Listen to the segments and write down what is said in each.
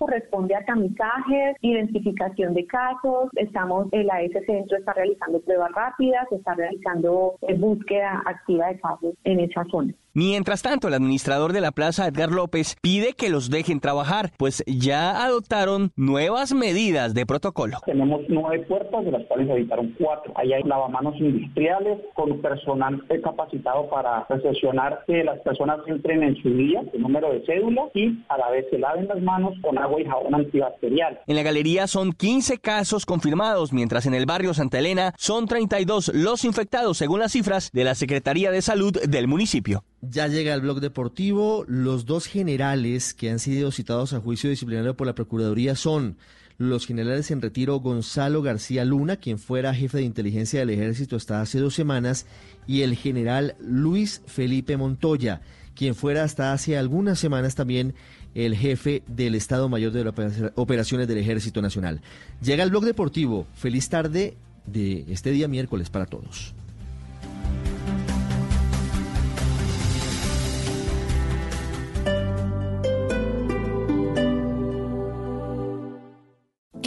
corresponde a tamizajes, identificación de casos, estamos, el AS Centro está realizando pruebas rápidas, está realizando eh, búsqueda activa de casos en esa zona. Mientras tanto, el administrador de la plaza, Edgar López, pide que los dejen trabajar, pues ya adoptaron nuevas medidas de protocolo. Tenemos nueve puertas, de las cuales evitaron cuatro. Ahí hay lavamanos industriales con personal capacitado para recepcionar que las personas entren en su día, el número de cédula, y a la vez se laven las manos con agua y jabón antibacterial. En la galería son 15 casos confirmados, mientras en el barrio Santa Elena son 32 los infectados, según las cifras de la Secretaría de Salud del municipio. Ya llega el blog deportivo. Los dos generales que han sido citados a juicio disciplinario por la Procuraduría son los generales en retiro Gonzalo García Luna, quien fuera jefe de inteligencia del ejército hasta hace dos semanas, y el general Luis Felipe Montoya, quien fuera hasta hace algunas semanas también el jefe del Estado Mayor de las Operaciones del Ejército Nacional. Llega el blog deportivo. Feliz tarde de este día miércoles para todos.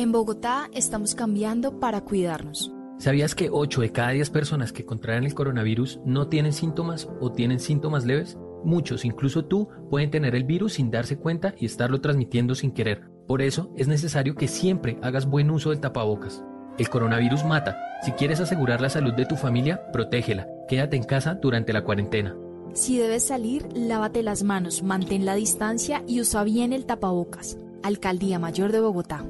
En Bogotá estamos cambiando para cuidarnos. ¿Sabías que 8 de cada 10 personas que contraen el coronavirus no tienen síntomas o tienen síntomas leves? Muchos, incluso tú, pueden tener el virus sin darse cuenta y estarlo transmitiendo sin querer. Por eso es necesario que siempre hagas buen uso del tapabocas. El coronavirus mata. Si quieres asegurar la salud de tu familia, protégela. Quédate en casa durante la cuarentena. Si debes salir, lávate las manos, mantén la distancia y usa bien el tapabocas. Alcaldía Mayor de Bogotá.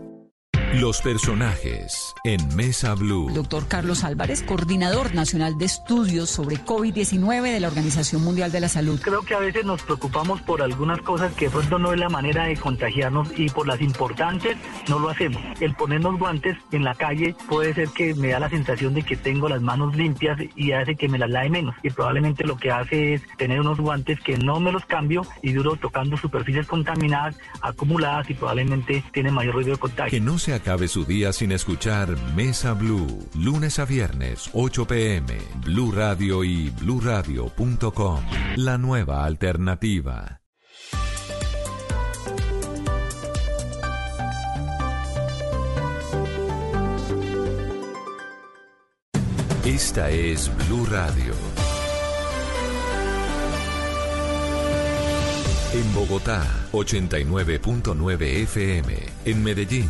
Los personajes en Mesa Blue. Doctor Carlos Álvarez, coordinador nacional de estudios sobre COVID-19 de la Organización Mundial de la Salud. Creo que a veces nos preocupamos por algunas cosas que pronto no es la manera de contagiarnos y por las importantes no lo hacemos. El ponernos guantes en la calle puede ser que me da la sensación de que tengo las manos limpias y hace que me las lave menos. Y probablemente lo que hace es tener unos guantes que no me los cambio y duro tocando superficies contaminadas, acumuladas y probablemente tiene mayor ruido de contagio. Que no se acabe su día sin escuchar Mesa Blue, lunes a viernes, 8 pm, Blue Radio y bluradio.com. La nueva alternativa. Esta es Blue Radio. En Bogotá, 89.9 FM. En Medellín,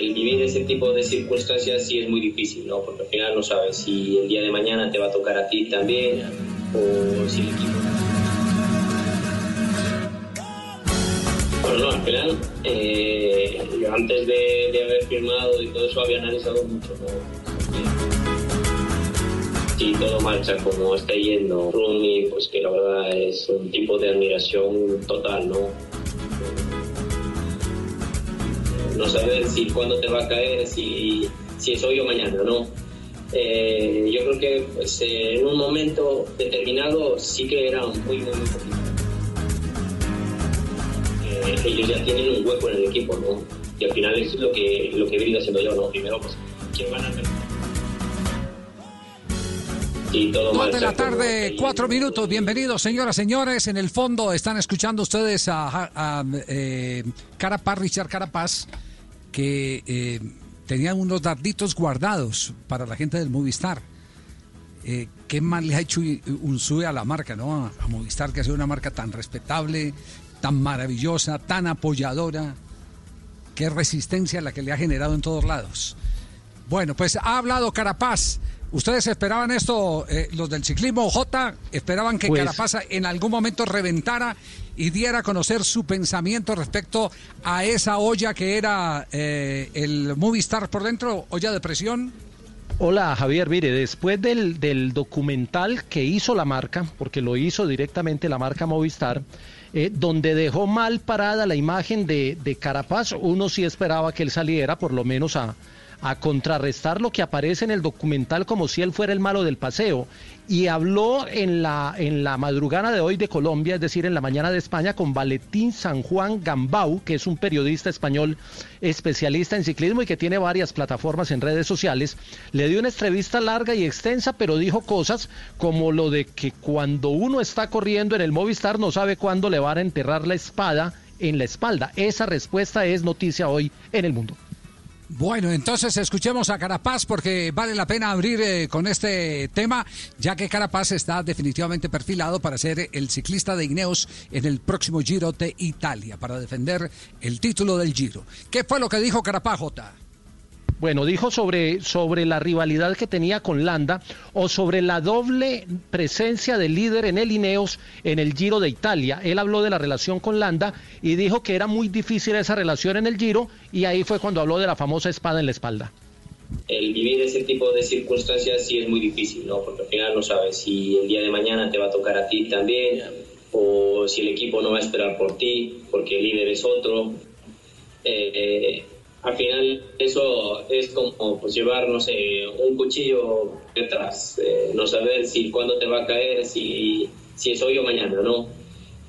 El vivir ese tipo de circunstancias sí es muy difícil, ¿no? Porque al final no sabes si el día de mañana te va a tocar a ti también o si el equipo. Bueno, no, al final, eh, yo antes de, de haber firmado y todo eso había analizado mucho, ¿no? si todo marcha como está yendo Rumi, pues que la verdad es un tipo de admiración total, ¿no? No saber si cuándo te va a caer, si, si es hoy o mañana, ¿no? eh, yo creo que pues, eh, en un momento determinado sí que era muy, muy, muy. Eh, ellos ya tienen un hueco en el equipo, ¿no? Y al final es lo que, lo que he venido haciendo yo, ¿no? Primero, pues, ¿quién van a y todo Dos de la tarde, cuatro minutos. Bienvenidos, señoras, señores. En el fondo están escuchando ustedes a, a, eh, Carapaz, Richard Carapaz, que eh, tenía unos darditos guardados para la gente del Movistar. Eh, ¿Qué más le ha hecho un sube a la marca, no? A, a Movistar, que ha sido una marca tan respetable, tan maravillosa, tan apoyadora. Qué resistencia la que le ha generado en todos lados. Bueno, pues ha hablado Carapaz. ¿Ustedes esperaban esto, eh, los del ciclismo J? ¿Esperaban que Pues- Carapaz en algún momento reventara y diera a conocer su pensamiento respecto a esa olla que era eh, el Movistar por dentro, olla de presión? Hola Javier, mire, después del, del documental que hizo la marca, porque lo hizo directamente la marca Movistar, eh, donde dejó mal parada la imagen de, de Carapaz, uno sí esperaba que él saliera por lo menos a, a contrarrestar lo que aparece en el documental como si él fuera el malo del paseo. Y habló en la, en la madrugada de hoy de Colombia, es decir, en la mañana de España, con Valentín San Juan Gambau, que es un periodista español especialista en ciclismo y que tiene varias plataformas en redes sociales. Le dio una entrevista larga y extensa, pero dijo cosas como lo de que cuando uno está corriendo en el Movistar no sabe cuándo le van a enterrar la espada en la espalda. Esa respuesta es noticia hoy en el mundo. Bueno, entonces escuchemos a Carapaz porque vale la pena abrir eh, con este tema, ya que Carapaz está definitivamente perfilado para ser el ciclista de Ineos en el próximo Giro de Italia, para defender el título del Giro. ¿Qué fue lo que dijo Carapaz, Jota? Bueno, dijo sobre, sobre la rivalidad que tenía con Landa o sobre la doble presencia del líder en el Ineos en el Giro de Italia. Él habló de la relación con Landa y dijo que era muy difícil esa relación en el Giro y ahí fue cuando habló de la famosa espada en la espalda. el vivir ese tipo de circunstancias sí es muy difícil, ¿no? Porque al final no sabes si el día de mañana te va a tocar a ti también, o si el equipo no va a esperar por ti, porque el líder es otro. Eh, eh, al final eso es como pues, llevar, no sé, un cuchillo detrás, eh, no saber si cuándo te va a caer, si, si es hoy o mañana, ¿no?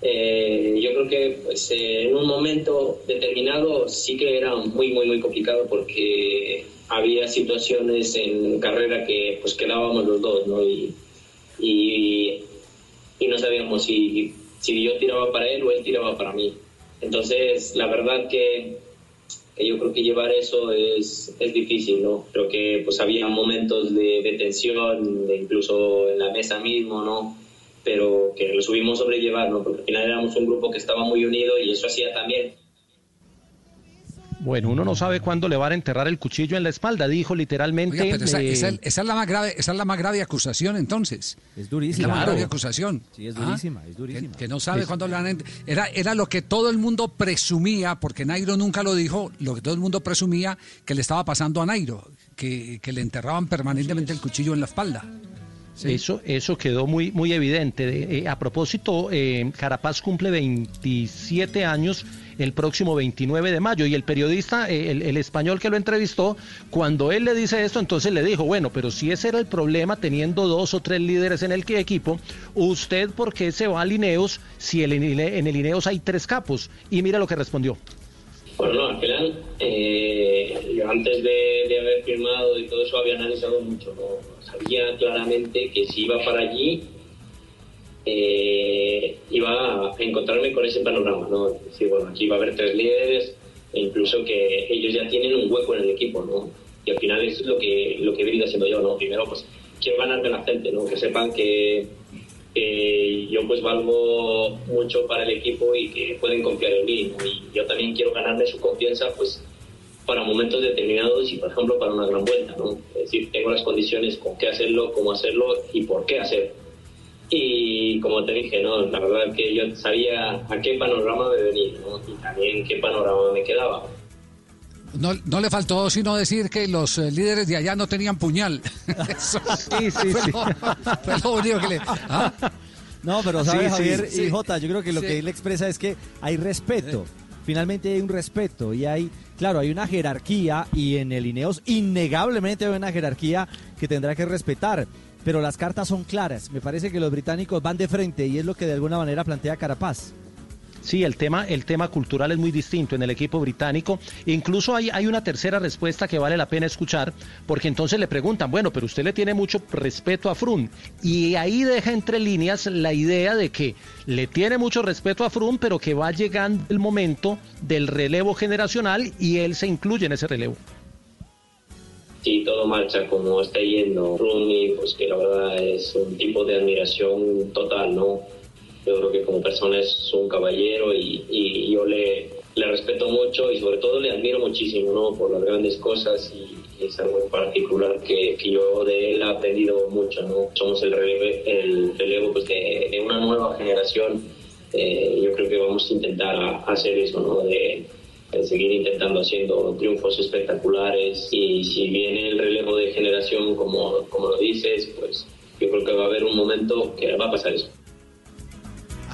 Eh, yo creo que pues, eh, en un momento determinado sí que era muy, muy, muy complicado porque había situaciones en carrera que pues quedábamos los dos, ¿no? Y, y, y no sabíamos si, si yo tiraba para él o él tiraba para mí. Entonces, la verdad que, yo creo que llevar eso es, es difícil, ¿no? Creo que pues había momentos de, de tensión, incluso en la mesa mismo, ¿no? Pero que lo subimos sobrellevar, ¿no? Porque al final éramos un grupo que estaba muy unido y eso hacía también Bueno, uno no sabe cuándo le van a enterrar el cuchillo en la espalda, dijo literalmente. Oiga, pero esa, eh, esa- esa es la más grave, esa es la más grave acusación entonces. Es Es durísima. la más Claro. grave acusación. Sí, es ¿Ah? durísima, es durísima. Que, que no sabe Es- cuándo le van a era, era lo que todo el mundo presumía, porque Nairo nunca lo dijo, lo que todo el mundo presumía que le estaba pasando a Nairo, que, que le enterraban permanentemente el cuchillo en la espalda. Eso, eso quedó muy, muy evidente. De- eh, a propósito, eh, Carapaz cumple 27 años el próximo 29 de mayo y el periodista, eh, el, el español que lo entrevistó, cuando él le dice esto, entonces le dijo, bueno, pero si ese era el problema teniendo dos o tres líderes en el equipo, ¿usted por qué se va a Lineos si el, en el Lineos hay tres capos? Y mira lo que respondió. Bueno, no, al final, eh, yo antes de, de haber firmado y todo eso había analizado mucho, ¿no? Sabía claramente que si iba para allí, eh, iba a encontrarme con ese panorama, ¿no? Es bueno, aquí va a haber tres líderes, e incluso que ellos ya tienen un hueco en el equipo, ¿no? Y al final es lo que, lo que he venido haciendo yo, ¿no? Primero, pues, quiero ganarme la gente, ¿no? Que sepan que, que yo pues valgo mucho para el equipo y que pueden confiar en mí, ¿no? Y yo también quiero ganarme su confianza, pues, para momentos determinados y, por ejemplo, para una gran vuelta, ¿no? Es decir, tengo las condiciones con qué hacerlo, cómo hacerlo y por qué hacerlo. Y como te dije, ¿no? La verdad que yo sabía a qué panorama me venía, ¿no? Y también qué panorama me quedaba. No, no le faltó sino decir que los eh, líderes de allá no tenían puñal. Eso sí, fue, lo, fue lo único que le... ¿ah? No, pero Sí, ¿sabes, sí, Javier sí. y Jota? Yo creo que lo Sí. que él expresa es que hay respeto. Finalmente hay un respeto y hay claro, hay una jerarquía y en el Ineos innegablemente hay una jerarquía que tendrá que respetar. Pero las cartas son claras. Me parece que los británicos van de frente y es lo que de alguna manera plantea Carapaz. Sí, el tema, el tema cultural es muy distinto en el equipo británico. Incluso hay, hay una tercera respuesta que vale la pena escuchar, porque entonces le preguntan, bueno, pero usted le tiene mucho respeto a Froome. Y ahí deja entre líneas la idea de que le tiene mucho respeto a Froome, pero que va llegando el momento del relevo generacional y él se incluye en ese relevo. Sí, todo marcha como está yendo Froome, pues que la verdad es un tipo de admiración total, ¿no? Yo creo que como persona es un caballero y, yo le, le, respeto mucho y sobre todo le admiro muchísimo, ¿no? Por las grandes cosas y, es algo en particular que, que, yo de él he aprendido mucho, ¿no? Somos el relevo, el relevo pues, de, una nueva generación. Eh, yo creo que vamos a intentar hacer eso, ¿no? De, de seguir intentando haciendo triunfos espectaculares y si viene el relevo de generación como, como lo dices, pues yo creo que va a haber un momento que va a pasar eso.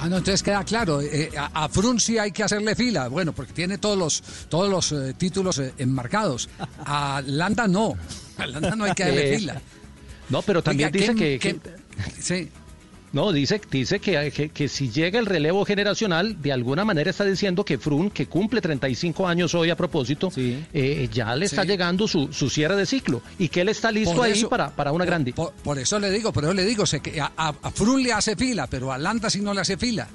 Ah, no, entonces queda claro. Eh, a, a sí hay que hacerle fila. Bueno, porque tiene todos los, todos los eh, títulos eh, enmarcados. A Landa no. A Landa no hay que hacerle fila. No, pero también dice que, Sí. No, dice, dice que, que, si llega el relevo generacional, de alguna manera está diciendo que Frun, que cumple 35 añños hoy a propósito, eh, ya le está llegando su, su, cierre de ciclo y que él está listo ahí para, para una grande. Por, eso le digo, por eso le digo, sé que a, a, Frun le hace fila, pero a Landa sí no le hace fila.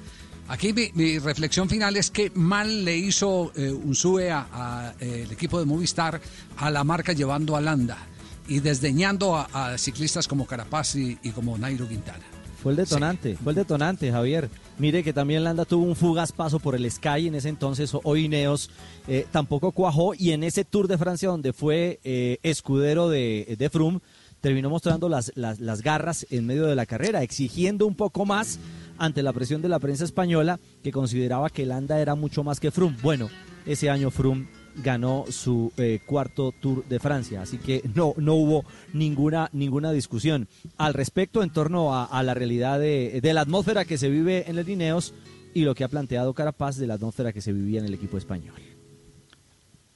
Aquí mi, reflexión final es que mal le hizo eh, un sube al eh, equipo de Movistar a la marca llevando a Landa y desdeñando a, ciclistas como Carapaz y como Nairo Quintana. Fue el detonante, fue el detonante, Javier. Mire que también Landa tuvo un fugaz paso por el Sky en ese entonces, hoy Ineos eh, tampoco cuajó y en ese Tour de Francia donde fue eh, escudero de, de Froome, terminó mostrando las, las, las, garras en medio de la carrera, exigiendo un poco más ante la presión de la prensa española que consideraba que Landa era mucho más que Froome. Bueno, ese año Froome ganó su eh, cuarto Tour de Francia, así que no, no hubo ninguna, ninguna discusión al respecto en torno a, la realidad de, la atmósfera que se vive en el Ineos y lo que ha planteado Carapaz de la atmósfera que se vivía en el equipo español.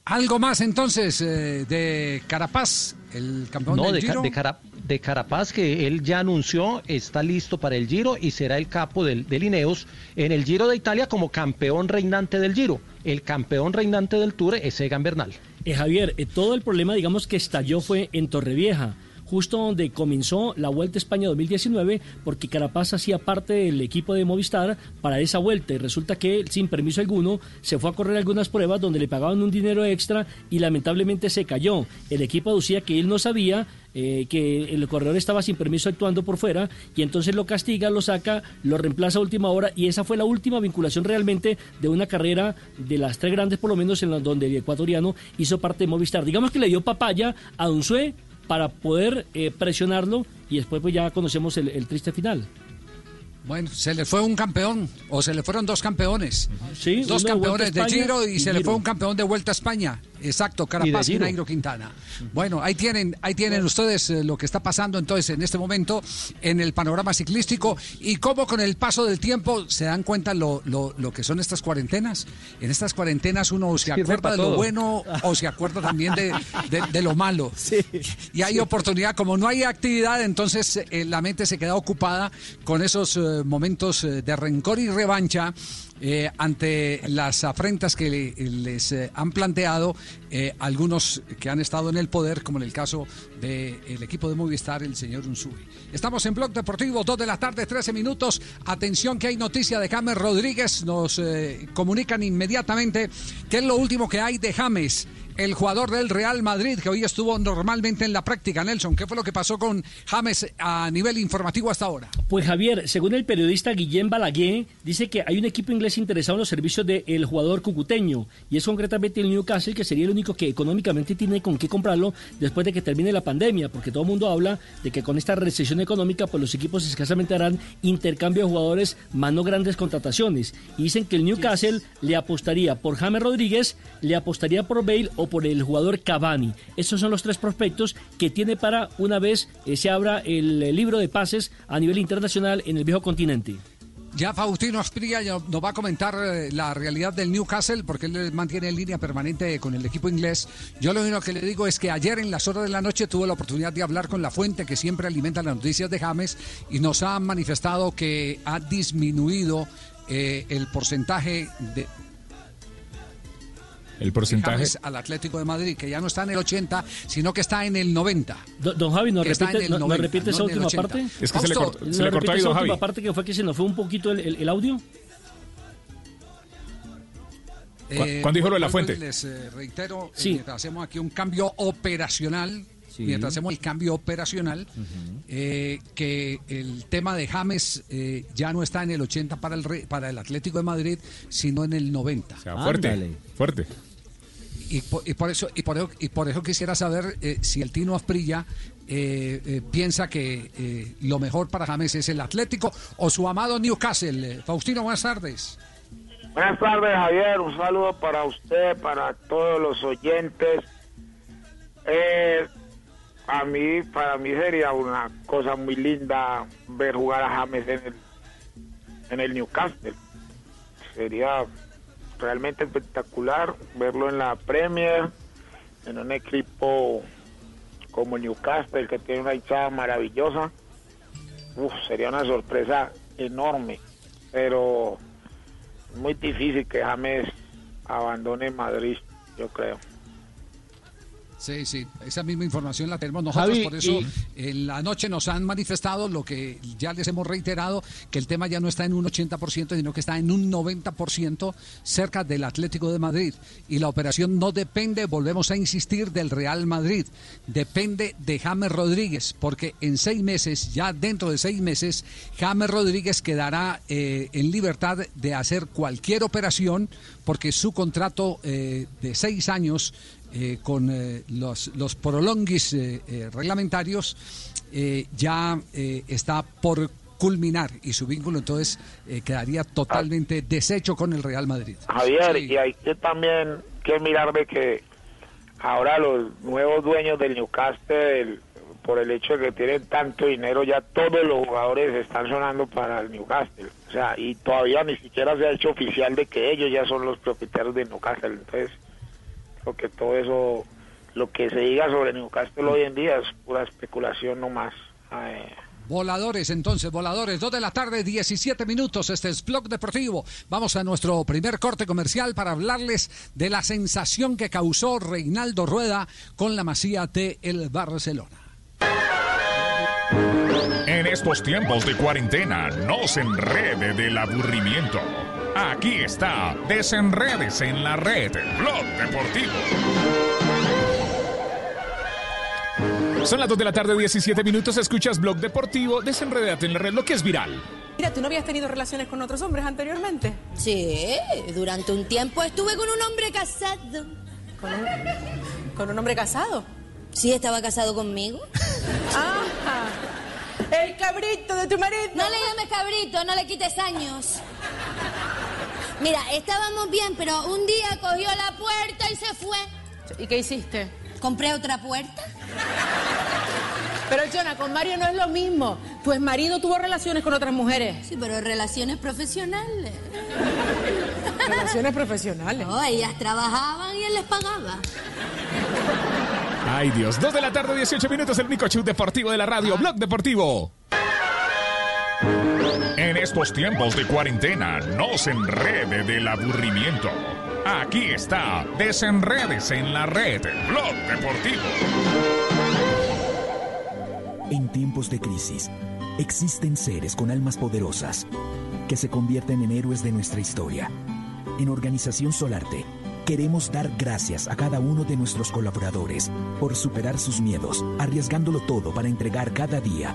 Algo más entonces eh, de Carapaz, el campeón del de, Giro. De, de, Carapaz que él ya anunció está listo para el Giro y será el capo del, del Ineos en el Giro de Italia como campeón reinante del Giro el campeón reinante del Tour es Egan Bernal. Eh, Javier, eh, todo el problema, digamos, que estalló fue en Torrevieja justo donde comenzó la Vuelta a España 2019, porque Carapaz hacía parte del equipo de Movistar para esa vuelta y resulta que sin permiso alguno se fue a correr algunas pruebas donde le pagaban un dinero extra y lamentablemente se cayó. El equipo aducía que él no sabía eh, que el corredor estaba sin permiso actuando por fuera y entonces lo castiga, lo saca, lo reemplaza a última hora y esa fue la última vinculación realmente de una carrera de las tres grandes por lo menos en donde el ecuatoriano hizo parte de Movistar. Digamos que le dio papaya a Unzué para poder eh, presionarlo y después pues ya conocemos el triste final. Bueno, se le fue un campeón, o se le fueron dos campeones. Sí, dos campeones de Giro y, se le fue un campeón de Vuelta a España. Exacto, Carapaz y, Nairo Quintana. Bueno, ahí tienen, ahí tienen ustedes eh, lo que está pasando entonces en este momento en el panorama ciclístico y cómo con el paso del tiempo se dan cuenta lo, lo, lo que son estas cuarentenas. En estas cuarentenas uno se acuerda de lo bueno o se acuerda también de, de, lo malo. Y hay oportunidad, como no hay actividad, entonces eh, la mente se queda ocupada con esos... Eh, momentos eh, de rencor y revancha eh, ante las afrentas que les eh, han planteado algunos que han estado en el poder, como en el caso del equipo de Movistar, el señor Unsuri. Estamos en Blog Deportivo, 2 de la tarde, 13 minutos. Atención que hay noticia de James Rodríguez. Nos comunican inmediatamente qué es lo último que hay de James el jugador del Real Madrid, que hoy estuvo normalmente en la práctica. Nelson, ¿qué fue lo que pasó con James a nivel informativo hasta ahora? Pues Javier, según el periodista Guillén Balaguer, dice que hay un equipo inglés interesado en los servicios del jugador cucuteño, y es concretamente el Newcastle, que sería el único que económicamente tiene con qué comprarlo después de que termine la pandemia, porque todo el mundo habla de que con esta recesión económica, pues los equipos escasamente harán intercambio de jugadores, más no grandes contrataciones. Y dicen que el Newcastle le apostaría por James Rodríguez, le apostaría por Bale o por el jugador Cavani. Estos son los tres prospectos que tiene para una vez eh, se abra el, libro de pases a nivel internacional en el viejo continente. Ya Faustino Asprilla ya nos va a comentar eh, la realidad del Newcastle porque él mantiene en línea permanente con el equipo inglés. Yo lo único que le digo es que ayer en las horas de la noche tuve la oportunidad de hablar con la fuente que siempre alimenta las noticias de James y nos ha manifestado que ha disminuido eh, el porcentaje de el porcentaje James al Atlético de Madrid, que ya no está en el 80, sino que está en el 90. Do- Don Javi, ¿nos repite, no- nos 90, repite esa no el última 80. parte? Es que se le cortó- se ¿Nos le cortó ahí, esa don última Javi. parte que fue que se nos fue un poquito el, el- el audio? ¿Cu- cuándo dijo lo de la fuente? Les eh, reitero, eh, Sí. mientras hacemos aquí un cambio operacional, Sí. mientras hacemos el cambio operacional, eh, que el tema de James eh, ya no está en el 80 para el, Re- para el Atlético de Madrid, sino en el 90. O sea, fuerte, Ándale. fuerte. Y por, y por eso y por eso, y por eso quisiera saber eh, si el Tino Asprilla eh, eh, piensa que eh, lo mejor para James es el Atlético o su amado Newcastle. Faustino, buenas tardes. Buenas tardes, Javier. Un saludo para usted, para todos los oyentes. A mí, para mí sería una cosa muy linda ver jugar a James en el, en el Newcastle. Sería realmente espectacular verlo en la Premier, en un equipo como Newcastle, que tiene una hinchada maravillosa. Uf, sería una sorpresa enorme. Pero muy difícil que James abandone Madrid, yo creo. Sí, sí, esa misma información la tenemos nosotros, Javi, por eso y- en la noche nos han manifestado lo que ya les hemos reiterado, que el tema ya no está en un 80%, sino que está en un 90% cerca del Atlético de Madrid. Y la operación no depende, volvemos a insistir, del Real Madrid, depende de James Rodríguez, porque en seis meses, ya dentro de seis meses, James Rodríguez quedará eh, en libertad de hacer cualquier operación, porque su contrato eh, de seis años eh, con eh, los, los prolonguis eh, eh, reglamentarios eh, ya eh, está por culminar y su vínculo entonces quedaría totalmente deshecho con el Real Madrid. Javier, y hay que también que mirar de que ahora los nuevos dueños del Newcastle, por el hecho de que tienen tanto dinero, ya todos los jugadores están sonando para el Newcastle. O sea, y todavía ni siquiera se ha hecho oficial de que ellos ya son los propietarios del Newcastle. Entonces, creo que todo eso, lo que se diga sobre Newcastle hoy en día es pura especulación nomás. Ay, Voladores, entonces, voladores, 2 de la tarde, 17 minutos. Este es Blog Deportivo. Vamos a nuestro primer corte comercial para hablarles de la sensación que causó Reinaldo Rueda con la masía de el Barcelona. En estos tiempos de cuarentena, no se enrede del aburrimiento. Aquí está, desenredes en la red, Blog Deportivo. Son las 2 de la tarde, 17 minutos, escuchas Blog Deportivo, desenredate en la red, lo que es viral. Mira, ¿tú no habías tenido relaciones con otros hombres anteriormente? Sí, durante un tiempo estuve con un hombre casado. ¿Con un, con un hombre casado? Sí, estaba casado conmigo. ¡Ajá! ¡El cabrito de tu marido! No le llames cabrito, no le quites años. Mira, estábamos bien, pero un día cogió la puerta y se fue. ¿Y qué hiciste? Compré otra puerta. Pero, Jonah, con Mario no es lo mismo. Tu ex marido tuvo relaciones con otras mujeres. Sí, pero relaciones profesionales. Relaciones profesionales. No, ellas trabajaban y él les pagaba. Ay Dios, 2 de la tarde, 18 minutos, el único show deportivo de la radio, Blog Deportivo. Estos tiempos de cuarentena, no se enrede del aburrimiento. Aquí está, desenredes en la red, Blog Deportivo. En tiempos de crisis, existen seres con almas poderosas que se convierten en héroes de nuestra historia. En Organización Solarte, queremos dar gracias a cada uno de nuestros colaboradores por superar sus miedos, arriesgándolo todo para entregar cada día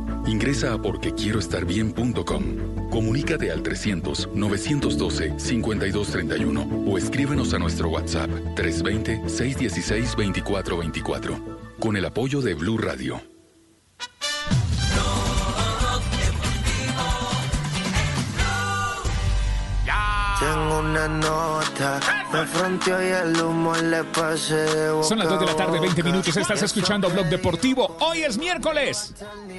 Ingresa a porquequieroestarbien.com. Comunícate al 300-912-5231 o escríbenos a nuestro WhatsApp 320-616-2424 con el apoyo de Blue Radio. Una nota, me fronteó y el humo le pasé de boca Son las 2 de la tarde, 20 a boca. minutos. Estás escuchando Blog Deportivo. Hoy es miércoles.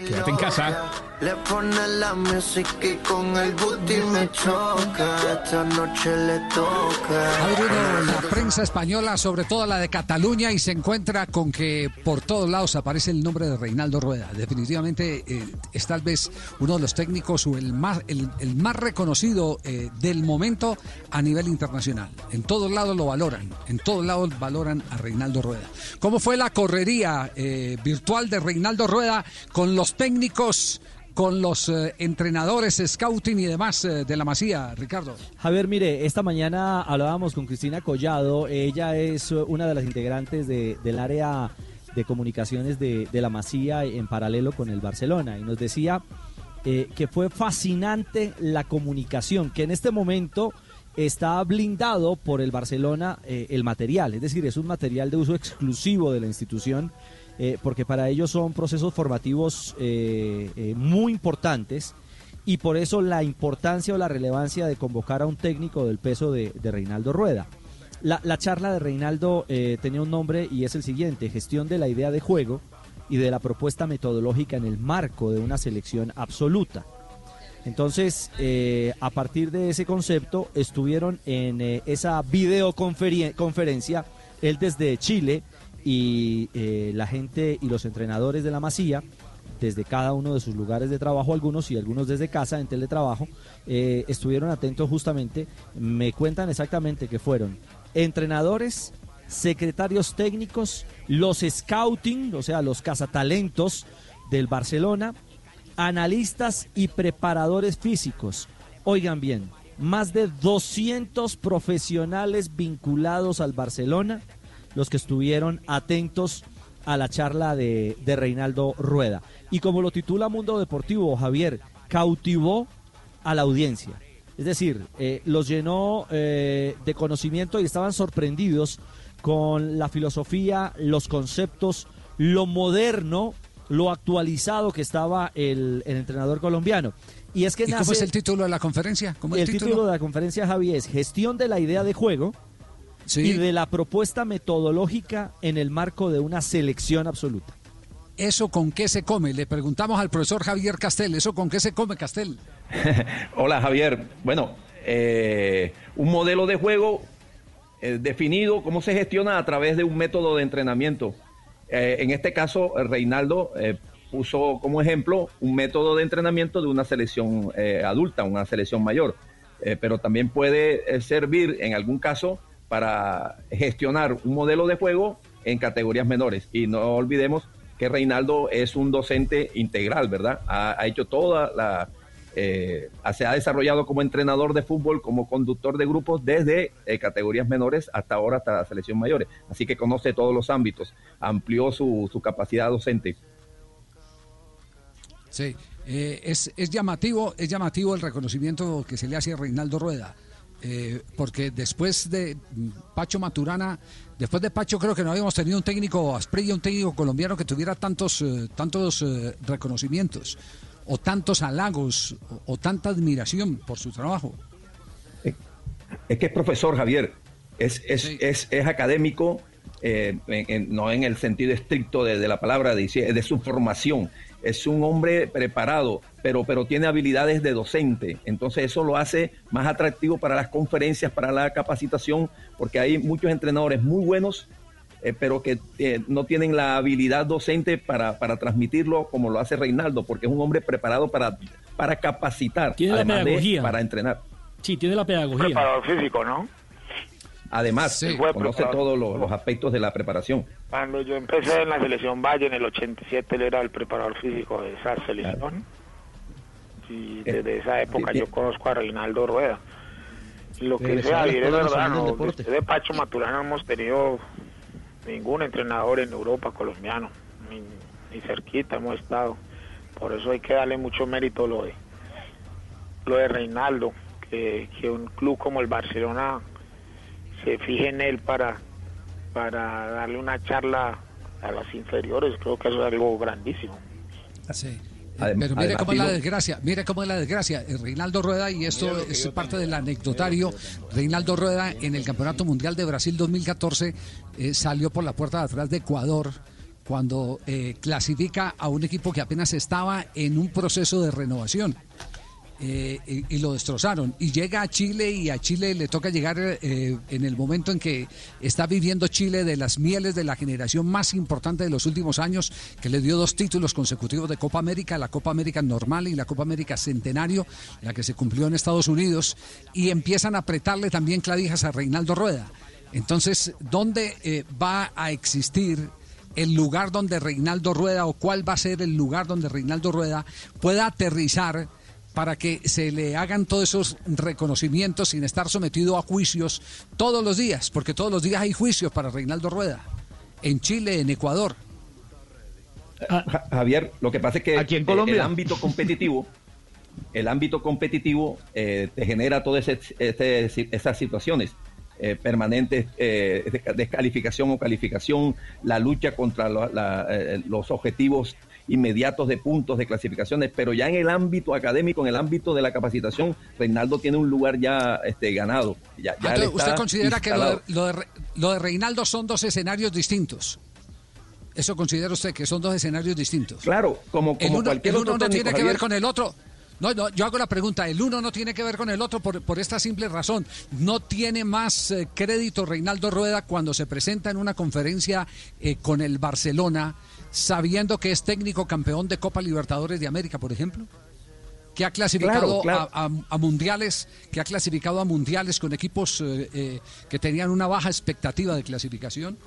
Quédate en casa. Le pone la música y con el booty me choca. Esta noche le toca. Abre uno la prensa española, sobre todo la de Cataluña, y se encuentra con que por todos lados aparece el nombre de Reinaldo Rueda. Definitivamente eh, es tal vez uno de los técnicos o el más, el, el más reconocido eh, del momento a nivel internacional. En todos lados lo valoran, en todos lados valoran a Reinaldo Rueda. ¿Cómo fue la correría eh, virtual de Reinaldo Rueda con los técnicos? Con los eh, entrenadores, scouting y demás eh, de la Masía, Ricardo. Javier, mire, esta mañana hablábamos con Cristina Collado. Ella es una de las integrantes de- del área de comunicaciones de, la Masía en paralelo con el Barcelona. Y nos decía que fue fascinante la comunicación, que en este momento está blindado por el Barcelona eh, el material. Es decir, es un material de uso exclusivo de la institución eh, porque para ellos son procesos formativos eh, muy importantes y por eso la importancia o la relevancia de convocar a un técnico del peso de, Reinaldo Rueda. La, la charla de Reinaldo tenía un nombre y es el siguiente, gestión de la idea de juego y de la propuesta metodológica en el marco de una selección absoluta. Entonces, eh, a partir de ese concepto, estuvieron en eh, esa videoconferencia, él desde Chile y eh, la gente y los entrenadores de la Masía, desde cada uno de sus lugares de trabajo, algunos y algunos desde casa en teletrabajo, eh, estuvieron atentos justamente, me cuentan exactamente que fueron entrenadores, secretarios técnicos, los scouting, o sea, los cazatalentos del Barcelona, analistas y preparadores físicos. Oigan bien, más de 200 profesionales vinculados al Barcelona, los que estuvieron atentos a la charla de, Reinaldo Rueda. Y como lo titula Mundo Deportivo, Javier, cautivó a la audiencia. Es decir, eh, los llenó eh, de conocimiento y estaban sorprendidos con la filosofía, los conceptos, lo moderno, lo actualizado que estaba el, el entrenador colombiano. Y es que ¿Y cómo es el título de la conferencia? ¿Cómo es el título? de la conferencia, Javi, es Gestión de la idea de juego y de la propuesta metodológica en el marco de una selección absoluta. ¿Eso con qué se come? Le preguntamos al profesor Javier Castel, ¿eso con qué se come, Castel? Hola Javier. Bueno, eh, un modelo de juego eh, definido, cómo se gestiona a través de un método de entrenamiento. Eh, en este caso, eh, Reinaldo eh, puso como ejemplo un método de entrenamiento de una selección adulta, una selección mayor, pero también puede servir en algún caso para gestionar un modelo de juego en categorías menores. Y no olvidemos que Reinaldo es un docente integral, ¿verdad? Ha hecho toda la... eh, se ha desarrollado como entrenador de fútbol, como conductor de grupos desde eh, categorías menores hasta ahora, hasta la selección mayores. Así que conoce todos los ámbitos, amplió su, capacidad docente. Sí, eh, es, es llamativo, es llamativo el reconocimiento que se le hace a Reinaldo Rueda. porque después de mm, Pacho Maturana, después de Pacho creo que no habíamos tenido un técnico Asprilla, un técnico colombiano que tuviera tantos, tantos reconocimientos, o tantos halagos, o, o tanta admiración por su trabajo. Es que es profesor, Javier. Es, es, es, es académico, eh, en- en- no en el sentido estricto de, de la palabra, de, de su formación. Es un hombre preparado, pero, pero tiene habilidades de docente. Entonces eso lo hace más atractivo para las conferencias, para la capacitación, porque hay muchos entrenadores muy buenos, eh, pero que eh, no tienen la habilidad docente para, para transmitirlo como lo hace Reinaldo, porque es un hombre preparado para, para capacitar, Tiene la de pedagogía. para entrenar. Sí, tiene la pedagogía. Preparador físico, ¿no? Además, Sí. Conoce todos los, los aspectos de la preparación. Cuando yo empecé en la selección Valle en el 87, él era el preparador físico de esa selección. Y desde esa época sí, yo conozco a Reinaldo Rueda. Lo que Javier es verdad, ¿no? de Pacho Maturana hemos tenido ningún entrenador en Europa colombiano, ni, ni cerquita hemos estado. Por eso hay que darle mucho mérito lo de, lo de Reinaldo, que, que un club como el Barcelona se fije en él para, para darle una charla a las inferiores. Creo que eso es algo grandísimo. Sí. Pero mire cómo es la desgracia, mire cómo es la desgracia. Reinaldo Rueda, y esto es parte del anecdotario, Reinaldo Rueda en el Campeonato Mundial de Brasil 2014 eh, salió por la puerta de atrás de Ecuador cuando eh, clasifica a un equipo que apenas estaba en un proceso de renovación. Eh, y, lo destrozaron. Y llega a Chile y a Chile le toca llegar eh, en el momento en que está viviendo Chile de las mieles de la generación más importante de los últimos años, que le dio dos títulos consecutivos de Copa América, la Copa América normal y la Copa América centenario, la que se cumplió en Estados Unidos, y empiezan a apretarle también clavijas a Reinaldo Rueda. Entonces, ¿dónde eh, va a existir el lugar donde Reinaldo Rueda o cuál va a ser el lugar donde Reinaldo Rueda pueda aterrizar para que se le hagan todos esos reconocimientos sin estar sometido a juicios todos los días, porque todos los días hay juicios para Reinaldo Rueda, en Chile, en Ecuador. Ja- Javier, lo que pasa es que Aquí en eh, Colombia. el ámbito competitivo, el ámbito competitivo eh, te genera todas esas situaciones eh, permanentes, eh, de- descalificación o calificación, la lucha contra la- eh, los objetivos inmediatos de puntos, de clasificaciones, pero ya en el ámbito académico, en el ámbito de la capacitación, Reinaldo tiene un lugar ya este, ganado. Ya, ya Entonces, ¿Usted considera que lo de, lo, de, Re- lo de Reinaldo son dos escenarios distintos? ¿Eso considera usted que son dos escenarios distintos? Claro, como, el como uno, cualquier el uno otro no técnico, tiene que ver con el otro. No, no, yo hago la pregunta, el uno no tiene que ver con el otro por, por esta simple razón. No tiene más eh, crédito Reinaldo Rueda cuando se presenta en una conferencia eh, con el Barcelona, sabiendo que es técnico campeón de Copa Libertadores de América, por ejemplo. Que ha clasificado Claro, claro. A, a- a mundiales, que ha clasificado a mundiales con equipos eh, eh, que tenían una baja expectativa de clasificación.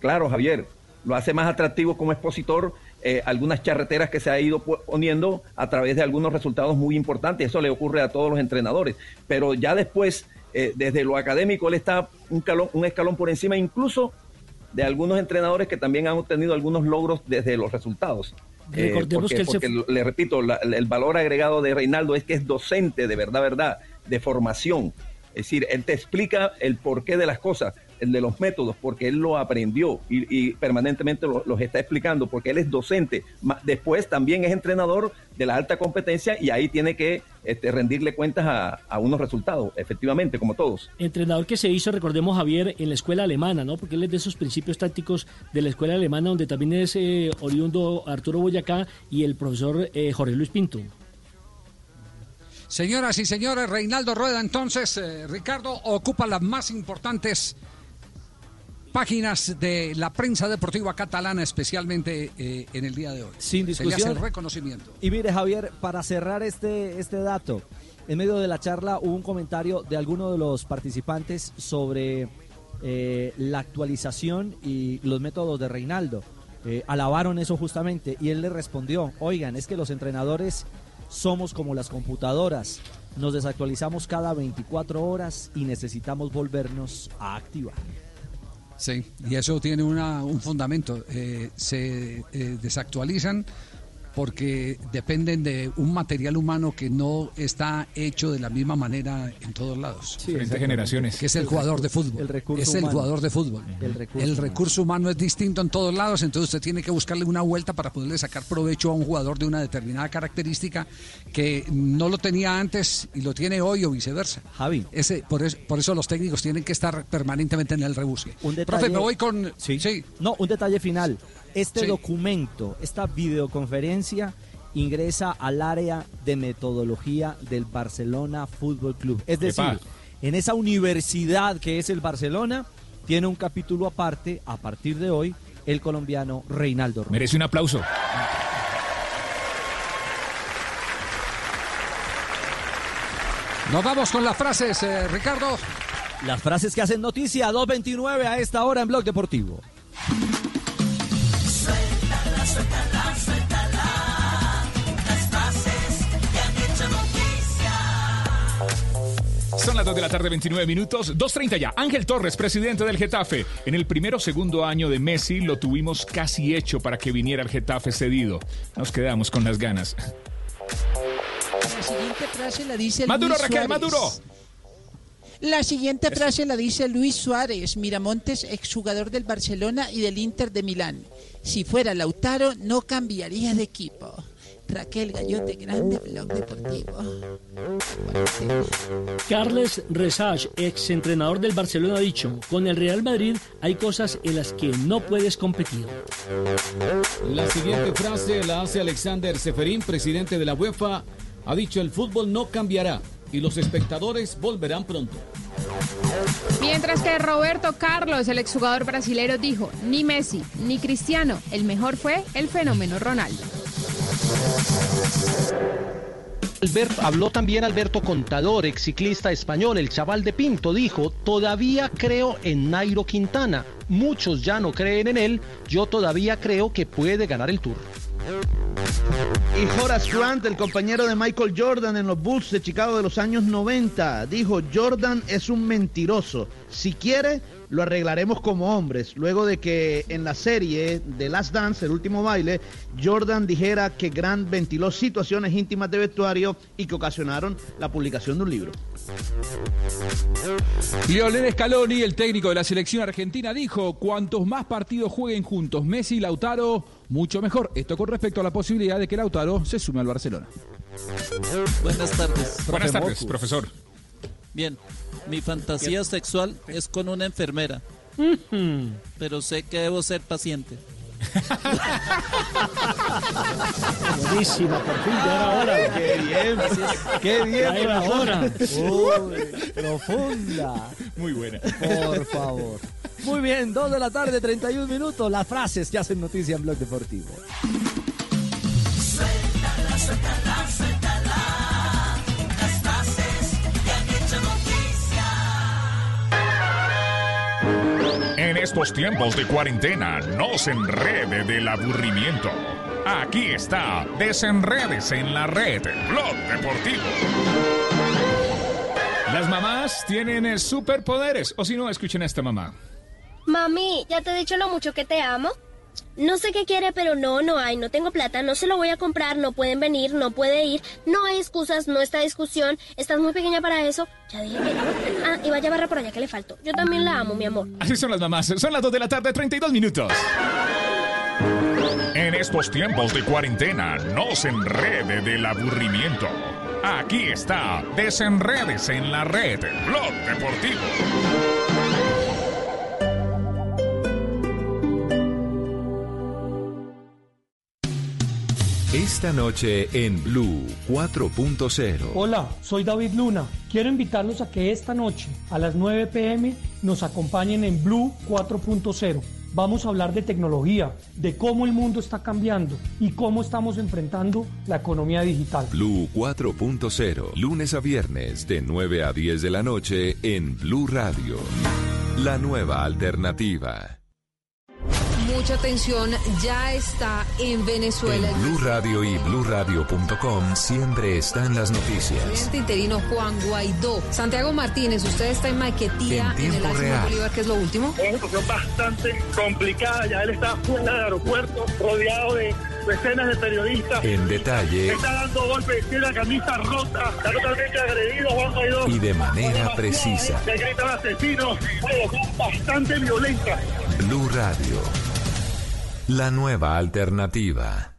Claro, Javier, lo hace más atractivo como expositor eh, algunas charreteras que se ha ido poniendo a través de algunos resultados muy importantes. Eso le ocurre a todos los entrenadores. Pero ya después, eh, desde lo académico, él está un, calón- un escalón por encima incluso de algunos entrenadores que también han obtenido algunos logros desde los resultados. Eh, Recordemos porque, que se le repito, la- el valor agregado de Reinaldo es que es docente de verdad, verdad, de formación. Es decir, él te explica el porqué de las cosas, el de los métodos, porque él lo aprendió y, y permanentemente lo- los está explicando, porque él es docente. Después también es entrenador de la alta competencia y ahí tiene que este, rendirle cuentas a, a unos resultados, efectivamente, como todos. Entrenador que se hizo, recordemos Javier, en la escuela alemana, ¿no? Porque él es de esos principios tácticos de la escuela alemana, donde también es eh, oriundo Arturo Boyacá y el profesor eh, Jorge Luis Pinto. Señoras y señores, Reinaldo Rueda entonces, eh, Ricardo, ocupa las más importantes páginas de la prensa deportiva catalana, especialmente eh, en el día de hoy. Sin Se le hace discusión. el reconocimiento. Y mire, Javier, para cerrar este, este dato, en medio de la charla hubo un comentario de alguno de los participantes sobre eh, la actualización y los métodos de Reinaldo. Eh, alabaron eso justamente y él le respondió, oigan, es que los entrenadores somos como las computadoras, nos desactualizamos cada 24 horas y necesitamos volvernos a activar. Sí, y eso tiene una, un fundamento. Eh, se eh, desactualizan porque dependen de un material humano que no está hecho de la misma manera en todos lados. Sí, Diferentes generaciones. Que es el jugador de fútbol. el recurso es el humano. jugador de fútbol. El recurso El humano. recurso humano es distinto en todos lados, entonces usted tiene que buscarle una vuelta para poderle sacar provecho a un jugador de una determinada característica que no lo tenía antes y lo tiene hoy o viceversa. Javi. Ese, por, eso, por eso los técnicos tienen que estar permanentemente en el rebusque. Un detalle- Profe, me voy con... Sí. No, un detalle final. Este Sí. documento, esta videoconferencia ingresa al área de metodología del Barcelona Fútbol Club. Es decir, Epa. en esa universidad que es el Barcelona, tiene un capítulo aparte, a partir de hoy, el colombiano Reinaldo Rueda. Merece un aplauso. Nos vamos con las frases, eh, Ricardo. Las frases que hacen noticia 229 a esta hora en Blog Deportivo. Suéltala, suéltala. Las frases que han hecho noticia. Son las 2 de la tarde, 29 minutos, 2.30 ya. Ángel Torres, presidente del Getafe. En el primero o segundo año de Messi lo tuvimos casi hecho para que viniera el Getafe cedido. Nos quedamos con las ganas. La siguiente frase la dice Maduro, Luis Raquel. Maduro. La siguiente frase la dice Luis Suárez, Miramontes, exjugador del Barcelona y del Inter de Milán. Si fuera Lautaro, no cambiaría de equipo. Raquel Gallote, grande blog deportivo. Carles Resage, ex entrenador del Barcelona, ha dicho, con el Real Madrid hay cosas en las que no puedes competir. La siguiente frase la hace Alexander Seferín, presidente de la UEFA. Ha dicho el fútbol no cambiará y los espectadores volverán pronto. Mientras que Roberto Carlos, el exjugador brasilero, dijo, ni Messi ni Cristiano, el mejor fue el fenómeno Ronaldo. Albert- habló también Alberto Contador, ex ciclista español, el chaval de Pinto, dijo, todavía creo en Nairo Quintana, muchos ya no creen en él, yo todavía creo que puede ganar el Tour. Y Horace Grant, el compañero de Michael Jordan en los Bulls de Chicago de los años 90, dijo, Jordan es un mentiroso. Si quiere, lo arreglaremos como hombres. Luego de que en la serie de Last Dance, el último baile, Jordan dijera que Grant ventiló situaciones íntimas de vestuario y que ocasionaron la publicación de un libro. Lionel Scaloni, el técnico de la selección argentina, dijo, cuantos más partidos jueguen juntos Messi y Lautaro, mucho mejor. Esto con respecto a la posibilidad de que Lautaro se sume al Barcelona. Buenas tardes. Buenas tardes, profesor. Bien, mi fantasía sexual es con una enfermera, pero sé que debo ser paciente. Buenísima, por fin, ya era hora. Qué bien, qué bien, Ya era profesor. hora. Uy, profunda. Muy buena. Por favor. Muy bien, 2 de la tarde, 31 minutos. Las frases que hacen noticia en Blog Deportivo. Suéltala, suéltala, suéltala. Las frases que han hecho noticia. En estos tiempos de cuarentena, no se enrede del aburrimiento. Aquí está, desenredes en la red, Blog Deportivo. Las mamás tienen eh, superpoderes, o si no, escuchen a esta mamá. Mami, ¿ya te he dicho lo mucho que te amo? No sé qué quiere, pero no, no hay, no tengo plata, no se lo voy a comprar, no pueden venir, no puede ir, no hay excusas, no está discusión, estás muy pequeña para eso. Ya dije que. Ah, y vaya barra por allá que le faltó. Yo también la amo, mi amor. Así son las mamás, son las 2 de la tarde, 32 minutos. En estos tiempos de cuarentena, no se enrede del aburrimiento. Aquí está, desenredes en la red, Blog Deportivo. Esta noche en Blue 4.0. Hola, soy David Luna. Quiero invitarlos a que esta noche, a las 9 pm, nos acompañen en Blue 4.0. Vamos a hablar de tecnología, de cómo el mundo está cambiando y cómo estamos enfrentando la economía digital. Blue 4.0, lunes a viernes de 9 a 10 de la noche en Blue Radio. La nueva alternativa. Mucha atención, ya está en Venezuela. En Blue Radio y BlueRadio.com siempre están las noticias. presidente interino Juan Guaidó. Santiago Martínez, usted está en Maiquetía, En en, el real. Bolívar, ¿qué es lo último? Es una situación bastante complicada. Ya él está fuera del aeropuerto, rodeado de decenas de periodistas. En detalle Está dando golpes, tiene la camisa rota, está totalmente agredido Juan Guaidó. y de manera precisa. Le gritan asesinos, bastante violentas. Blue Radio. La nueva alternativa.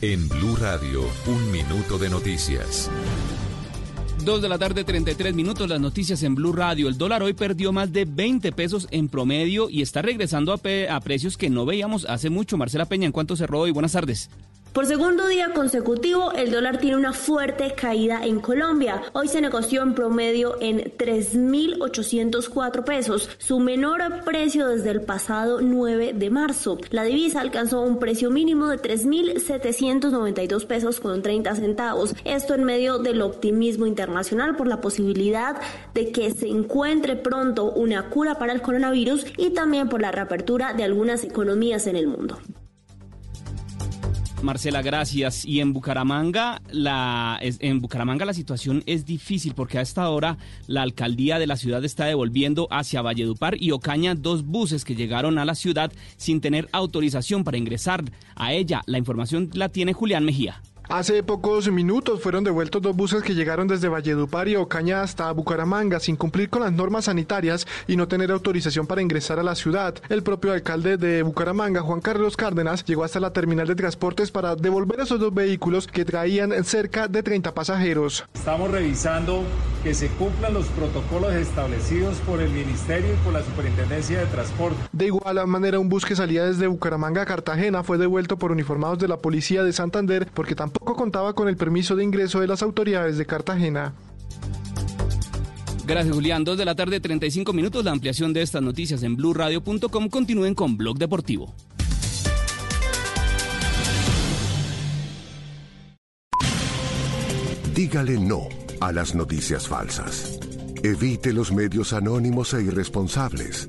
En Blue Radio, un minuto de noticias. 2 de la tarde, 33 minutos, las noticias en Blue Radio. El dólar hoy perdió más de 20 pesos en promedio y está regresando a precios que no veíamos hace mucho. Marcela Peña, ¿en cuánto cerró hoy? Buenas tardes. Por segundo día consecutivo, el dólar tiene una fuerte caída en Colombia. Hoy se negoció en promedio en 3.804 pesos, su menor precio desde el pasado 9 de marzo. La divisa alcanzó un precio mínimo de 3.792 pesos con 30 centavos. Esto en medio del optimismo internacional por la posibilidad de que se encuentre pronto una cura para el coronavirus y también por la reapertura de algunas economías en el mundo. Marcela, gracias. Y en Bucaramanga, la, en Bucaramanga la situación es difícil porque a esta hora la alcaldía de la ciudad está devolviendo hacia Valledupar y Ocaña dos buses que llegaron a la ciudad sin tener autorización para ingresar a ella. La información la tiene Julián Mejía. Hace pocos minutos fueron devueltos dos buses que llegaron desde Valledupar y Ocaña hasta Bucaramanga sin cumplir con las normas sanitarias y no tener autorización para ingresar a la ciudad. El propio alcalde de Bucaramanga, Juan Carlos Cárdenas, llegó hasta la terminal de transportes para devolver esos dos vehículos que traían cerca de 30 pasajeros. Estamos revisando que se cumplan los protocolos establecidos por el Ministerio y por la Superintendencia de Transporte. De igual manera, un bus que salía desde Bucaramanga a Cartagena fue devuelto por uniformados de la policía de Santander porque tampoco contaba con el permiso de ingreso de las autoridades de Cartagena. Gracias, Julián. Dos de la tarde, 35 minutos. La ampliación de estas noticias en blurradio.com. Continúen con Blog Deportivo. Dígale no a las noticias falsas. Evite los medios anónimos e irresponsables.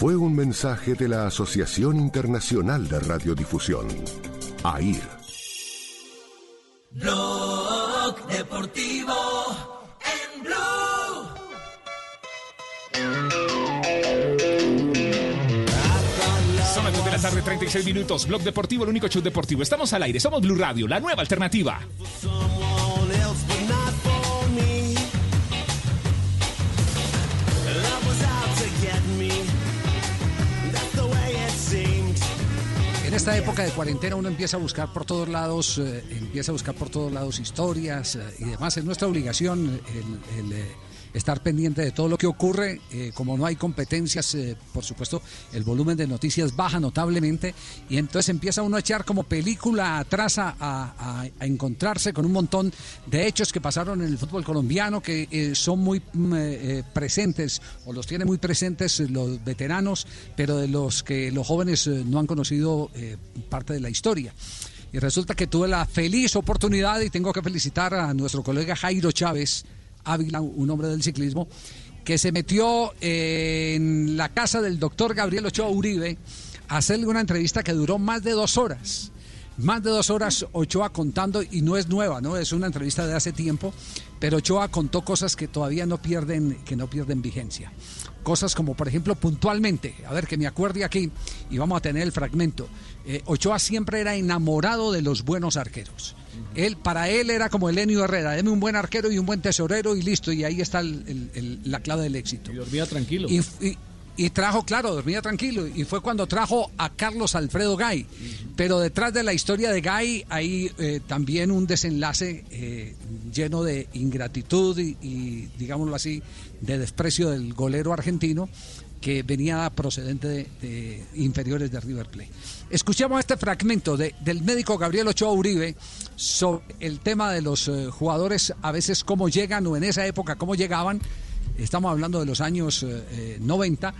Fue un mensaje de la Asociación Internacional de Radiodifusión, AIR. Blog Deportivo en Blue. Son las 2 de la tarde, 36 minutos. Blog Deportivo, el único show deportivo. Estamos al aire, somos Blue Radio, la nueva alternativa. En esta época de cuarentena uno empieza a buscar por todos lados, eh, empieza a buscar por todos lados historias eh, y demás. Es nuestra obligación el, eh, estar pendiente de todo lo que ocurre. Eh, como no hay competencias, eh, por supuesto, el volumen de noticias baja notablemente y entonces empieza uno a echar como película atrás a, encontrarse con un montón de hechos que pasaron en el fútbol colombiano que eh, son muy mm, presentes o los tienen muy presentes los veteranos, pero de los que los jóvenes no han conocido parte de la historia. Y resulta que tuve la feliz oportunidad y tengo que felicitar a nuestro colega Jairo Chávez Ávila, un hombre del ciclismo, que se metió eh, en la casa del doctor Gabriel Ochoa Uribe a hacerle una entrevista que duró más de dos horas. Más de dos horas Ochoa contando, y no es nueva, ¿no? Es una entrevista de hace tiempo, pero Ochoa contó cosas que todavía no pierden, que no pierden vigencia. Cosas como, por ejemplo, puntualmente, a ver que me acuerde aquí, y vamos a tener el fragmento. eh, Ochoa siempre era enamorado de los buenos arqueros. Él, para él era como Elenio Herrera, deme un buen arquero y un buen tesorero y listo, y ahí está el- el- el- la clave del éxito. Y dormía tranquilo. Y, y- y trajo, claro, dormía tranquilo. Y fue cuando trajo a Carlos Alfredo Gay. Pero detrás de la historia de Gay hay eh, también un desenlace eh, lleno de ingratitud y, y, digámoslo así, de desprecio del golero argentino que venía procedente de, de inferiores de River Plate. Escuchamos este fragmento de- del médico Gabriel Ochoa Uribe sobre el tema de los eh, jugadores, a veces cómo llegan o en esa época cómo llegaban. Estamos hablando de los años eh, eh, 90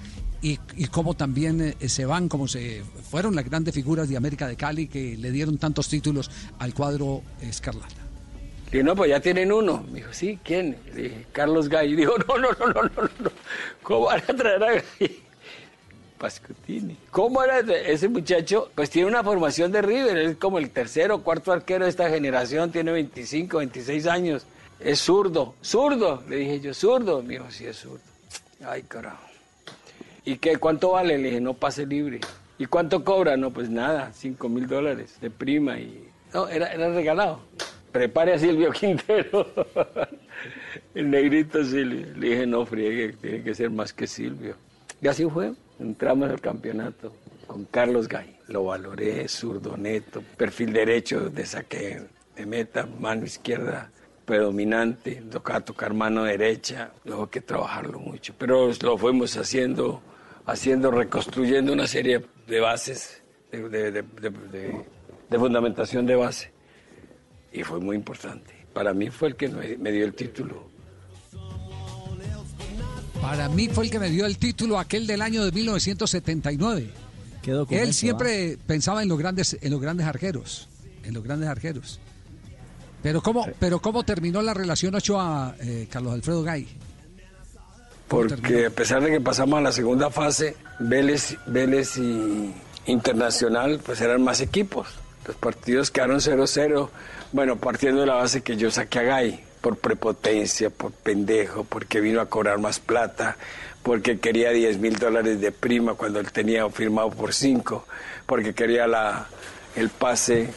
y, cómo también eh, se van, como se fueron las grandes figuras de América de Cali que le dieron tantos títulos al cuadro escarlata. Dije, no, pues ya tienen uno. Me dijo, sí, ¿quién? Carlos Gay. Dijo, no, no, no, no, no, no. ¿Cómo van a traer a Gay? Pascutini. ¿Cómo era ese muchacho? Pues tiene una formación de River, es como el tercero o cuarto arquero de esta generación, tiene 25, 26 años. Es zurdo, zurdo. Le dije yo, zurdo. Me dijo, sí, es zurdo. Ay, carajo. ¿Y qué? ¿Cuánto vale? Le dije, no pase libre. ¿Y cuánto cobra? No, pues nada, 5 mil dólares de prima y No, era, era regalado. Prepare a Silvio Quintero. El negrito Silvio. Le dije, no friegue, tiene que ser más que Silvio. Y así fue. Entramos al campeonato con Carlos Gay. Lo valoré, zurdo neto, perfil derecho de saque de meta, mano izquierda predominante, tocaba tocar mano derecha, luego que trabajarlo mucho. Pero lo fuimos haciendo, haciendo, reconstruyendo una serie de bases, de, de- de- de- de- de fundamentación de base. Y fue muy importante. Para mí fue el que me, me dio el título. Para mí fue el que me dio el título aquel del año de 1979. Qué documento, Él siempre pensaba en los grandes, en los grandes arqueros, en los grandes arqueros. Pero cómo, pero cómo terminó la relación Ochoa, eh, Carlos Alfredo Gay. Porque a pesar de que pasamos a la segunda fase, Vélez, Vélez y Internacional, pues eran más equipos. Los partidos quedaron 0-0. Bueno, partiendo de la base que yo saqué a Gay, por prepotencia, por pendejo, porque vino a cobrar más plata, porque quería 10 mil dólares de prima cuando él tenía firmado por 5, porque quería la, el pase,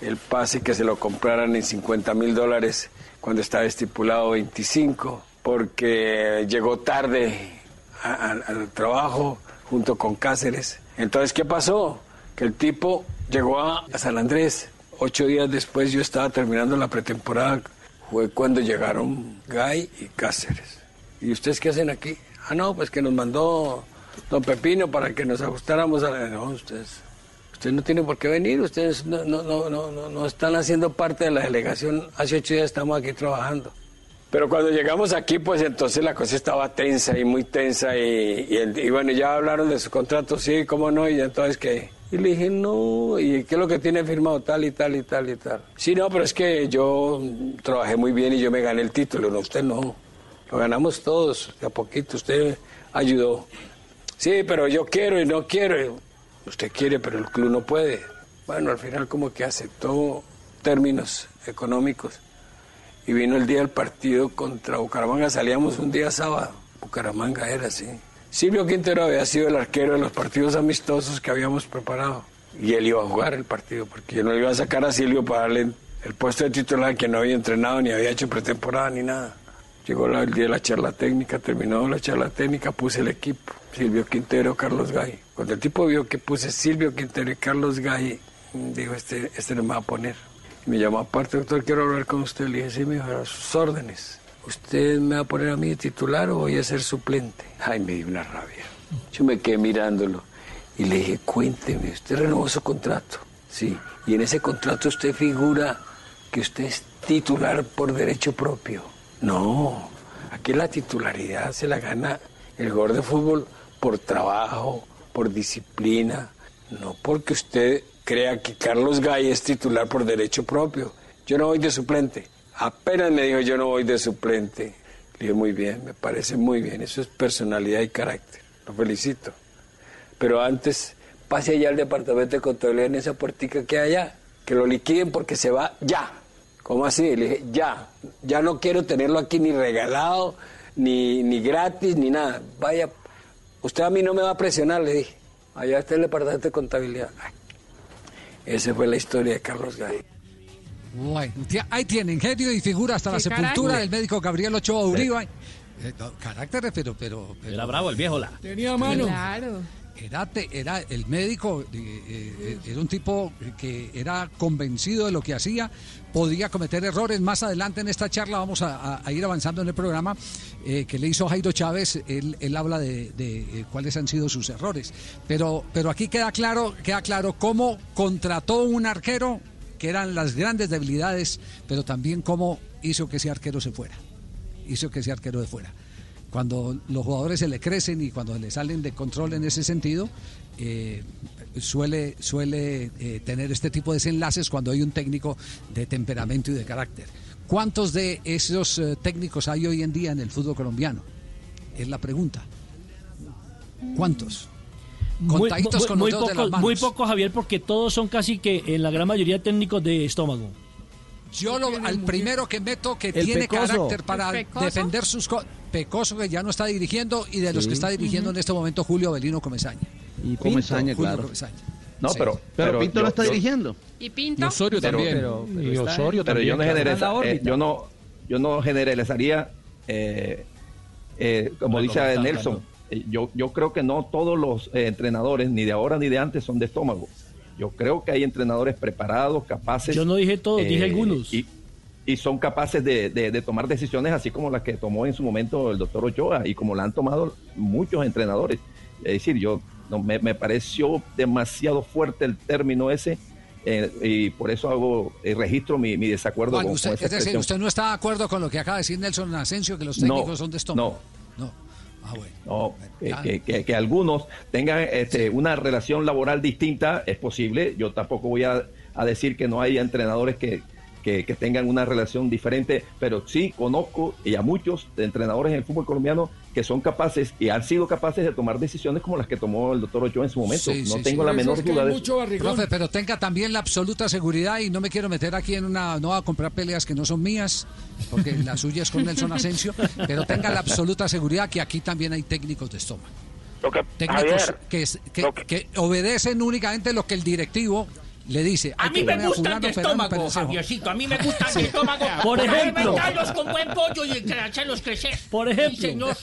el pase que se lo compraran en 50 mil dólares cuando estaba estipulado 25, porque llegó tarde al trabajo junto con Cáceres. Entonces, ¿qué pasó? Que el tipo llegó a, a San Andrés. Ocho días después yo estaba terminando la pretemporada. Fue cuando llegaron Gay y Cáceres. ¿Y ustedes qué hacen aquí? Ah, no, pues que nos mandó don Pepino para que nos ajustáramos a la... No, ustedes, ustedes no tienen por qué venir, ustedes no, no, no, no, no, están haciendo parte de la delegación. Hace ocho días estamos aquí trabajando. Pero cuando llegamos aquí, pues entonces la cosa estaba tensa y muy tensa y, y, bueno, ya hablaron de su contrato, sí, cómo no, y entonces que... Y le dije, no, ¿y qué es lo que tiene firmado? Tal y tal y tal y tal. Sí, no, pero es que yo trabajé muy bien y yo me gané el título, no, usted no. Lo ganamos todos, de a poquito, usted ayudó. Sí, pero yo quiero y no quiero. Usted quiere, pero el club no puede. Bueno, al final como que aceptó términos económicos y vino el día del partido contra Bucaramanga. Salíamos un día sábado. Bucaramanga era así. Silvio Quintero había sido el arquero de los partidos amistosos que habíamos preparado. Y él iba a jugar el partido, porque yo no le iba a sacar a Silvio para darle el puesto de titular que no había entrenado, ni había hecho pretemporada, ni nada. Llegó el día de la charla técnica, terminó la charla técnica, puse el equipo. Silvio Quintero, Carlos Gay. Cuando el tipo vio que puse Silvio Quintero y Carlos Gay, dijo, este, este no me va a poner. Me llamó aparte, doctor, quiero hablar con usted. Le dije, sí, me a sus órdenes. ¿Usted me va a poner a mí de titular o voy a ser suplente? Ay, me dio una rabia. Yo me quedé mirándolo y le dije, cuénteme, ¿usted renovó su contrato? Sí. Y en ese contrato usted figura que usted es titular por derecho propio. No, aquí la titularidad se la gana el jugador de fútbol por trabajo, por disciplina, no porque usted crea que Carlos Gay es titular por derecho propio. Yo no voy de suplente. Apenas me dijo yo no voy de suplente. Le dije muy bien, me parece muy bien. Eso es personalidad y carácter. Lo felicito. Pero antes, pase allá al departamento de contabilidad en esa puertica que hay allá. Que lo liquiden porque se va ya. ¿Cómo así? Le dije, ya. Ya no quiero tenerlo aquí ni regalado, ni, ni gratis, ni nada. Vaya, usted a mí no me va a presionar, le dije. Allá está el departamento de contabilidad. Ay, Esa fue la historia de Carlos Gay. Bueno, tía, ahí tienen, genio y figura hasta la sepultura del médico Gabriel Ochoa Uribe. Eh, no, carácter, pero, pero, pero- Era bravo el viejo la. Tenía mano. Claro. Era, te- era el médico, eh, eh, era un tipo que era convencido de lo que hacía, podía cometer errores. Más adelante en esta charla vamos a, ir avanzando en el programa eh, que le hizo Jairo Chávez. Él, habla de, de, eh, cuáles han sido sus errores. Pero, pero aquí queda claro, queda claro cómo contrató un arquero, que eran las grandes debilidades, pero también cómo hizo que ese arquero se fuera. Hizo que ese arquero de fuera cuando los jugadores se le crecen y cuando le salen de control en ese sentido, eh, suele, suele eh, tener este tipo de desenlaces cuando hay un técnico de temperamento y de carácter. ¿Cuántos de esos eh, técnicos hay hoy en día en el fútbol colombiano? Es la pregunta. ¿Cuántos? Muy, muy- con muy los dedos de poco, las manos. muy poco, Javier, porque todos son casi que en la gran mayoría técnicos de estómago. Yo lo- al primero que meto que El tiene Pecoso. carácter para defender sus cosas. Pecoso que ya no está dirigiendo y de los Sí. que está dirigiendo en este momento Julio Belino Comesaña. Y Comesaña, Julio claro. Comesaña. No, Sí. pero, Pero Pinto yo- lo está yo- dirigiendo. ¿Y Pinto? Osorio Pero- también. pero- y Osorio pero también. yo no, eh, yo no yo no generalizaría eh, eh, como dice Nelson eh, yo yo creo que no todos los eh, entrenadores ni de ahora ni de antes son de estómago yo creo que hay entrenadores preparados capaces Yo no dije todos, dije eh, algunos. y, y son capaces de, de- de tomar decisiones así como las que tomó en su momento el doctor Ochoa y como la han tomado muchos entrenadores es decir yo no, me, me pareció demasiado fuerte el término ese eh, y por eso hago eh, registro mi, mi desacuerdo Juan, con, usted- con esa es decir, usted no está de acuerdo con lo que acaba de decir Nelson Asensio, que los No, técnicos son de estómago. no. Ah, bueno. No, que, Ya. que- que- que algunos tengan este, una relación laboral distinta es posible. Yo tampoco voy a, a decir que no haya entrenadores que, que- que tengan una relación diferente, pero sí conozco y a muchos entrenadores en el fútbol colombiano que son capaces y han sido capaces de tomar decisiones como las que tomó el doctor Ochoa en su momento. Sí, no sí, tengo sí. la menor duda de eso. Profe, pero tenga también la absoluta seguridad y no me quiero meter aquí en una, no a comprar peleas que no son mías, porque la suya es con Nelson Asensio, pero tenga la absoluta seguridad que aquí también hay técnicos de estómago. Técnicos Javier, que, es- que, que obedecen únicamente lo que el directivo le dice. A mí me poner a gustan fulano, de perano, estómago. Javiercito. A mí me gustan de estómago. Por ejemplo. con buen pollo y hacerlos crecer. Por Sí, ejemplo. señor.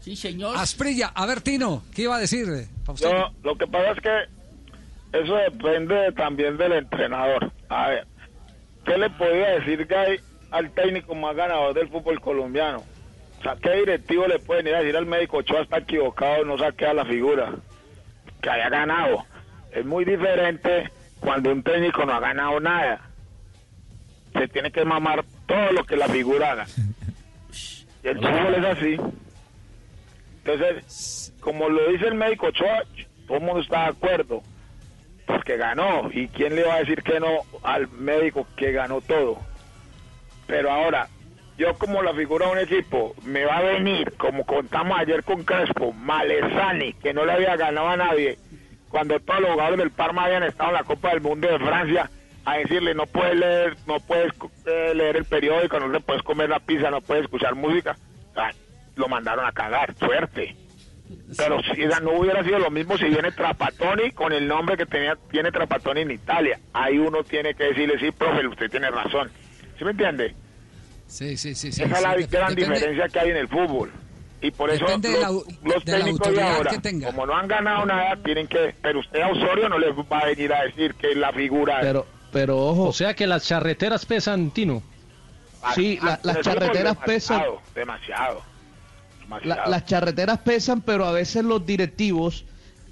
Sí, señor. Asprilla, a ver, Tino, ¿qué iba a decir? eh, Faustino? No, lo que pasa es que eso depende también del entrenador. A ver, ¿qué le podía decir Gay al técnico más ganador del fútbol colombiano? O sea, ¿qué directivo le pueden ir a decir al médico Ochoa está equivocado, no saque a la figura? Que haya ganado. Es muy diferente cuando un técnico no ha ganado nada. Se tiene que mamar todo lo que la figura haga. Y el fútbol es así. Entonces, como lo dice el médico Ochoa, todo el mundo está de acuerdo, porque ganó. ¿Y quién le va a decir que no al médico que ganó todo? Pero ahora, yo como la figura de un equipo, me va a venir, como contamos ayer con Crespo, Malesani, que no le había ganado a nadie, cuando todos los jugadores del Parma habían estado en la Copa del Mundo de Francia, a decirle, no puedes leer, no puedes eh, leer el periódico, no le puedes comer la pizza, no puedes escuchar música. Ah, lo mandaron a cagar, suerte. Pero si esa no hubiera sido lo mismo si viene Trapatoni con el nombre que tenía tiene Trapatoni en Italia. Ahí uno tiene que decirle, sí, profe, usted tiene razón. ¿Sí me entiende? Sí, sí, sí. sí, Esa es sí, la gran depende- diferencia que hay en el fútbol. Y por eso Depende de los, la- los de la técnicos de autoridad ahora, que tenga. como no han ganado nada, tienen que... Pero usted a Osorio no le va a venir a decir que es la figura... Pero, pero ojo. O sea que las charreteras pesan, Tino. Sí, la- En las charreteras pesan. demasiado, Demasiado. La- demasiado. las charreteras pesan, pero a veces los directivos,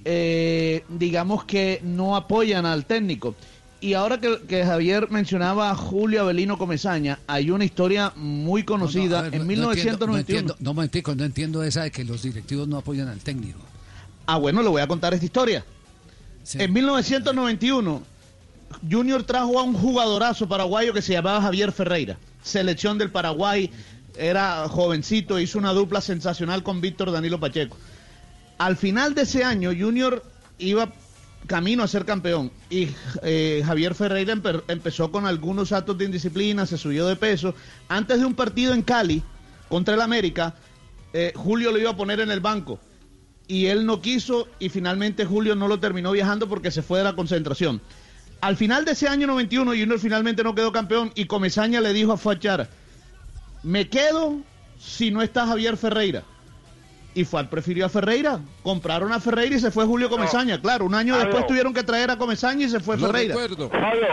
eh, digamos que no apoyan al técnico. Y ahora que, que Javier mencionaba a Julio Avelino Comesaña, hay una historia muy conocida No, no, a ver, en no- no entiendo, 1991. No, entiendo, no entiendo esa de que los directivos no apoyan al técnico. Ah, bueno, le voy a contar esta historia. En 1991, Junior trajo a un jugadorazo paraguayo que se llamaba Javier Ferreira. Selección del Paraguay, era jovencito, hizo una dupla sensacional con Víctor Danilo Pacheco. Al final de ese año, Junior iba camino a ser campeón y eh, Javier Ferreira empe- empezó con algunos actos de indisciplina, se subió de peso. Antes de un partido en Cali contra el América, eh, Julio lo iba a poner en el banco y él no quiso y finalmente Julio no lo terminó viajando porque se fue de la concentración. Al final de ese año 91 Junior finalmente no quedó campeón y Comesaña le dijo a Fachara, me quedo si no está Javier Ferreira. Y Fat prefirió a Ferreira, compraron a Ferreira y se fue Julio Comesaña. Claro, un año después tuvieron que traer a Comesaña y se fue Ferreira. Fabio,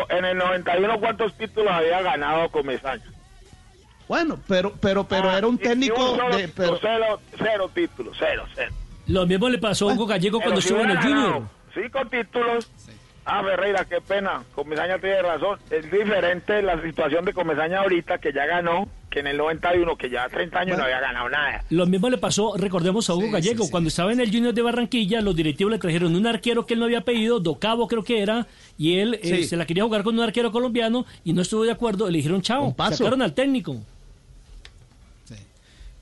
en el 91, ¿cuántos títulos había ganado Comesaña? Bueno, pero pero pero Ah, era un técnico solo- de pero cero, cero títulos, cero, cero. Lo mismo le pasó a Hugo Gallego Pero cuando si estuvo en el Junior. Cinco títulos. Ah, Ferreira, qué pena. Comesaña tiene razón. Es diferente la situación de Comesaña ahorita, que ya ganó, que en el 91, que ya 30 años no había ganado nada. Lo mismo le pasó, recordemos a Hugo Gallego, cuando estaba en el Junior de Barranquilla, los directivos le trajeron un arquero que él no había pedido, Docabo creo que era, y él eh, Sí. se la quería jugar con un arquero colombiano y no estuvo de acuerdo, le dijeron chao, paso. sacaron al técnico.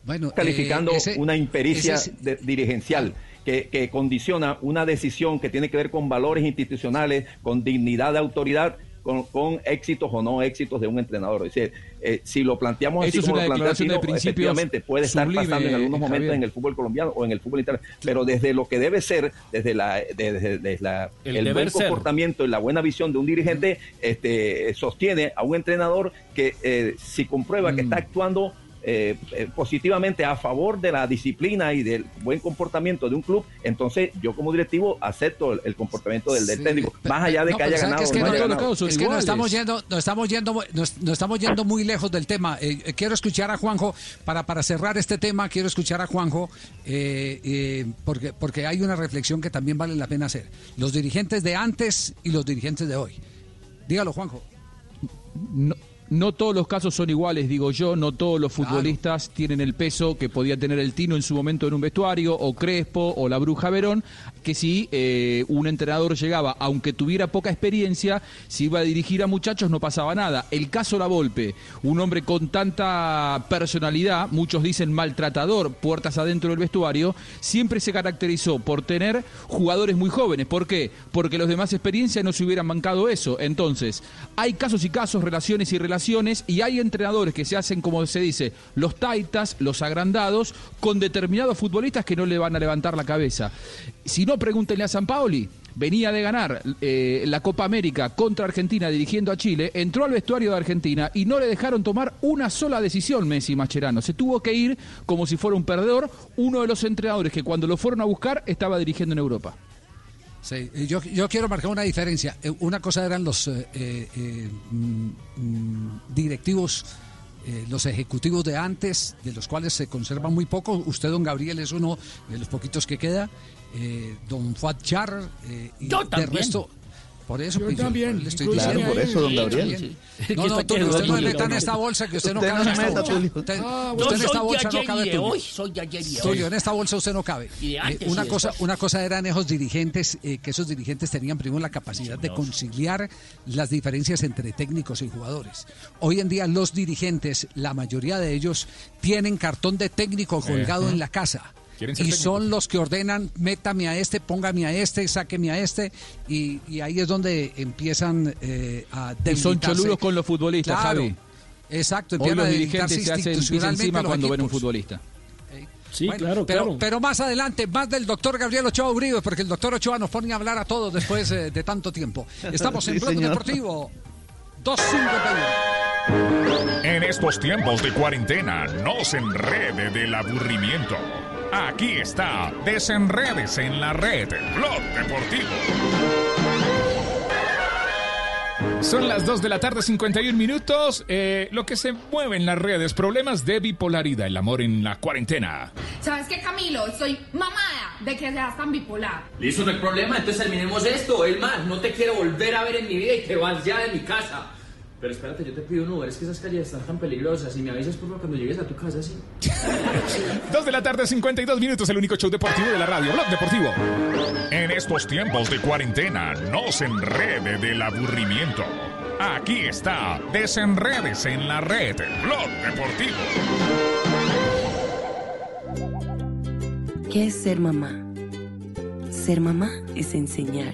Bueno, calificando eh, ese- una impericia ese es- de- dirigencial que, que condiciona una decisión que tiene que ver con valores institucionales, con dignidad de autoridad con, con éxitos o no éxitos de un entrenador. Es decir, eh, si lo planteamos así es como una lo declaración de principios efectivamente puede estar sublime, pasando en algunos momentos Javier. en el fútbol colombiano o en el fútbol internacional, pero desde lo que debe ser, desde la, desde, desde la- El buen ser. comportamiento y la buena visión de un dirigente, este, sostiene a un entrenador que eh, si comprueba que está actuando eh, eh, positivamente a favor de la disciplina y del buen comportamiento de un club, entonces yo como directivo acepto el, el comportamiento del, del Sí, técnico, más allá de no, que haya ¿sabe ganado? Es que, no es que nos estamos yendo, nos estamos yendo, muy- nos, nos estamos yendo muy lejos del tema. Eh, eh, quiero escuchar a Juanjo para para cerrar este tema. Quiero escuchar a Juanjo eh, eh, porque porque hay una reflexión que también vale la pena hacer. Los dirigentes de antes y los dirigentes de hoy. Dígalo, Juanjo. No, no todos los casos son iguales, digo yo, no todos los futbolistas tienen el peso que podía tener el Tino en su momento en un vestuario, o Crespo, o la Bruja Verón, que si eh, un entrenador llegaba, aunque tuviera poca experiencia, si iba a dirigir a muchachos no pasaba nada. El caso La Volpe, un hombre con tanta personalidad, muchos dicen maltratador, puertas adentro del vestuario, siempre se caracterizó por tener jugadores muy jóvenes. ¿Por qué? Porque los demás experiencias no se hubieran bancado eso. Entonces, hay casos y casos, relaciones y relaciones, y hay entrenadores que se hacen, como se dice, los taitas, los agrandados, con determinados futbolistas que no le van a levantar la cabeza. Si no, pregúntenle a San Paoli. Venía de ganar eh, la Copa América contra Argentina dirigiendo a Chile, entró al vestuario de Argentina y no le dejaron tomar una sola decisión Messi Mascherano. Se tuvo que ir como si fuera un perdedor, uno de los entrenadores que cuando lo fueron a buscar estaba dirigiendo en Europa. Sí, yo, yo quiero marcar una diferencia. Eh, Una cosa eran los eh, eh, mm, mm, directivos, eh, los ejecutivos de antes, de los cuales se conserva muy poco. Usted, don Gabriel, es uno de los poquitos que queda. Don Fuad Char. y Yo de también. resto, por eso Yo pues, también, le estoy diciendo. Claro, por eso, don Gabriel. No, no, Tulio, usted no meta en esta bolsa, que usted no cabe en no esta meta, bolsa. Tulio. Usted, Ah, usted yo en esta bolsa no cabe, Tulio. hoy, soy de ayer Tulio, en esta bolsa usted no cabe. Eh, una, cosa, una cosa eran esos dirigentes, eh, que esos dirigentes tenían primero la capacidad de conciliar las diferencias entre técnicos y jugadores. Hoy en día los dirigentes, la mayoría de ellos, tienen cartón de técnico colgado en la casa. Quieren ser Y técnicos. son los que ordenan, métame a este, póngame a este, sáqueme a este, y, y ahí es donde empiezan eh, a Y son cholulos con los futbolistas, Claro, Javi. Exacto, Hoy empiezan los a dirigentes se hacen encima los cuando ven un equipos. futbolista. Sí, Bueno, claro, pero, claro. pero más adelante, más del doctor Gabriel Ochoa Uribe, porque el doctor Ochoa nos pone a hablar a todos después eh, de tanto tiempo. Estamos en Sí, Blog señor. Deportivo 251. En estos tiempos de cuarentena, no se enrede del aburrimiento. Aquí está, desenredes en la red, Blog Deportivo. Son las 2 de la tarde, 51 minutos. Eh, lo que se mueve en las redes, problemas de bipolaridad, el amor en la cuarentena. ¿Sabes qué, Camilo? Estoy mamada de que seas tan bipolar. Listo, no hay problema, entonces terminemos esto. El más, no te quiero volver a ver en mi vida y te vas ya de mi casa. Pero espérate, yo te pido un Uber, es que esas calles están tan peligrosas y me avisas por favor cuando llegues a tu casa, ¿sí? 2 de la tarde, 52 minutos, el único show deportivo de la radio, Blog Deportivo. En estos tiempos de cuarentena, no se enrede del aburrimiento. Aquí está, desenredes en la red, Blog Deportivo. ¿Qué es ser mamá? Ser mamá es enseñar.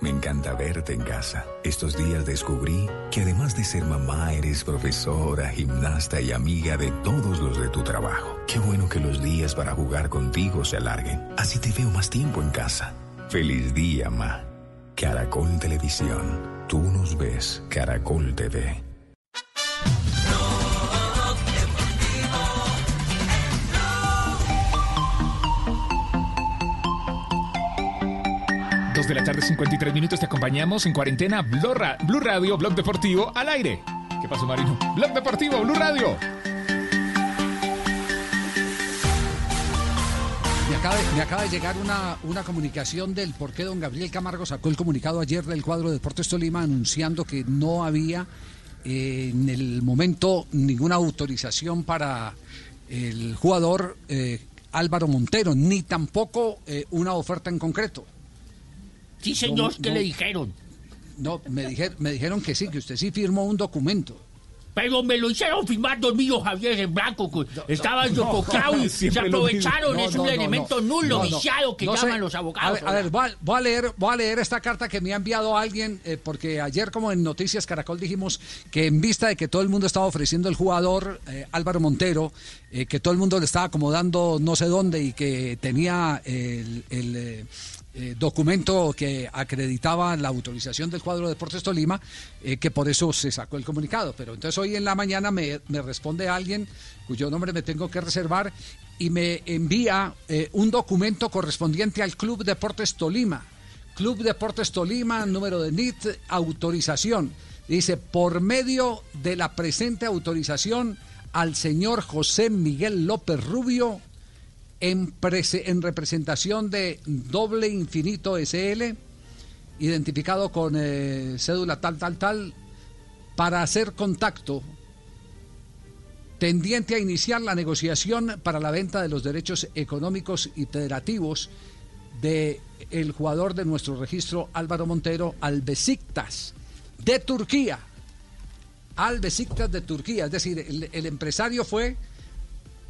me encanta verte en casa. Estos días descubrí que además de ser mamá, eres profesora, gimnasta y amiga de todos los de tu trabajo. Qué bueno que los días para jugar contigo se alarguen. Así te veo más tiempo en casa. Feliz día, ma. Caracol Televisión. Tú nos ves, Caracol TV. Dos de la tarde, 53 minutos, te acompañamos en cuarentena, Blue, Ra- Blue Radio, Blog Deportivo, al aire. ¿Qué pasó, Marino? Blog Deportivo, Blue Radio. Me acaba, de, llegar una, comunicación del por qué don Gabriel Camargo sacó el comunicado ayer del cuadro de Deportes Tolima anunciando que no había eh, en el momento ninguna autorización para el jugador eh, Álvaro Montero, ni tampoco eh, una oferta en concreto. Sí, señor, No, ¿qué no. le dijeron? No, me, dijer- me dijeron que sí, que usted sí firmó un documento. Pero me lo hicieron firmar dos míos, Javier, en blanco. co- Estaban yo con Claudio. Se aprovecharon. No, es no, un no, elemento no. nulo, No, no. viciado, que No sé. llaman los abogados. A ver, a ver, voy, a, voy a leer, voy a leer esta carta que me ha enviado alguien, eh, porque ayer como en Noticias Caracol dijimos que en vista de que todo el mundo estaba ofreciendo el jugador eh, Álvaro Montero, eh, que todo el mundo le estaba acomodando no sé dónde y que tenía el... el, eh, documento que acreditaba la autorización del cuadro de Deportes Tolima, eh, que por eso se sacó el comunicado. Pero entonces hoy en la mañana me, me responde alguien cuyo nombre me tengo que reservar y me envía eh, un documento correspondiente al Club Deportes Tolima. Club Deportes Tolima, número de NIT, autorización. Dice, por medio de la presente autorización al señor José Miguel López Rubio, en, prese- en representación de Doble Infinito SL, identificado con eh, cédula tal, tal, tal, para hacer contacto tendiente a iniciar la negociación para la venta de los derechos económicos y federativos de el jugador de nuestro registro Álvaro Montero al Besiktas de Turquía. Al Besiktas de Turquía, es decir, el empresario fue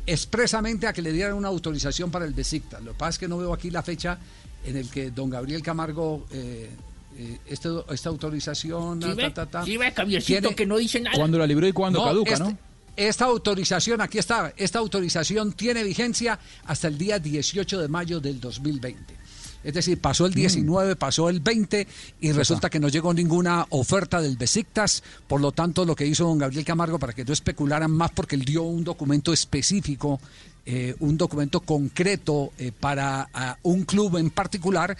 expresamente a que le dieran una autorización para el Besiktas. Lo que pasa es que no veo aquí la fecha en el que don Gabriel Camargo eh, eh, este- esta autorización ¿Sí ta, ve? ta, ta, ¿Sí ve, Javiercito, tiene- que no dice nada? Cuando la libró y cuando caduca, este- ¿no? Esta autorización, aquí está, esta autorización tiene vigencia hasta el día 18 de mayo del 2020. Es decir, pasó el 19, pasó el 20 y resulta que no llegó ninguna oferta del Besiktas. Por lo tanto, lo que hizo don Gabriel Camargo para que no especularan más, porque él dio un documento específico, eh, un documento concreto eh, para un club en particular,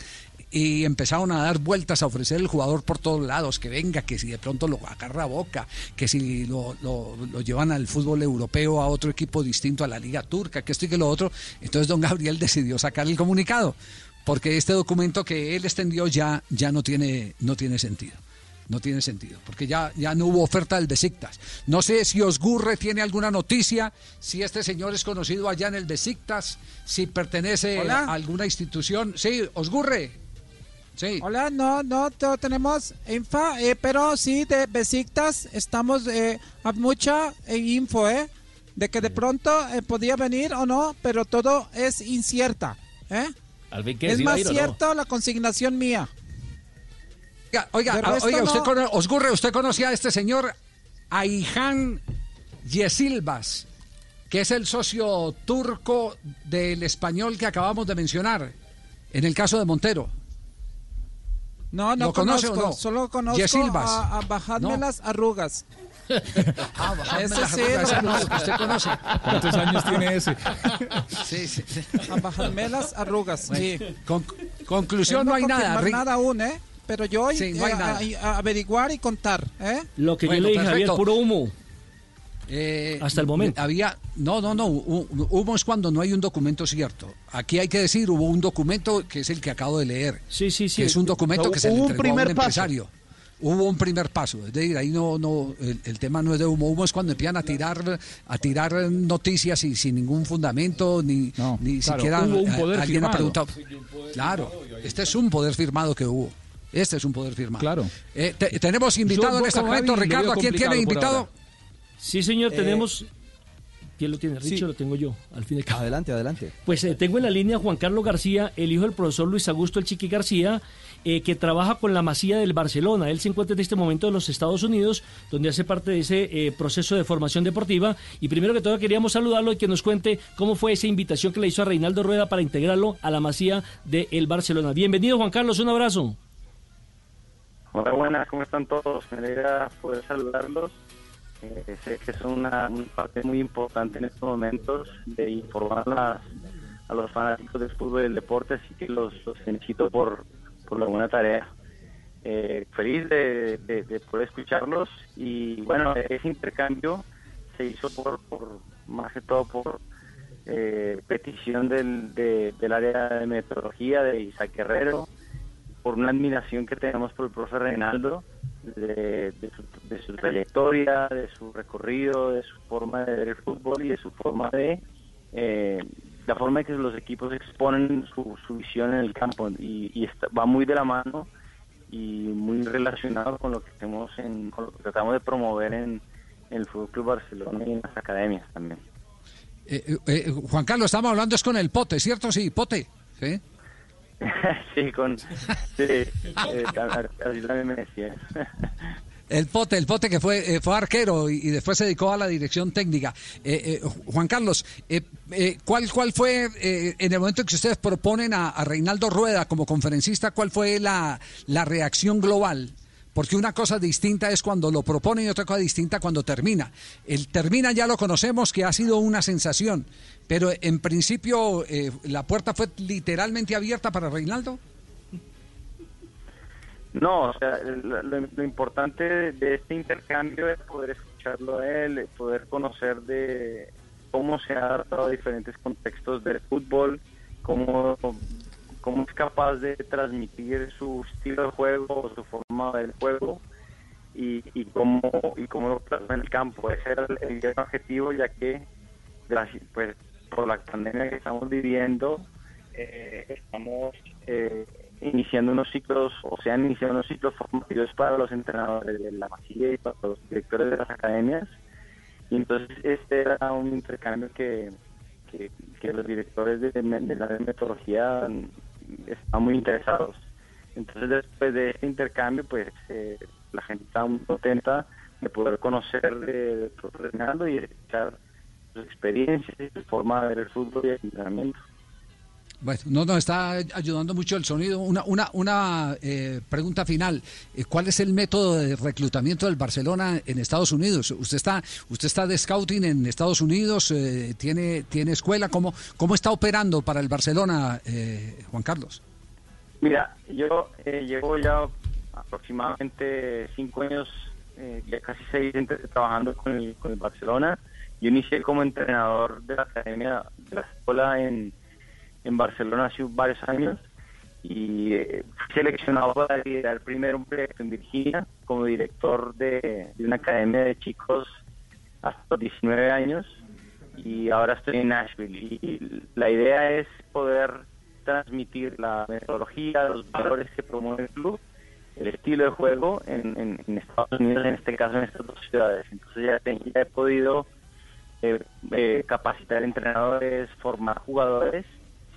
y empezaron a dar vueltas a ofrecer el jugador por todos lados, que venga, que si de pronto lo agarra a boca, que si lo, lo- lo llevan al fútbol europeo a otro equipo distinto a la liga turca, que esto y que lo otro. Entonces don Gabriel decidió sacar el comunicado, porque este documento que él extendió ya, ya no, tiene, no tiene sentido. No tiene sentido, porque ya, ya no hubo oferta del Besiktas. No sé si Osgurre tiene alguna noticia, si este señor es conocido allá en el Besiktas, si pertenece Hola. a alguna institución. Sí, Osgurre. Sí. Hola, no, no te- tenemos info, eh, pero sí de Besiktas estamos eh, a mucha eh, info, ¿eh? De que de pronto eh, podía venir o no, pero todo es incierta, ¿eh? Alvin, ¿qué? Es ¿Sí va a más ir o no? cierto la consignación mía. Oiga, ah, oiga, usted no. cono- Osgurre, usted conocía a este señor Ayhan Yesilvas, que es el socio turco del español que acabamos de mencionar, en el caso de Montero. No, no ¿Lo conoce conozco, o no? solo conozco Yesilvas. a, a bajadme No. las arrugas. Ah, Ese sí, usted conoce. ¿Cuántos años tiene ese? Sí, sí. A bajarme las arrugas, sí. Con- conclusión, Él no hay nada. nada aún, ¿eh? Pero yo voy Sí, no eh, a- a, averiguar y contar, ¿eh? Lo que Bueno, yo le dije, Javier, perfecto. puro humo. Eh, Hasta el momento. Había, no, no, no. hu- Hubo es cuando no hay un documento cierto. Aquí hay que decir, hubo un documento que es el que acabo de leer. Sí, sí, sí. Que es un documento que se le Hubo un entregó a un primer paso. Hubo un primer paso, es decir, ahí no, no, el, el tema no es de humo, humo es cuando empiezan a tirar, a tirar noticias y sin ningún fundamento, ni, ni claro, siquiera hubo un poder alguien ha firmado. preguntado. Claro, este es un poder firmado que hubo. Este es un poder firmado. Claro. Eh, te- tenemos invitado Yo, en este momento, Javi, Ricardo, ¿a quién tiene invitado? ahora. Sí, señor, Eh, tenemos... ¿Quién lo tiene? ¿Richie sí. o lo tengo yo? Al fin de cabo. Adelante, adelante. Pues eh, tengo en la línea a Juan Carlos García, el hijo del profesor Luis Augusto El Chiqui García, eh, que trabaja con la Masía del Barcelona. Él se encuentra en este momento en los Estados Unidos, donde hace parte de ese eh, proceso de formación deportiva. Y primero que todo queríamos saludarlo y que nos cuente cómo fue esa invitación que le hizo a Reinaldo Rueda para integrarlo a la Masía del Barcelona. Bienvenido Juan Carlos, un abrazo. Hola, buenas, ¿cómo están todos? Me alegra poder saludarlos. Eh, sé que son una, parte muy importante en estos momentos de informar a, a los fanáticos del fútbol y del deporte, así que los, los felicito por, por la buena tarea. Eh, feliz de, de- de poder escucharlos y bueno, ese intercambio se hizo por, por más que todo por eh, petición del, de- del área de metodología de Isaac Guerrero, por una admiración que tenemos por el profe Reinaldo de, de su, de su trayectoria, de su recorrido, de su forma de ver el fútbol y de su forma de eh, la forma en que los equipos exponen su, su visión en el campo y, y está- va muy de la mano y muy relacionado con lo que hacemos en, con lo que tratamos de promover en, en el Fútbol Club Barcelona y en las academias también. Eh, eh, eh, Juan Carlos, estamos hablando es con el Pote, ¿cierto? Sí, Pote. ¿sí? sí, con sí, eh, así también me decía. El Pote, el Pote que fue, eh, fue arquero y, después se dedicó a la dirección técnica. Eh, eh, Juan Carlos, eh, ¿cuál, ¿cuál fue, en el momento en que ustedes proponen a, a Reinaldo Rueda como conferencista, cuál fue la, la reacción global? Porque una cosa distinta es cuando lo proponen y otra cosa distinta cuando termina. El termina ya lo conocemos, que ha sido una sensación, pero en principio la puerta fue literalmente abierta para Reinaldo. No, o sea, lo, importante de, este intercambio es poder escucharlo a él, poder conocer de cómo se ha adaptado a diferentes contextos del fútbol, cómo, cómo es capaz de transmitir su estilo de juego o su forma del juego y, y cómo y cómo lo plasma en el campo. Ese era el, el objetivo, ya que pues, por la pandemia que estamos viviendo, eh, estamos eh, iniciando unos ciclos, o se han iniciado unos ciclos formativos para los entrenadores de la Masilla y para los directores de las academias. Y entonces este era un intercambio que, que, los directores de, la metodología están muy interesados. Entonces después de este intercambio, pues eh, la gente está muy contenta de poder conocer de, Reinaldo y escuchar sus experiencias y su forma de ver el fútbol y el entrenamiento. Bueno, no nos está ayudando mucho el sonido. Una, una, una eh, pregunta final. Eh, ¿Cuál es el método de reclutamiento del Barcelona en Estados Unidos? ¿Usted está, usted está de scouting en Estados Unidos? Eh, ¿tiene, ¿Tiene escuela? ¿Cómo, ¿Cómo está operando para el Barcelona, eh, Juan Carlos? Mira, yo eh, llevo ya aproximadamente cinco años, eh, ya casi seis, trabajando con el, con el Barcelona. Yo inicié como entrenador de la academia, de la escuela en, en Barcelona hace varios años y eh, seleccionado para liderar primero un proyecto en Virginia como director de, de una academia de chicos hasta los 19 años y ahora estoy en Nashville y la idea es poder transmitir la metodología, los valores que promueve el club, el estilo de juego en, en- en Estados Unidos, en este caso en estas dos ciudades. Entonces ya, te- ya he podido eh, eh, capacitar entrenadores, formar jugadores,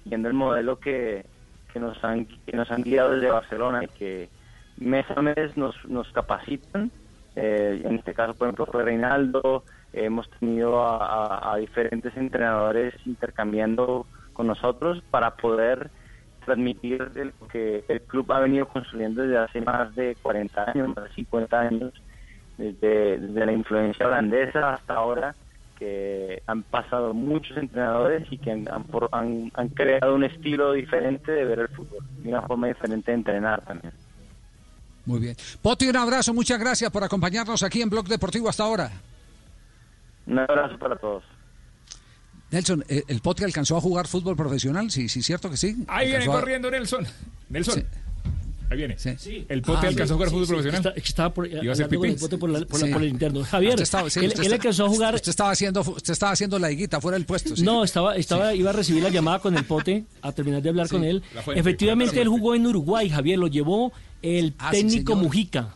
siguiendo el modelo que, que nos han que nos han guiado desde Barcelona y que mes a mes nos, nos capacitan. Eh, en este caso, por ejemplo, fue Reinaldo. hemos tenido a, diferentes entrenadores intercambiando con nosotros para poder transmitir lo que el club ha venido construyendo desde hace más de 40 años, más de 50 años, desde, desde la influencia holandesa hasta ahora, que han pasado muchos entrenadores y que han, han por- han- han creado un estilo diferente de ver el fútbol y una forma diferente de entrenar también. Muy bien. Poti, un abrazo. Muchas gracias por acompañarnos aquí en Blog Deportivo hasta ahora. Un abrazo para todos. Nelson, eh, ¿el Poti alcanzó a jugar fútbol profesional? Sí, sí, cierto que sí. Ahí viene a- corriendo Nelson. Nelson. Ahí viene. El pote Ah, alcanzó a jugar sí, fútbol sí, profesional. está- estaba por, Iba a hablando con el pipí. Pote por, la- por la- Sí. por el interno. Javier, Usted estaba- sí, él, usted él está- alcanzó a jugar. Usted estaba haciendo, usted estaba haciendo la higuita fuera del puesto. sí. No, estaba, estaba, iba a recibir la llamada con el pote, a terminar de hablar Sí, con él. fuente, Efectivamente, él jugó en Uruguay, Javier, lo llevó el Ah, sí, técnico. Mujica.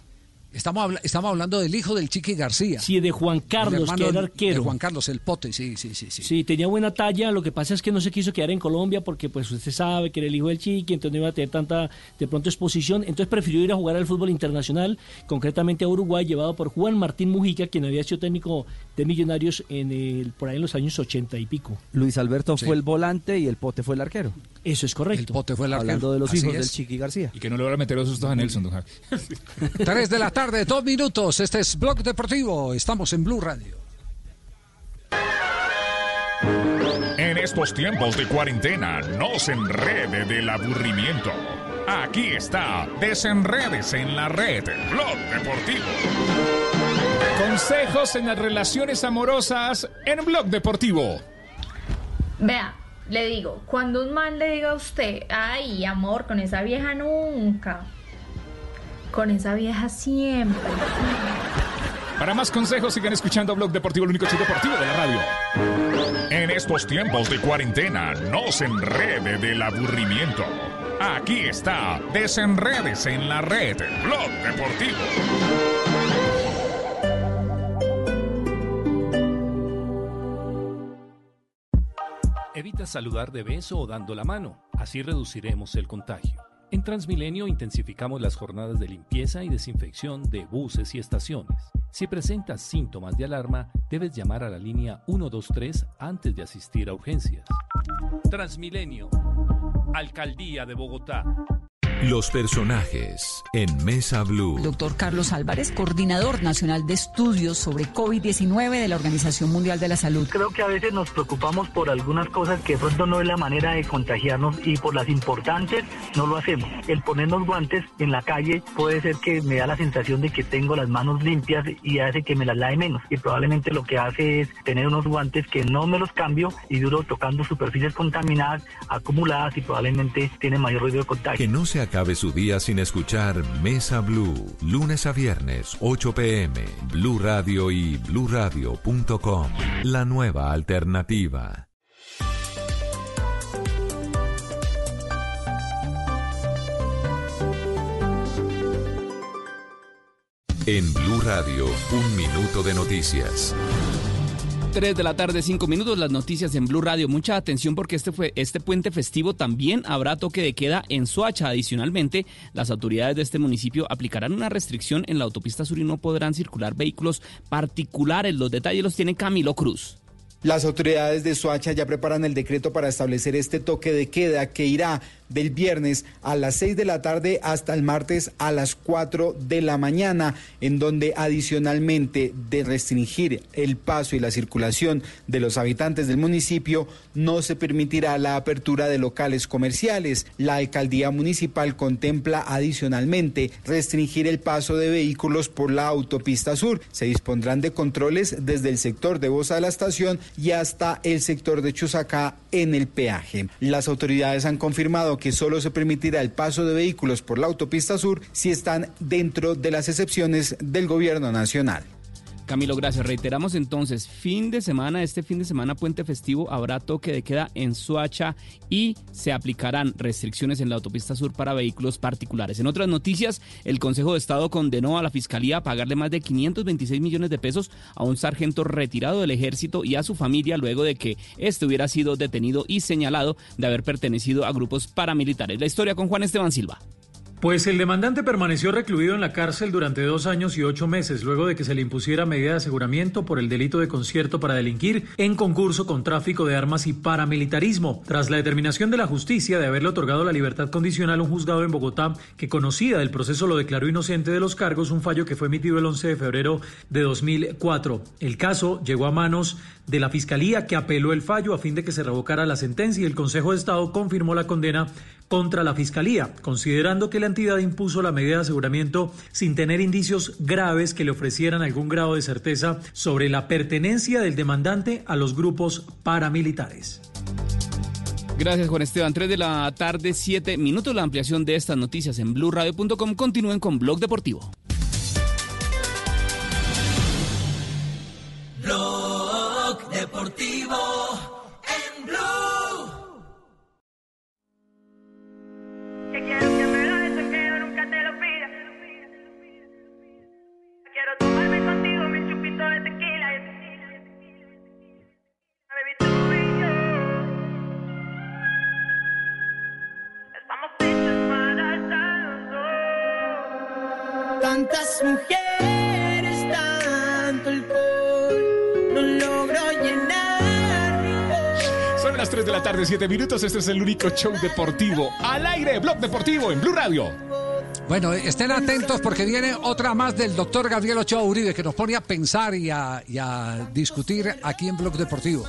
Estamos, habla- estamos hablando del hijo del Chiqui García. Sí, de Juan Carlos, que era de arquero. Juan Carlos, el pote, sí, sí, sí. sí. Sí, tenía buena talla, lo que pasa es que no se quiso quedar en Colombia porque pues usted sabe que era el hijo del Chiqui, entonces no iba a tener tanta de pronto exposición, entonces prefirió ir a jugar al fútbol internacional, concretamente a Uruguay, llevado por Juan Martín Mujica, quien había sido técnico de Millonarios en el, por ahí en los años ochenta y pico. Luis Alberto Sí. fue el volante y el pote fue el arquero. Eso es correcto. El pote fue el arquero. Hablando de los Así hijos es. del Chiqui García. Y que no le van a meter los sustos a Nelson, don Javi. 3 de la tarde, dos minutos. Este es Blog Deportivo. Estamos en Blue Radio. En estos tiempos de cuarentena, no se enrede del aburrimiento. Aquí está, desenredes en la red, Blog Deportivo. Consejos en las relaciones amorosas en Blog Deportivo. Vea, le digo, cuando un man le diga a usted, ay, amor, con esa vieja nunca. Con esa vieja siempre. Para más consejos sigan escuchando Blog Deportivo, el único show deportivo de la radio. En estos tiempos de cuarentena, no se enrede del aburrimiento. Aquí está, desenredes en la red, Blog Deportivo. Evita saludar de beso o dando la mano, así reduciremos el contagio. En Transmilenio intensificamos las jornadas de limpieza y desinfección de buses y estaciones. Si presentas síntomas de alarma, debes llamar a la línea 123 antes de asistir a urgencias. Transmilenio, Alcaldía de Bogotá. Los personajes en Mesa Blue. Doctor Carlos Álvarez, coordinador nacional de estudios sobre COVID-19 de la Organización Mundial de la Salud. Creo que a veces nos preocupamos por algunas cosas que pronto no es la manera de contagiarnos y por las importantes no lo hacemos. El ponernos guantes en la calle puede ser que me da la sensación de que tengo las manos limpias y hace que me las lave menos. Y probablemente lo que hace es tener unos guantes que no me los cambio y duro tocando superficies contaminadas, acumuladas y probablemente tiene mayor riesgo de contagio. Que no se acabe su día sin escuchar Mesa Blue, lunes a viernes, 8 pm, Blue Radio y bluradio.com. La nueva alternativa. En Blue Radio, un minuto de noticias. 3 de la tarde, 5 minutos, las noticias en Blue Radio. Mucha atención porque este, fue, este puente festivo también habrá toque de queda en Soacha. Adicionalmente, las autoridades de este municipio aplicarán una restricción en la autopista sur y no podrán circular vehículos particulares. Los detalles los tiene Camilo Cruz. Las autoridades de Soacha ya preparan el decreto para establecer este toque de queda que irá del viernes a las 6 de la tarde hasta el martes a las 4 de la mañana, en donde adicionalmente de restringir el paso y la circulación de los habitantes del municipio, no se permitirá la apertura de locales comerciales. La alcaldía municipal contempla adicionalmente restringir el paso de vehículos por la autopista sur. Se dispondrán de controles desde el sector de Bosa de la estación y hasta el sector de Chusacá en el peaje. Las autoridades han confirmado que solo se permitirá el paso de vehículos por la autopista sur si están dentro de las excepciones del gobierno nacional. Camilo, gracias. Reiteramos entonces, fin de semana, este fin de semana puente festivo, habrá toque de queda en Soacha y se aplicarán restricciones en la autopista sur para vehículos particulares. En otras noticias, el Consejo de Estado condenó a la Fiscalía a pagarle más de 526 millones de pesos a un sargento retirado del ejército y a su familia luego de que este hubiera sido detenido y señalado de haber pertenecido a grupos paramilitares. La historia con Juan Esteban Silva. Pues el demandante permaneció recluido en la cárcel durante dos años y ocho meses luego de que se le impusiera medida de aseguramiento por el delito de concierto para delinquir en concurso con tráfico de armas y paramilitarismo. Tras la determinación de la justicia de haberle otorgado la libertad condicional a un juzgado en Bogotá que conocida del proceso lo declaró inocente de los cargos, un fallo que fue emitido el 11 de febrero de 2004. El caso llegó a manos de la Fiscalía que apeló el fallo a fin de que se revocara la sentencia y el Consejo de Estado confirmó la condena contra la Fiscalía, considerando que la entidad impuso la medida de aseguramiento sin tener indicios graves que le ofrecieran algún grado de certeza sobre la pertenencia del demandante a los grupos paramilitares. Gracias, Juan Esteban. 3 de la tarde, 7 minutos. La ampliación de estas noticias en blurradio.com. Continúen con Blog Deportivo. Deportivo en Blue. Que quiero que me lo des, que yo nunca te lo pida. Quiero tomarme contigo mi chupito de tequila. Baby, tú y yo estamos hechos para estar los dos. Tantas mujeres, las 3 de la tarde, 7 minutos. Este es el único show deportivo al aire, Blog Deportivo en Blue Radio. Bueno, estén atentos porque viene otra más del doctor Gabriel Ochoa Uribe que nos pone a pensar y a, y a discutir aquí en Blog Deportivo.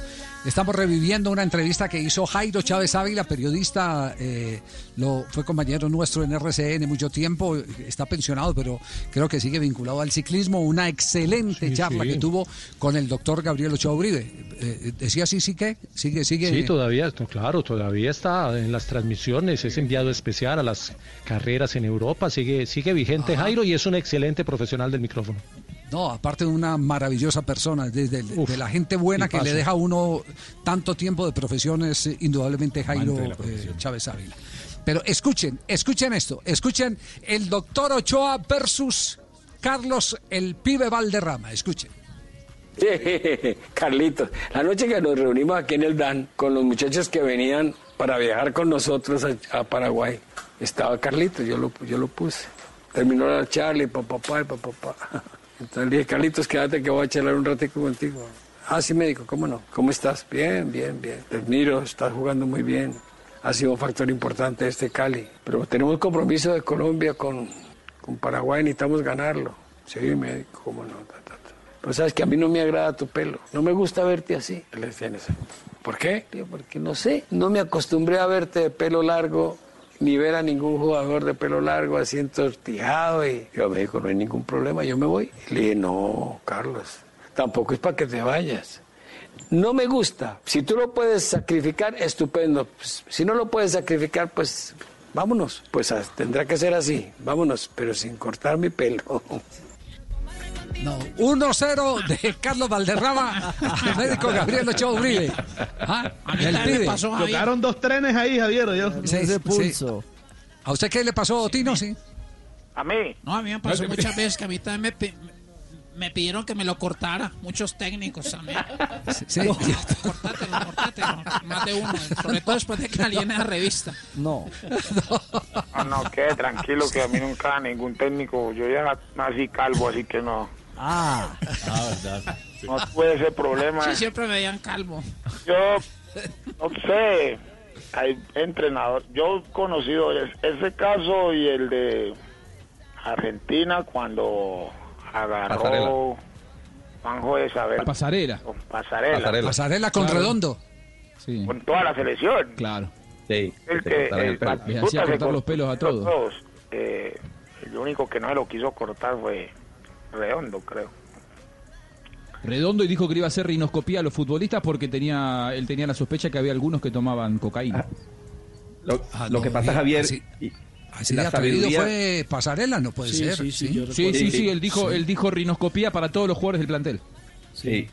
Estamos reviviendo una entrevista que hizo Jairo Chávez Ávila, periodista, eh, lo, fue compañero nuestro en RCN mucho tiempo, está pensionado, pero creo que sigue vinculado al ciclismo. Una excelente Sí, charla sí. que tuvo con el doctor Gabriel Ochoa Uribe. Eh, decía sí, sí que, sigue, sigue. Sí, todavía, claro, todavía está en las transmisiones, es enviado especial a las carreras en Europa, sigue, sigue vigente Jairo y es un excelente profesional del micrófono. No, aparte de una maravillosa persona, desde de la gente buena que le deja a uno tanto tiempo de profesiones, eh, indudablemente Jairo eh. Chávez Ávila. Pero escuchen, escuchen esto, escuchen el doctor Ochoa versus Carlos el pibe Valderrama, escuchen. Carlitos, la noche que nos reunimos aquí en el DAN con los muchachos que venían para viajar con nosotros a, a Paraguay, estaba Carlitos, yo lo, yo lo puse. Terminó la charla y papá, papá, papá. Entonces le dije, Carlitos, quédate que voy a charlar un ratico contigo. Ah, sí, médico, ¿cómo no? ¿Cómo estás? Bien, bien, bien. Te admiro, estás jugando muy bien. Ha sido un factor importante este Cali. Pero tenemos compromiso de Colombia con, con Paraguay, necesitamos ganarlo. Sí, médico, ¿cómo no? Ta. Pero sabes que a mí no me agrada tu pelo. No me gusta verte así. Le decía en eso. ¿Por qué? Porque no sé. No me acostumbré a verte de pelo largo, ni ver a ningún jugador de pelo largo así entortijado. Y yo me dijo, no hay ningún problema, yo me voy. Y le dije, no, Carlos, tampoco es para que te vayas. No me gusta. Si tú lo puedes sacrificar, estupendo. Pues, si no lo puedes sacrificar, pues vámonos. Pues ah, tendrá que ser así. Vámonos, pero sin cortar mi pelo. No, 1-0 de Carlos Valderrama al médico Gabriel Ochoa Uribe. Ah, el pibe. Tocaron dos trenes ahí, Javier. Yo. Sí, sí. ¿A usted qué le pasó, Tino? Sí. ¿A mí? No, a mí me pasó muchas veces que a mí también me, me pidieron que me lo cortara. Muchos técnicos también. Sí. No, cortátelo, cortátelo. Más de uno. Sobre todo después de que aliene la revista. No. Ah, no, quede tranquilo que a mí nunca ningún técnico. Yo ya nací calvo, así que no. Ah, verdad. No tuve ese problema. Sí, siempre me veían calvo. Yo no sé. Hay entrenador. Yo he conocido es- ese caso y el de Argentina cuando agarró Pasarela. Juanjo de Saber. Pasarela. Pasarela. Pasarela con Claro. Redondo. Sí. Con toda la selección. Claro. El Sí. que el Les Batistuta hacía se cortar los pelos a todos. Eh, el único que no se lo quiso cortar fue Redondo, creo. Redondo y dijo que le iba a hacer rinoscopía a los futbolistas porque tenía él tenía la sospecha que había algunos que tomaban cocaína. Lo, Ah, lo no, que pasa, eh, Javier, así- y- Así la sabiduría- fue Pasarela, no puede ser. sí, sí, sí, él dijo, él dijo rinoscopía para todos los jugadores del plantel. Sí.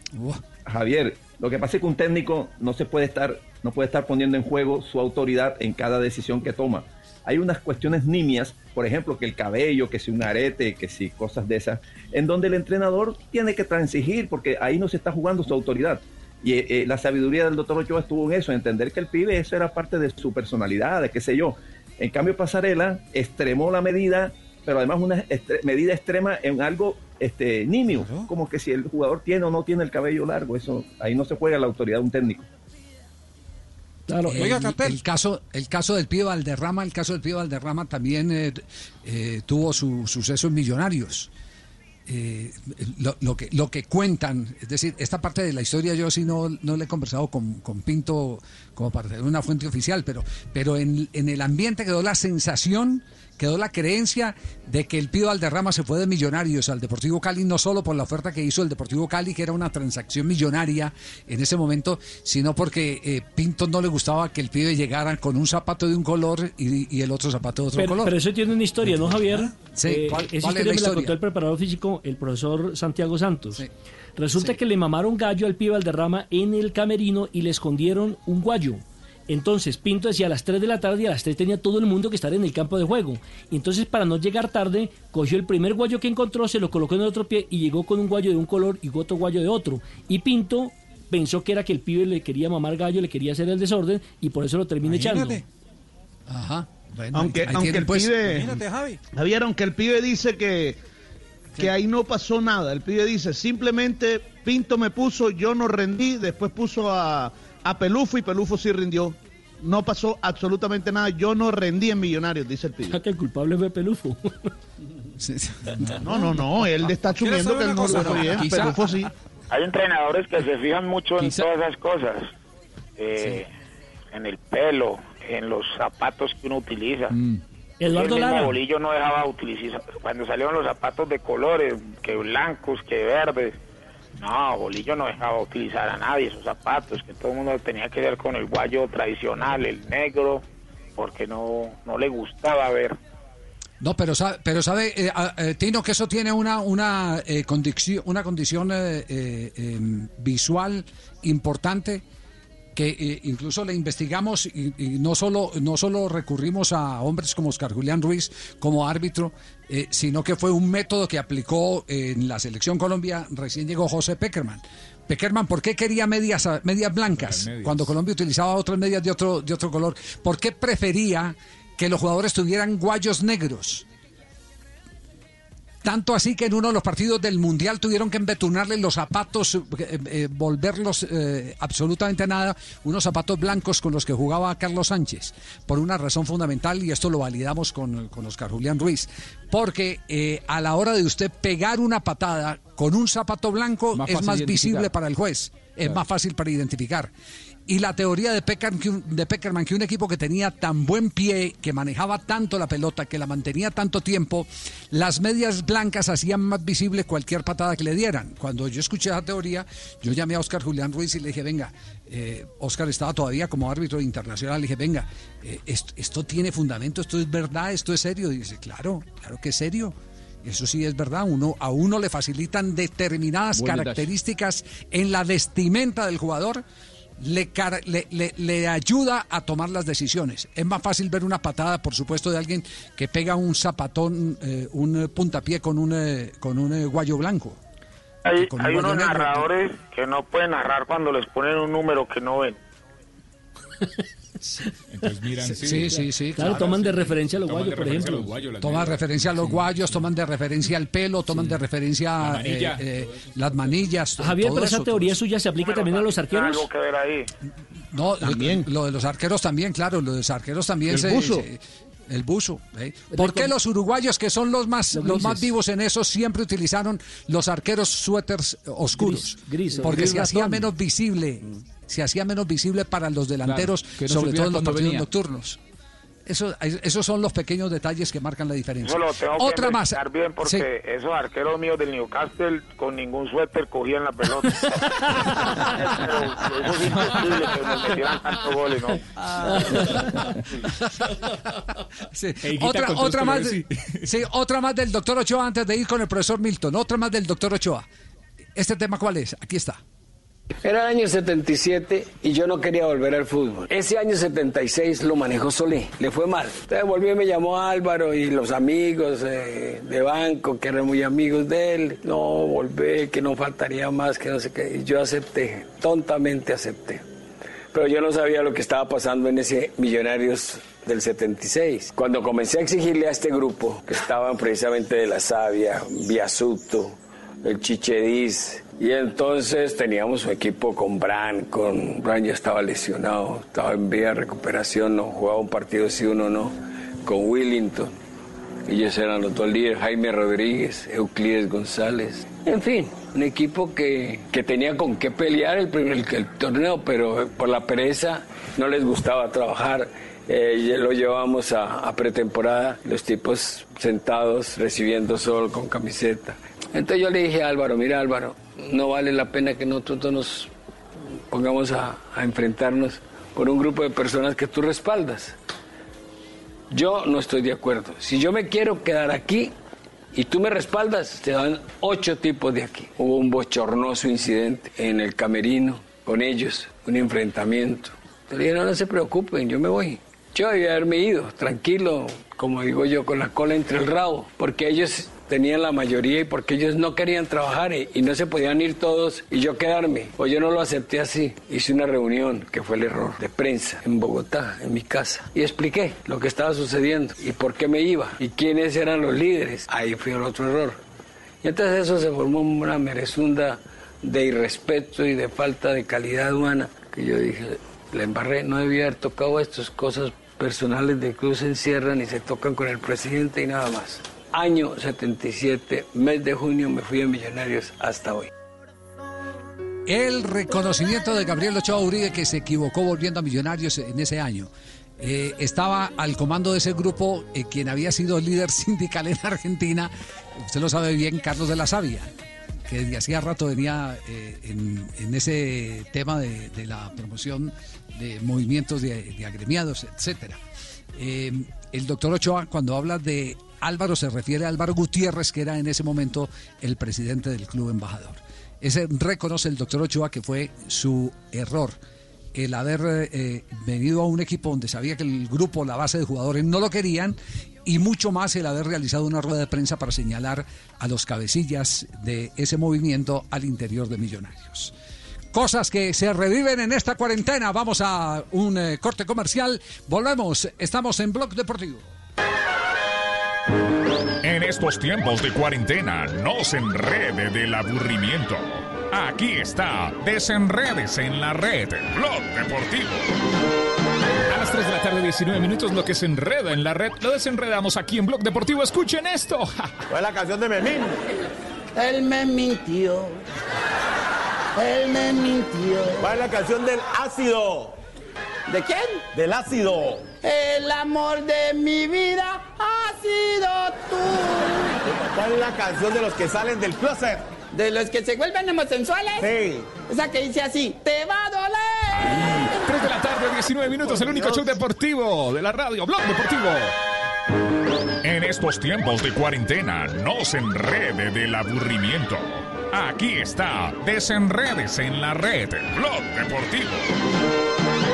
Javier, lo que pasa es que un técnico no se puede estar, no puede estar poniendo en juego su autoridad en cada decisión que toma. Hay unas cuestiones nimias, por ejemplo, que el cabello, que si un arete, que si cosas de esas, en donde el entrenador tiene que transigir porque ahí no se está jugando su autoridad. Y eh, eh, la sabiduría del doctor Ochoa estuvo en eso, en entender que el pibe eso era parte de su personalidad, de qué sé yo. En cambio, Pasarela extremó la medida, pero además una medida extrema en algo este, nimio, como que si el jugador tiene o no tiene el cabello largo, eso ahí no se juega la autoridad de un técnico. Claro, el, el caso, el caso del pibe Valderrama, el caso del pibe Valderrama también eh, eh, tuvo su suceso en Millonarios. Eh, lo, lo que, lo que cuentan, es decir, esta parte de la historia yo sí no, no le he conversado con, con Pinto como para tener una fuente oficial, pero, pero en, en el ambiente quedó la sensación, quedó la creencia de que el Pío Valderrama se fue de Millonarios al Deportivo Cali no solo por la oferta que hizo el Deportivo Cali, que era una transacción millonaria en ese momento, sino porque eh, Pinto no le gustaba que el pibe llegara con un zapato de un color y, y el otro zapato de otro Pero, color. pero eso tiene una historia, ¿no, Javier? Sí, Eh, ¿cuál- esa cuál es historia la me la historia? contó el preparador físico, el profesor Santiago Santos. Resulta que le mamaron gallo al pibe Valderrama en el camerino y le escondieron un guayo. Entonces Pinto decía a las 3 de la tarde y a las 3 tenía todo el mundo que estar en el campo de juego. Y entonces para no llegar tarde, cogió el primer guayo que encontró, se lo colocó en el otro pie y llegó con un guayo de un color y otro guayo de otro. Y Pinto pensó que era que el pibe le quería mamar gallo, le quería hacer el desorden y por eso lo termina echando. Ajá. Bueno, aunque ahí- ahí aunque tienen, el pues. pibe Imagínate, Javi. Javier, aunque el pibe dice que que ahí no pasó nada, el pibe dice simplemente Pinto me puso, yo no rendí, después puso a, a Pelufo y Pelufo sí rindió. No pasó absolutamente nada, yo no rendí en Millonarios, dice el pibe. que el culpable fue Pelufo. No, no, no, él está asumiendo que él no lo bien, Quizá- Pelufo sí. Hay entrenadores que se fijan mucho en todas esas cosas. eh, en el pelo, en los zapatos que uno utiliza. Eduardo el Lara. Bolillo no dejaba utilizar, cuando salieron los zapatos de colores, que blancos, que verdes, no, Bolillo no dejaba utilizar a nadie esos zapatos, que todo el mundo tenía que ver con el guayo tradicional, el negro, porque no, no le gustaba ver. No, pero sabe, pero sabe eh, eh, Tino, que eso tiene una una eh, condición, una condición eh, em, visual importante que eh, incluso le investigamos y, y no solo no solo recurrimos a hombres como Oscar Julián Ruiz como árbitro, eh, sino que fue un método que aplicó en la selección Colombia recién llegó José Peckerman. Peckerman, ¿por qué quería medias medias blancas medias. cuando Colombia utilizaba otras medias de otro de otro color? ¿Por qué prefería que los jugadores tuvieran guayos negros? Tanto así que en uno de los partidos del Mundial tuvieron que embetunarle los zapatos, eh, eh, volverlos eh, absolutamente nada, unos zapatos blancos con los que jugaba Carlos Sánchez, por una razón fundamental, y esto lo validamos con, con Oscar Julián Ruiz, porque eh, a la hora de usted pegar una patada con un zapato blanco Más es más visible para el juez, es Claro. más fácil para identificar. Y la teoría de Peckerman, que un, de Peckerman, que un equipo que tenía tan buen pie, que manejaba tanto la pelota, que la mantenía tanto tiempo, las medias blancas hacían más visible cualquier patada que le dieran. Cuando yo escuché esa teoría, yo llamé a Oscar Julián Ruiz y le dije, venga, eh, Oscar estaba todavía como árbitro internacional, le dije, venga, eh, esto, esto tiene fundamento, esto es verdad, esto es serio. Y dice, claro, claro que es serio. Eso sí es verdad, uno, a uno le facilitan determinadas Buen características en la vestimenta del jugador, le, le, le- le ayuda a tomar las decisiones. Es más fácil ver una patada, por supuesto, de alguien que pega un zapatón, eh, un puntapié con un, eh, con un eh, guayo blanco. Hay, con un hay guayo unos negro. narradores que no pueden narrar cuando les ponen un número que no ven. Entonces miran, Sí, sí, sí, sí, Claro, toman de referencia a los Toman de guayos, por referencia a ejemplo. los guayos, Toman medias. referencia a los guayos, toman de referencia al pelo, toman de referencia La manilla. eh, eh, las manillas. Javier, todo pero eso, esa teoría suya se aplica también a los arqueros. Algo que ver ahí. No, también. Lo de los arqueros también, claro, lo de los arqueros también El se. buzo. se- el buzo. ¿eh? ¿Por qué los uruguayos, que son los más, los más grises. vivos en eso, siempre utilizaron los arqueros suéteres oscuros? Gris, gris, Porque gris se hacía menos visible, se hacía menos visible para los delanteros, no sobre todo en los partidos venía. nocturnos. Eso, esos son los pequeños detalles que marcan la diferencia. Eso lo tengo que Otra más. bien porque Sí. esos arqueros míos del Newcastle con ningún suéter cogían la pelota. Pero eso es imposible que nos metieran tantos goles, ¿no? Sí. Higuita Otra, con todos otra, más, colores, de- sí, otra más del doctor Ochoa antes de ir con el profesor Milton. Otra más del doctor Ochoa. ¿Este tema cuál es? Aquí está. Era el año 77 y yo no quería volver al fútbol. Ese año 76 lo manejó Solé, le fue mal. Entonces volvió y me llamó Álvaro y los amigos eh, de banco que eran muy amigos de él. No, volvé, que no faltaría más, que no sé qué. Y yo acepté, tontamente acepté. Pero yo no sabía lo que estaba pasando en ese Millonarios del 76. Cuando comencé a exigirle a este grupo, que estaban precisamente de La Sabia, Viasuto, el Chichedis, y entonces teníamos un equipo con Bran, con Bran ya estaba lesionado, estaba en vía de recuperación, no jugaba un partido sí, uno no, con Willington. Ellos eran los dos líderes, Jaime Rodríguez, Euclides González. En fin, un equipo que, que tenía con qué pelear el, primer- torneo, pero por la pereza no les gustaba trabajar. Eh, lo llevamos a pretemporada, los tipos sentados recibiendo sol con camiseta. Entonces yo le dije a Álvaro, mira Álvaro, no vale la pena que nosotros nos pongamos a, enfrentarnos por un grupo de personas que tú respaldas. Yo no estoy de acuerdo. Si yo me quiero quedar aquí y tú me respaldas, te dan ocho tipos de aquí. Hubo un bochornoso incidente en el camerino con ellos, un enfrentamiento. Te dije, no, no se preocupen, yo me voy. Yo debía haberme ido, tranquilo, como digo yo, con la cola entre el rabo, porque ellos tenían la mayoría y porque ellos no querían trabajar y, no se podían ir todos y yo quedarme. O yo no lo acepté así. Hice una reunión, que fue el error, de prensa en Bogotá, en mi casa, y expliqué lo que estaba sucediendo y por qué me iba y quiénes eran los líderes. Ahí fue el otro error. Y entonces eso se formó una merezunda de irrespeto y de falta de calidad humana que yo dije, la embarré, no debía haber tocado estas cosas personales de club se encierran y se tocan con el presidente y nada más. Año 77, mes de junio, me fui a Millonarios hasta hoy. El reconocimiento de Gabriel Ochoa Uribe que se equivocó volviendo a Millonarios en ese año. Eh, estaba al comando de ese grupo eh, quien había sido líder sindical en Argentina, usted lo sabe bien, Carlos de la Sabia, que desde hacía rato venía eh, en, ese tema de, la promoción de movimientos de, de agremiados, etcétera. Eh, el doctor Ochoa, cuando habla de Álvaro, se refiere a Álvaro Gutiérrez, que era en ese momento el presidente del club embajador. Ese reconoce el doctor Ochoa que fue su error el haber eh, venido a un equipo donde sabía que el grupo, la base de jugadores no lo querían y mucho más el haber realizado una rueda de prensa para señalar a los cabecillas de ese movimiento al interior de Millonarios. Cosas que se reviven en esta cuarentena. Vamos a un eh, corte comercial. Volvemos. Estamos en Blog Deportivo. En estos tiempos de cuarentena, no se enrede del aburrimiento. Aquí está, desenredes en la red, Blog Deportivo. A las 3 de la tarde, 19 minutos, lo que se enreda en la red, lo desenredamos aquí en Blog Deportivo. Escuchen esto. Fue la canción de Memín. Él me mintió. Él me mintió. ¿Cuál es la canción del ácido? ¿De quién? Del ácido. El amor de mi vida. ¿Cuál es la canción de los que salen del closet? ¿De los que se vuelven homosensuales? Sí. Esa que dice así, te va a doler. 3 de la tarde, 19 minutos, el único show deportivo de la radio, Blog Deportivo. En estos tiempos de cuarentena, no se enrede del aburrimiento. Aquí está, desenredes en la red, Blog Deportivo.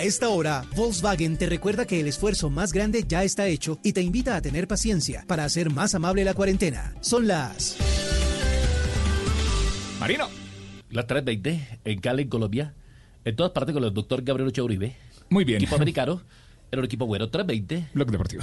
A esta hora, Volkswagen te recuerda que el esfuerzo más grande ya está hecho y te invita a tener paciencia para hacer más amable la cuarentena. Son las... Marino. La 320 en Cali, en Colombia. En todas partes con el doctor Gabriel Ochoa Uribe. Muy bien. Equipo americano. Era un equipo bueno. 320. Blog Deportivo.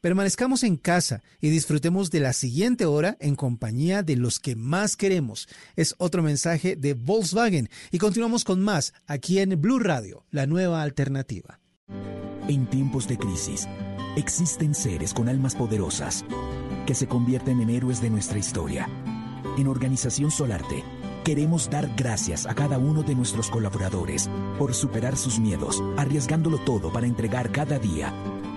permanezcamos en casa y disfrutemos de la siguiente hora en compañía de los que más queremos. Es otro mensaje de Volkswagen y continuamos con más aquí en Blue Radio, la nueva alternativa. En tiempos de crisis, existen seres con almas poderosas que se convierten en héroes de nuestra historia. En Organización Solarte, queremos dar gracias a cada uno de nuestros colaboradores por superar sus miedos, arriesgándolo todo para entregar cada día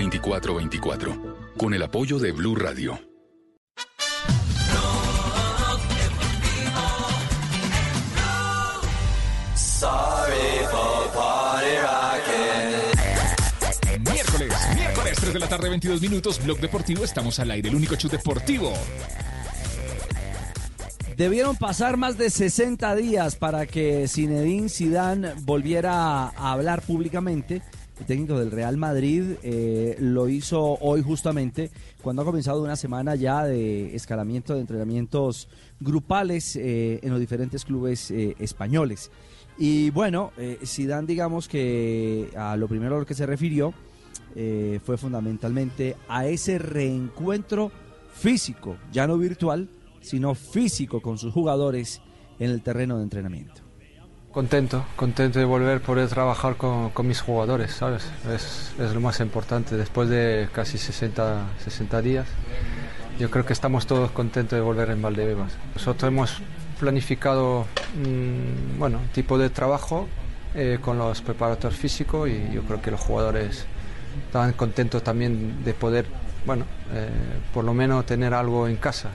320-616-2424 con el apoyo de Blue Radio. Miércoles, miércoles, 3 de la tarde, 22 minutos, Blog Deportivo. Estamos al aire, el único show deportivo. Debieron pasar más de 60 días para que Zinedine Zidane volviera a hablar públicamente. El técnico del Real Madrid eh, lo hizo hoy justamente cuando ha comenzado una semana ya de escalamiento de entrenamientos grupales eh, en los diferentes clubes eh, españoles. Y bueno, Zidane digamos que a lo primero a lo que se refirió fue fundamentalmente a ese reencuentro físico, ya no virtual, sino físico con sus jugadores en el terreno de entrenamiento. Contento, contento de volver, poder trabajar con, con mis jugadores, ¿sabes? Es, es, lo más importante. Después de casi 60, 60 días, yo creo que estamos todos contentos de volver en Valdebebas. Nosotros hemos planificado un bueno, tipo de trabajo eh, con los preparadores físicos y yo creo que los jugadores estaban contentos también de poder, bueno, eh, por lo menos tener algo en casa.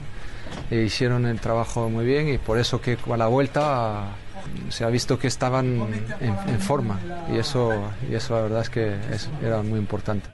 E hicieron el trabajo muy bien y por eso que a la vuelta se ha visto que estaban en, en forma y eso, y eso la verdad es que es- era muy importante.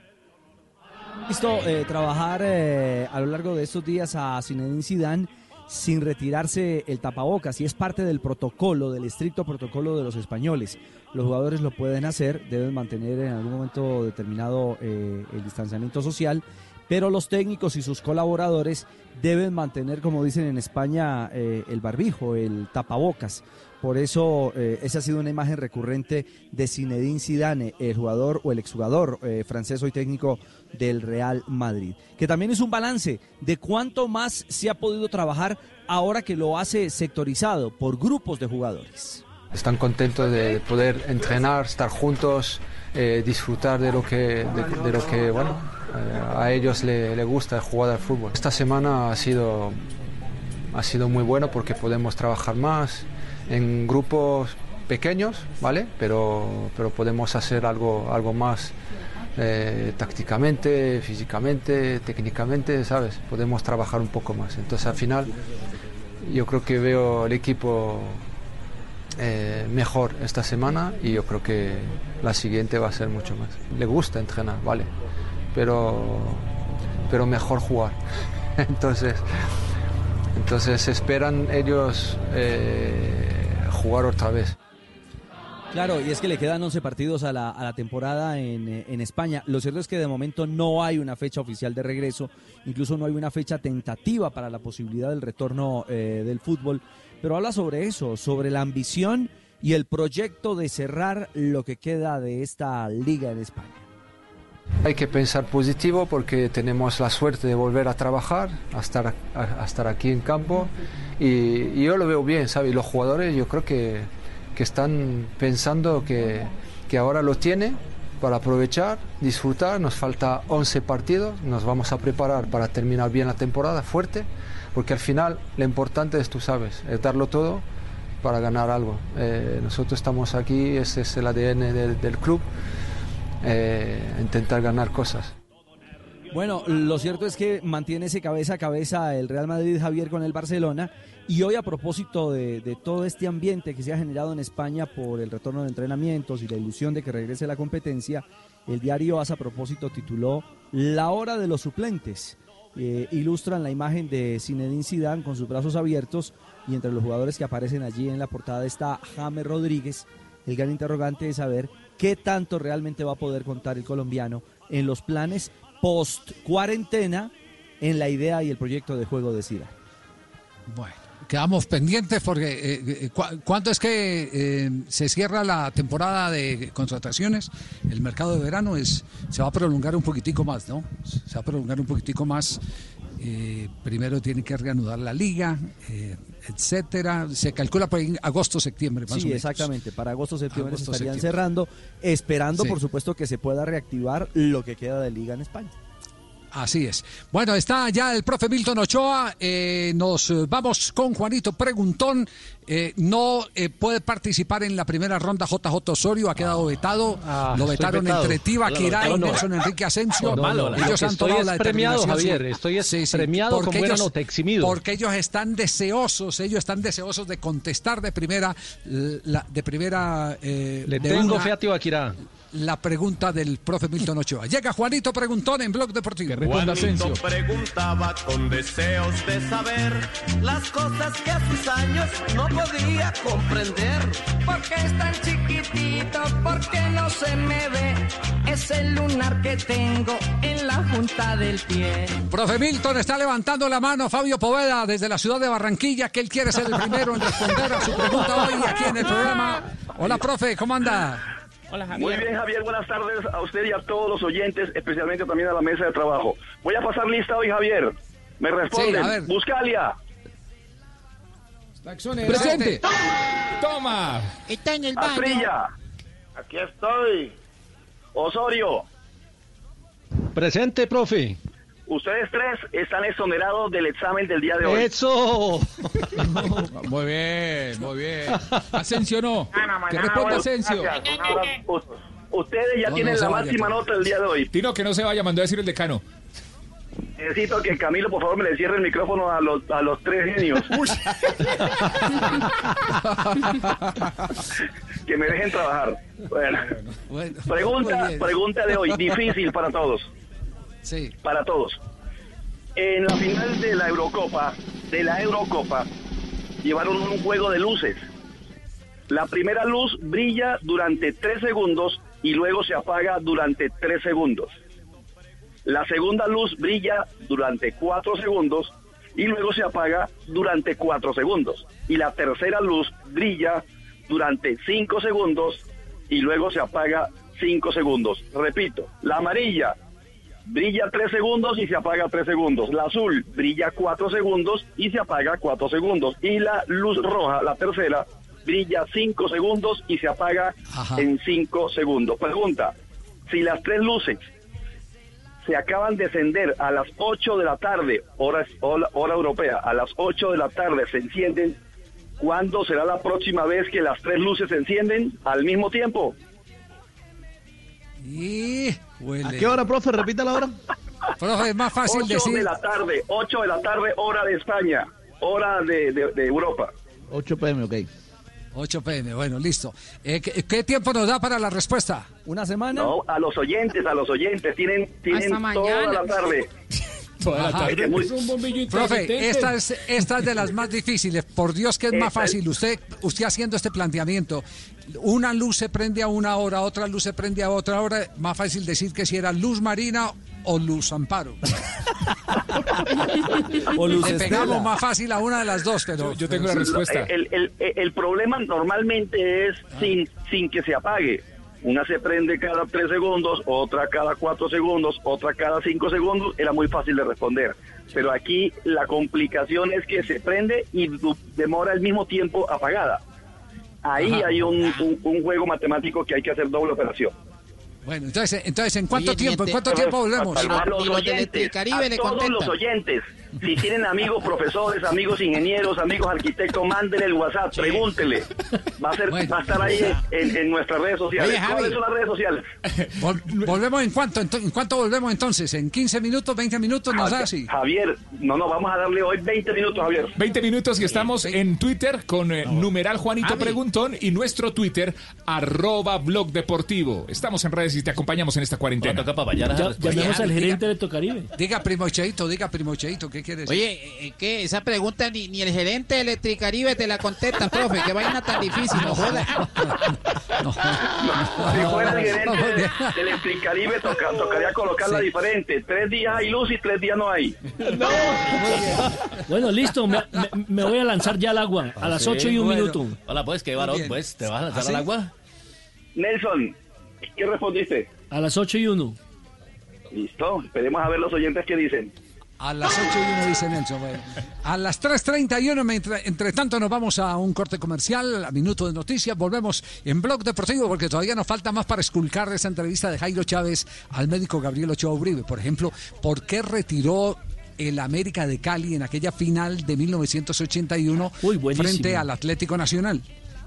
visto eh, trabajar eh, a lo largo de estos días a Zinedine Zidane sin retirarse el tapabocas y es parte del protocolo, del estricto protocolo de los españoles. Los jugadores lo pueden hacer, deben mantener en algún momento determinado eh, el distanciamiento social, pero los técnicos y sus colaboradores deben mantener, como dicen en España, eh, el barbijo, el tapabocas. Por eso eh, esa ha sido una imagen recurrente de Zinedine Zidane, el jugador o el exjugador eh, francés hoy técnico del Real Madrid. Que también es un balance de cuánto más se ha podido trabajar ahora que lo hace sectorizado por grupos de jugadores. Están contentos de poder entrenar, estar juntos, eh, disfrutar de lo que, de, lo que bueno, a ellos le, le gusta jugar al fútbol. Esta semana ha sido, ha sido muy bueno porque podemos trabajar más en grupos pequeños, ¿vale? Pero, pero podemos hacer algo, algo más eh, tácticamente, físicamente, técnicamente, ¿sabes? Podemos trabajar un poco más. Entonces al final yo creo que veo el equipo eh, mejor esta semana y yo creo que la siguiente va a ser mucho más. Le gusta entrenar, vale, pero, pero mejor jugar. entonces, entonces esperan ellos eh, jugar otra vez. Claro, y es que le quedan 11 partidos a la, temporada en, eh, en España. Lo cierto es que de momento no hay una fecha oficial de regreso, incluso no hay una fecha tentativa para la posibilidad del retorno eh, del fútbol, pero habla sobre eso, sobre la ambición y el proyecto de cerrar lo que queda de esta liga en España. Hay que pensar positivo porque tenemos la suerte de volver a trabajar, a estar, a, a estar aquí en campo y, y yo lo veo bien, ¿sabes? Los jugadores yo creo que, que están pensando que, que ahora lo tiene para aprovechar, disfrutar. Nos falta 11 partidos, nos vamos a preparar para terminar bien la temporada fuerte, porque al final lo importante es, tú sabes, es darlo todo para ganar algo. Eh, nosotros estamos aquí, ese es el ADN del club, eh, intentar ganar cosas. Bueno, lo cierto es que mantiene ese cabeza a cabeza el Real Madrid Javier con el Barcelona y hoy a propósito de, todo este ambiente que se ha generado en España por el retorno de entrenamientos y la ilusión de que regrese la competencia, el diario AS a propósito tituló La hora de los suplentes. Eh, ilustran la imagen de Zinedine Zidane con sus brazos abiertos y entre los jugadores que aparecen allí en la portada está James Rodríguez. El gran interrogante es saber qué tanto realmente va a poder contar el colombiano en los planes post cuarentena en la idea y el proyecto de juego de Zidane. Bueno, quedamos pendientes porque eh, eh, ¿cu- ¿cuándo es que eh, se cierra la temporada de contrataciones? El mercado de verano es se va a prolongar un poquitico más, ¿no? Se va a prolongar un poquitico más. Eh, primero tiene que reanudar la liga, eh, etcétera. Se calcula en agosto, septiembre, más o Sí, menos. exactamente. Para agosto, septiembre se estarían septiembre. cerrando, esperando, Sí. por supuesto, que se pueda reactivar lo que queda de liga en España. Así es. Bueno, está ya el profe Milton Ochoa. eh, nos eh, vamos con Juanito Preguntón. Eh, no eh, puede participar en la primera ronda JJ Osorio, ha quedado vetado. Ah, Lo vetaron entre Tibaquirá y. Nelson Enrique Asensio. No, no, no. Lo Ellos han estoy tomado la premiado. Javier. Estoy es premiado con porque buena ellos- nota, eximido. Porque ellos están deseosos, ellos están deseosos de contestar de primera, la, de primera. Le de tengo una- fe a Tibaquirá. La pregunta del profe Milton Ochoa. Llega Juanito Preguntón en Blog Deportivo. Juanito preguntaba con deseos de saber las cosas que a sus años no podía comprender. ¿Por qué es tan chiquitito? ¿Por qué no se me ve? Es el lunar que tengo en la junta del pie. Profe Milton está levantando la mano Fabio Poveda desde la ciudad de Barranquilla, que él quiere ser el primero en responder a su pregunta hoy aquí en el programa. Hola, profe, ¿cómo anda? Hola, Muy bien, Javier. Buenas tardes a usted y a todos los oyentes, especialmente también a la mesa de trabajo. Voy a pasar lista hoy, Javier. Me responden. Sí. Buscalia. Presente. Toma. Está en el baño. Atrilla. Aquí estoy. Osorio. Presente, profe. Ustedes tres están exonerados del examen del día de hoy. ¡Eso! Muy bien, muy bien. Asensio no. Que vuelvo. Asensio. Ustedes ya No, tienen no la vaya, máxima nota el día de hoy. Tino, que no se vaya, mandó a decir el decano. Necesito que Camilo, por favor, me le cierre el micrófono a los, a los tres genios. que me dejen trabajar. Bueno. pregunta, muy bien. pregunta de hoy, difícil para todos. Sí. Para todos. En la final de la Eurocopa, de la Eurocopa, llevaron un juego de luces. La primera luz brilla durante tres segundos y luego se apaga durante tres segundos. La segunda luz brilla durante cuatro segundos y luego se apaga durante cuatro segundos. Y la tercera luz brilla durante cinco segundos y luego se apaga cinco segundos. Repito, la amarilla brilla tres segundos y se apaga tres segundos. La azul brilla cuatro segundos y se apaga cuatro segundos. Y la luz roja, la tercera, brilla cinco segundos y se apaga en cinco segundos. Pregunta, si las tres luces se acaban de encender a las 8 de la tarde, hora, hora, hora europea, a las 8 de la tarde se encienden, ¿cuándo será la próxima vez que las tres luces se encienden al mismo tiempo? Y ¿A qué hora, profe? Repita la hora. Profe, es más fácil 8 decir. de la tarde, 8 de la tarde, hora de España, hora de, de- de Europa. 8 pm, ok. 8 pm, bueno, listo. Eh, ¿qué, qué tiempo nos da para la respuesta? ¿Una semana? No, a los oyentes, a los oyentes, tienen, tienen Hasta toda mañana. la tarde. Ajá. Es que muy- Profe, esta es, esta es de las más difíciles. Por Dios que es más fácil. Usted, usted haciendo este planteamiento, una luz se prende a una hora, otra luz se prende a otra hora. Más fácil decir que si era luz marina o luz amparo. O luz Le pegamos más fácil a una de las dos, pero. Yo tengo la respuesta. El, el- el- el problema normalmente es sin, sin que se apague. Una se prende cada tres segundos, otra cada cuatro segundos, otra cada cinco segundos. Era muy fácil de responder. Pero aquí la complicación es que se prende y demora el mismo tiempo apagada. Ahí Ajá. hay un, un- un juego matemático que hay que hacer doble operación. Bueno, entonces, entonces ¿en cuánto Oye, tiempo? ¿En cuánto tiempo volvemos? A los oyentes, a todos los oyentes, si tienen amigos profesores, amigos ingenieros, amigos arquitectos, mándenle el WhatsApp, pregúntele. Va a, ser, va a estar ahí en, en nuestras redes sociales. Oye, Javi. ¿Cuáles son las redes sociales? Vol- ¿Volvemos en cuánto? ¿En cuánto volvemos entonces? ¿En 15 minutos, 20 minutos? ¿Nos da así? Javier, no, no, vamos a darle hoy 20 minutos, Javier. 20 minutos y estamos en Twitter con eh, numeral Juanito Preguntón y nuestro Twitter, arroba blog deportivo. Estamos en redes y te acompañamos en esta cuarentena. Ya- llamemos al gerente de Electrocaribe. Diga primo Cheito, diga primo Cheito, ¿qué quieres? Oye, eh, ¿qué? Esa pregunta ni, ni el gerente de Electricaribe te la contesta, profe. Qué vaina tan difícil, no joda. Si fuera el gerente de- Electricaribe, toca- tocaría colocarla diferente. Tres días hay luz y tres días no hay. Bueno, listo, me, me- me voy a lanzar ya al agua a las Sí, 8 y un bueno. minuto. Hola, pues, ¿qué varón? Pues, ¿te vas a lanzar ¿Ah, al agua? Nelson, ¿qué respondiste? A las 8 y 1. Listo, esperemos a ver los oyentes que dicen. A las 8 y 1 dice Nelson. bueno. A las 3.31, mientras- entre tanto nos vamos a un corte comercial, a minuto de noticias, volvemos en Blog Deportivo porque todavía nos falta más para esculcar esa entrevista de Jairo Chávez al médico Gabriel Ochoa Uribe. Por ejemplo, ¿por qué retiró el América de Cali en aquella final de 1981 frente al Atlético Nacional?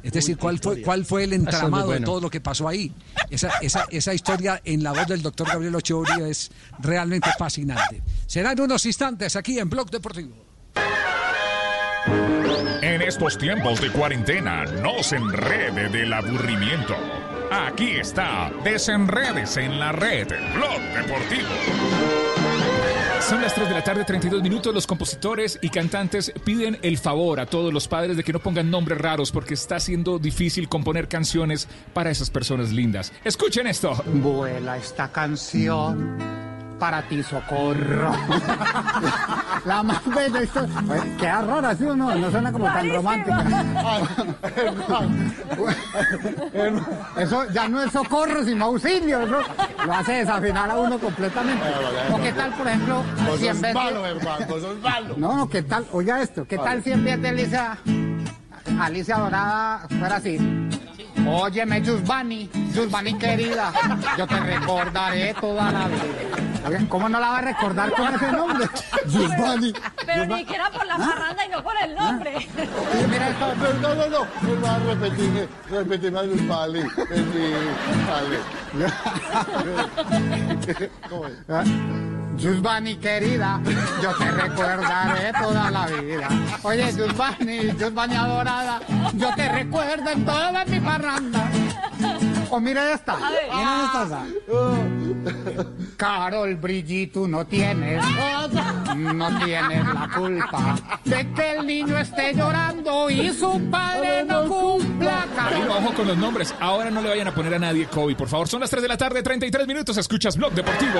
Es decir, ¿cuál fue, ¿cuál fue el muy entramado de todo lo que pasó ahí? Esa, esa, esa historia en la voz del doctor Gabriel Ochoa es realmente fascinante. Será en unos instantes aquí en Blog Deportivo. En estos tiempos de cuarentena, no se enrede del aburrimiento. Aquí está, desenredes en la red, Blog Deportivo. Son las 3 de la tarde, 32 minutos. Los compositores y cantantes piden el favor a todos los padres de que no pongan nombres raros porque está siendo difícil componer canciones para esas personas lindas. Escuchen esto. Vuela esta canción para ti, socorro. La más bella historia. Oye, Queda rara, ¿sí o no? No suena como tan romántica. Eso ya no es socorro, sino auxilio. Eso lo hace desafinar a uno completamente. O qué tal, por ejemplo, Vos si en vez de- malo, hermano, vos sos malo. No, no, ¿qué tal? Oiga esto. ¿Qué tal si en vez de Alicia, Alicia Dorada fuera así? Óyeme, Yusbani, Yusbani querida, yo te recordaré toda la vida. Oye, ¿Cómo no la va a recordar con ese nombre? Yusbani. Pero ni que era por la parranda y no por el nombre. Mira esto. No, no, no, no va a repetir, repetir más el pali. ¿Cómo es? Yusbani querida, yo te recordaré toda la vida. Oye, Yusbani, Yusbani adorada, yo te recuerdo en toda mi parranda. O mira esta, mira esta. Sa. Carol Brigitte, no tienes, no tienes la culpa de que el niño esté llorando y su padre no cumpla. Camilo, ojo con los nombres. Ahora no le vayan a poner a nadie COVID, por favor. Son las 3 de la tarde, 33 minutos. Escuchas Blog Deportivo.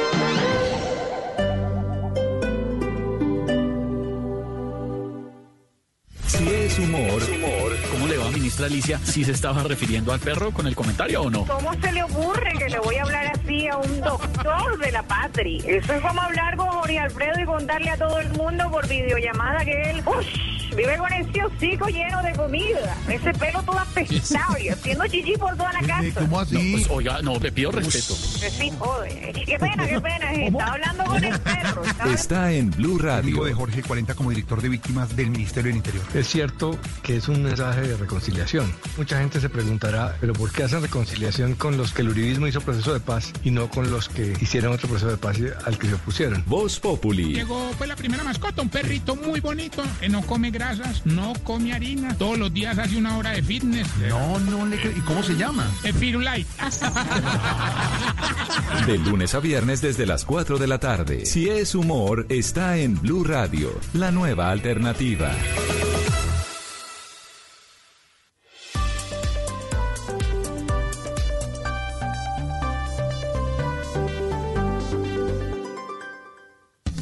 Ministra Alicia? ¿Si se estaba refiriendo al perro con el comentario o no? ¿Cómo se le ocurre que le voy a hablar así a un doctor de la patria? Eso es como hablar con Jorge Alfredo y contarle a todo el mundo por videollamada que él ush, vive con ese hocico lleno de comida, ese pelo todo apestado y haciendo chichi por toda la casa. ¿Cómo así? pues, oiga, no, le pido respeto. Que Sí, joder. Qué pena, qué pena. Está hablando con el perro. está Está en Blue Radio. Amigo de Jorge 40 como director de víctimas del Ministerio del Interior. Es cierto que es un mensaje de reconciliación. Mucha gente se preguntará, ¿pero por qué hacen reconciliación con los que el uribismo hizo proceso de paz y no con los que hicieron otro proceso de paz al que se opusieron? Voz Populi. Llegó pues la primera mascota, un perrito muy bonito, que no come grasas, no come harina, todos los días hace una hora de fitness. No, no le creo. ¿Y cómo se llama? Es Firulite. De lunes a viernes desde las 4 de la tarde. Si es humor, está en Blue Radio, la nueva alternativa.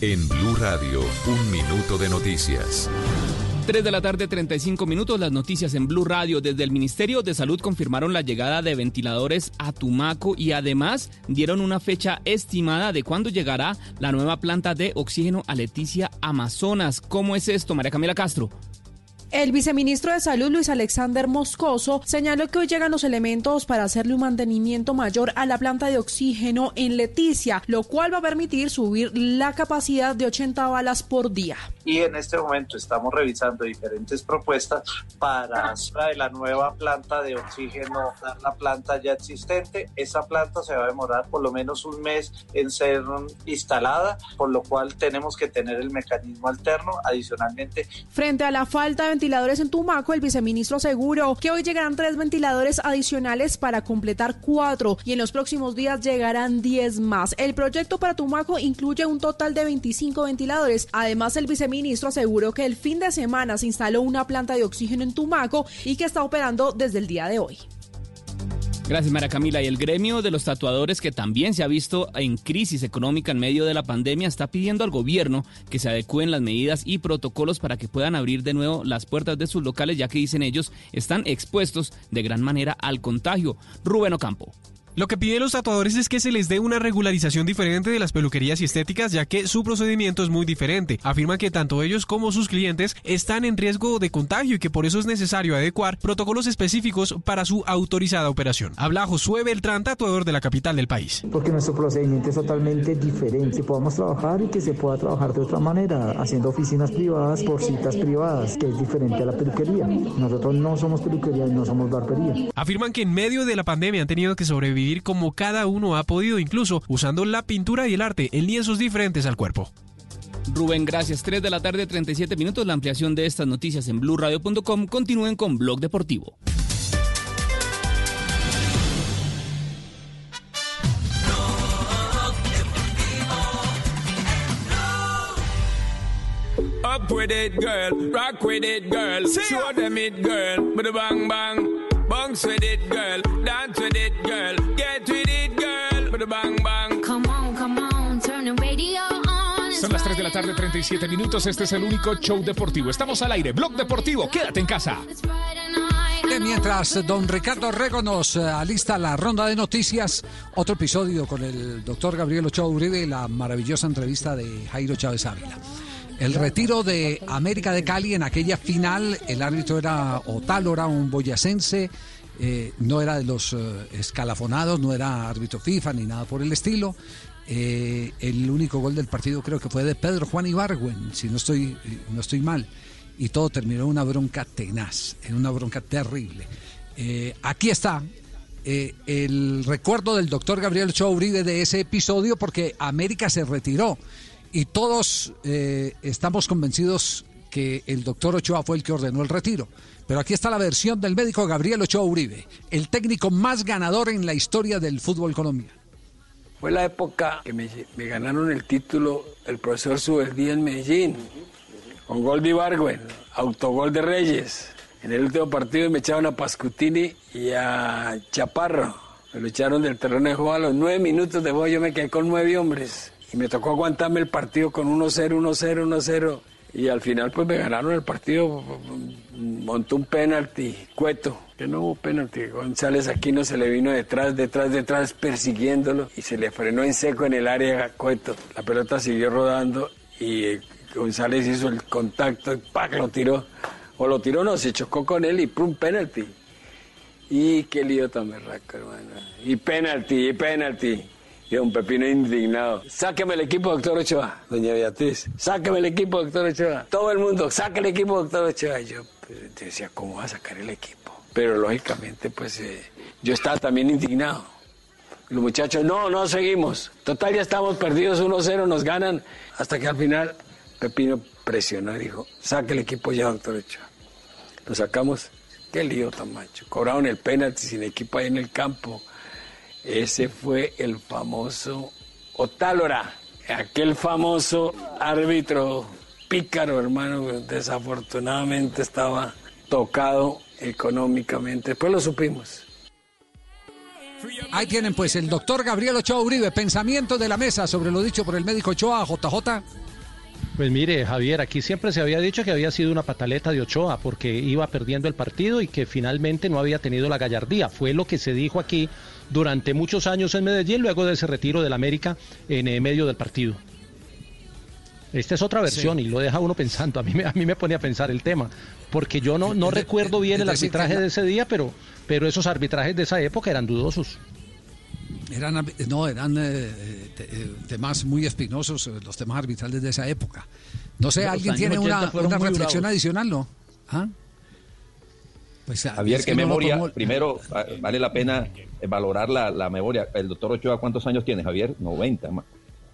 En Blue Radio, un minuto de noticias. 3 de la tarde, 35 minutos. Las noticias en Blue Radio. Desde el Ministerio de Salud confirmaron la llegada de ventiladores a Tumaco y además dieron una fecha estimada de cuándo llegará la nueva planta de oxígeno a Leticia, Amazonas. ¿Cómo es esto, María Camila Castro? El viceministro de Salud, Luis Alexander Moscoso, señaló que hoy llegan los elementos para hacerle un mantenimiento mayor a la planta de oxígeno en Leticia, lo cual va a permitir subir la capacidad de 80 balas por día. Y en este momento estamos revisando diferentes propuestas para la nueva planta de oxígeno, la planta ya existente. Esa planta se va a demorar por lo menos un mes en ser instalada, por lo cual tenemos que tener el mecanismo alterno. Adicionalmente, Frente a la falta de ventiladores en Tumaco, el viceministro aseguró que hoy llegarán tres ventiladores adicionales para completar cuatro y en los próximos días llegarán 10 más. El proyecto para Tumaco incluye un total de 25 ventiladores. Además, el viceministro aseguró que el fin de semana se instaló una planta de oxígeno en Tumaco y que está operando desde el día de hoy. Gracias, María Camila. Y el gremio de los tatuadores, que también se ha visto en crisis económica en medio de la pandemia, está pidiendo al gobierno que se adecúen las medidas y protocolos para que puedan abrir de nuevo las puertas de sus locales, ya que dicen ellos están expuestos de gran manera al contagio. Rubén Ocampo. Lo que piden los tatuadores es que se les dé una regularización diferente de las peluquerías y estéticas, ya que su procedimiento es muy diferente. Afirman que tanto ellos como sus clientes están en riesgo de contagio y que por eso es necesario adecuar protocolos específicos para su autorizada operación. Habla Josué Beltrán, tatuador de la capital del país. Porque nuestro procedimiento es totalmente diferente. Que podamos trabajar y que se pueda trabajar de otra manera, haciendo oficinas privadas por citas privadas, que es diferente a la peluquería. Nosotros no somos peluquería y no somos barbería. Afirman que en medio de la pandemia han tenido que sobrevivir como cada uno ha podido, incluso usando la pintura y el arte en lienzos diferentes al cuerpo. Rubén, gracias. 3 de la tarde, 37 minutos. La ampliación de estas noticias en blurradio.com. Continúen con Blog Deportivo. Up with it, girl. Rock with it, girl. Show them it, girl. Bang bang. Bounce with it, girl. Dance with it, girl. Get with it, girl. A bang bang. Come on, come on, turn the radio on. Son las 3 de la tarde, 37 minutos. Este es el único show deportivo. Estamos al aire. Blog Deportivo. Quédate en casa. Mientras don Ricardo Rego nos eh, alista la ronda de noticias, otro episodio con el doctor Gabriel Ochoa Uribe y la maravillosa entrevista de Jairo Chávez Ávila. El retiro de América de Cali en aquella final, el árbitro era Otálora, un boyacense, eh, no era de los eh, escalafonados, no era árbitro FIFA ni nada por el estilo. Eh, el único gol del partido creo que fue de Pedro Juan Ibargüen, si no estoy, no estoy mal. Y todo terminó en una bronca tenaz, en una bronca terrible. Aquí está el recuerdo del doctor Gabriel Ochoa Uribe de ese episodio porque América se retiró y todos eh, estamos convencidos que el doctor Ochoa fue el que ordenó el retiro. Pero aquí está la versión del médico Gabriel Ochoa Uribe, el técnico más ganador en la historia del fútbol colombiano. Fue la época que me, ganaron el título el profesor Subeldía en Medellín, con gol de Ibargüen, autogol de Reyes. En el último partido me echaron a Pascutini y a Chaparro. Me lo echaron del terreno de juego a los nueve minutos de juego. Yo me quedé con nueve hombres y me tocó aguantarme el partido con 1-0, 1-0, 1-0. Y al final pues me ganaron el partido, montó un penalti, Cueto, que no hubo penalti, González Aquino se le vino detrás, detrás, detrás persiguiéndolo y se le frenó en seco en el área Cueto. La pelota siguió rodando y González hizo el contacto y ¡pac! lo tiró. O lo tiró, no, se chocó con él y ¡pum! penalti. Y qué lío tan berraco, hermano. Y penalti, y penalti. Y don Pepino indignado. Sáqueme el equipo, doctor Ochoa. Doña Beatriz, sáqueme el equipo, doctor Ochoa. Todo el mundo, saque el equipo, doctor Ochoa. Y yo pues, decía, ¿cómo va a sacar el equipo? Pero lógicamente, pues eh, yo estaba también indignado. Los muchachos, no, no seguimos. Total, ya estamos perdidos 1-0, nos ganan. Hasta que al final Pepino presionó y dijo, saque el equipo ya, doctor Ochoa. Lo sacamos. Qué lío tan macho. Cobraron el penalti sin equipo ahí en el campo. Ese fue el famoso Otálora, aquel famoso árbitro pícaro, hermano, desafortunadamente estaba tocado económicamente. Después lo supimos. Ahí tienen pues el doctor Gabriel Ochoa Uribe, pensamiento de la mesa sobre lo dicho por el médico Ochoa, JJ. Pues mire, Javier, aquí siempre se había dicho que había sido una pataleta de Ochoa porque iba perdiendo el partido y que finalmente no había tenido la gallardía. Fue lo que se dijo aquí durante muchos años en Medellín, luego de ese retiro del América en eh, medio del partido. Esta es otra versión Sí. y lo deja uno pensando. A mí, me, a mí me pone a pensar el tema, porque yo no, no Es recuerdo bien es el que arbitraje de ese día, pero, pero esos arbitrajes de esa época eran dudosos. Eran, no, eran eh, te- eh, temas muy espinosos, eh, los temas arbitrales de esa época. No sé, Los ¿alguien tiene 80 una, una reflexión bravos. adicional, no? ¿Ah? Pues, ah, Javier, qué que no memoria. Primero, ah, vale la pena eh, valorar la, la memoria. El doctor Ochoa, ¿cuántos años tiene, Javier? 90. ma-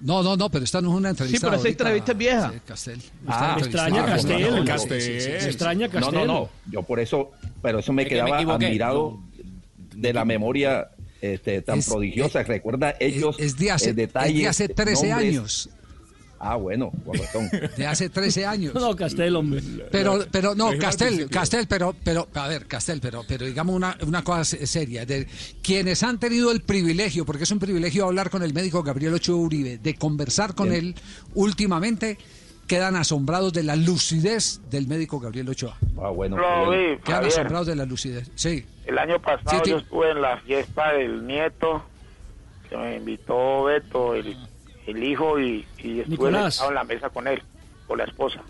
No, no, no, pero esta no es una entrevista. pero esa ahorita, entrevista es vieja. sí, Castel. Ah, Esta extraña Castel, no, no, no, Castel. sí, sí, sí, sí. Extraña No, no, no. Yo por eso, pero eso me Es que me quedaba admirado de la memoria este, tan Es- prodigiosa. Recuerda ellos es de hace- eh, detalles, es de hace 13 nombres. años. Ah, bueno, con razón. De hace 13 años. No, Castel, hombre. Pero, pero no, Castel. Castel, pero, pero, a ver, Castel, pero, pero digamos una, una cosa se- seria. De, quienes han tenido el privilegio, porque es un privilegio hablar con el médico Gabriel Ochoa Uribe, de conversar con Bien. él últimamente, quedan asombrados de la lucidez del médico Gabriel Ochoa. Ah, bueno. Lo vi, Quedan Javier. asombrados de la lucidez. Sí. El año pasado Sí, yo estuve en la fiesta del nieto, que me invitó Beto, el, el hijo, y, y estuve en la mesa con él, con la esposa.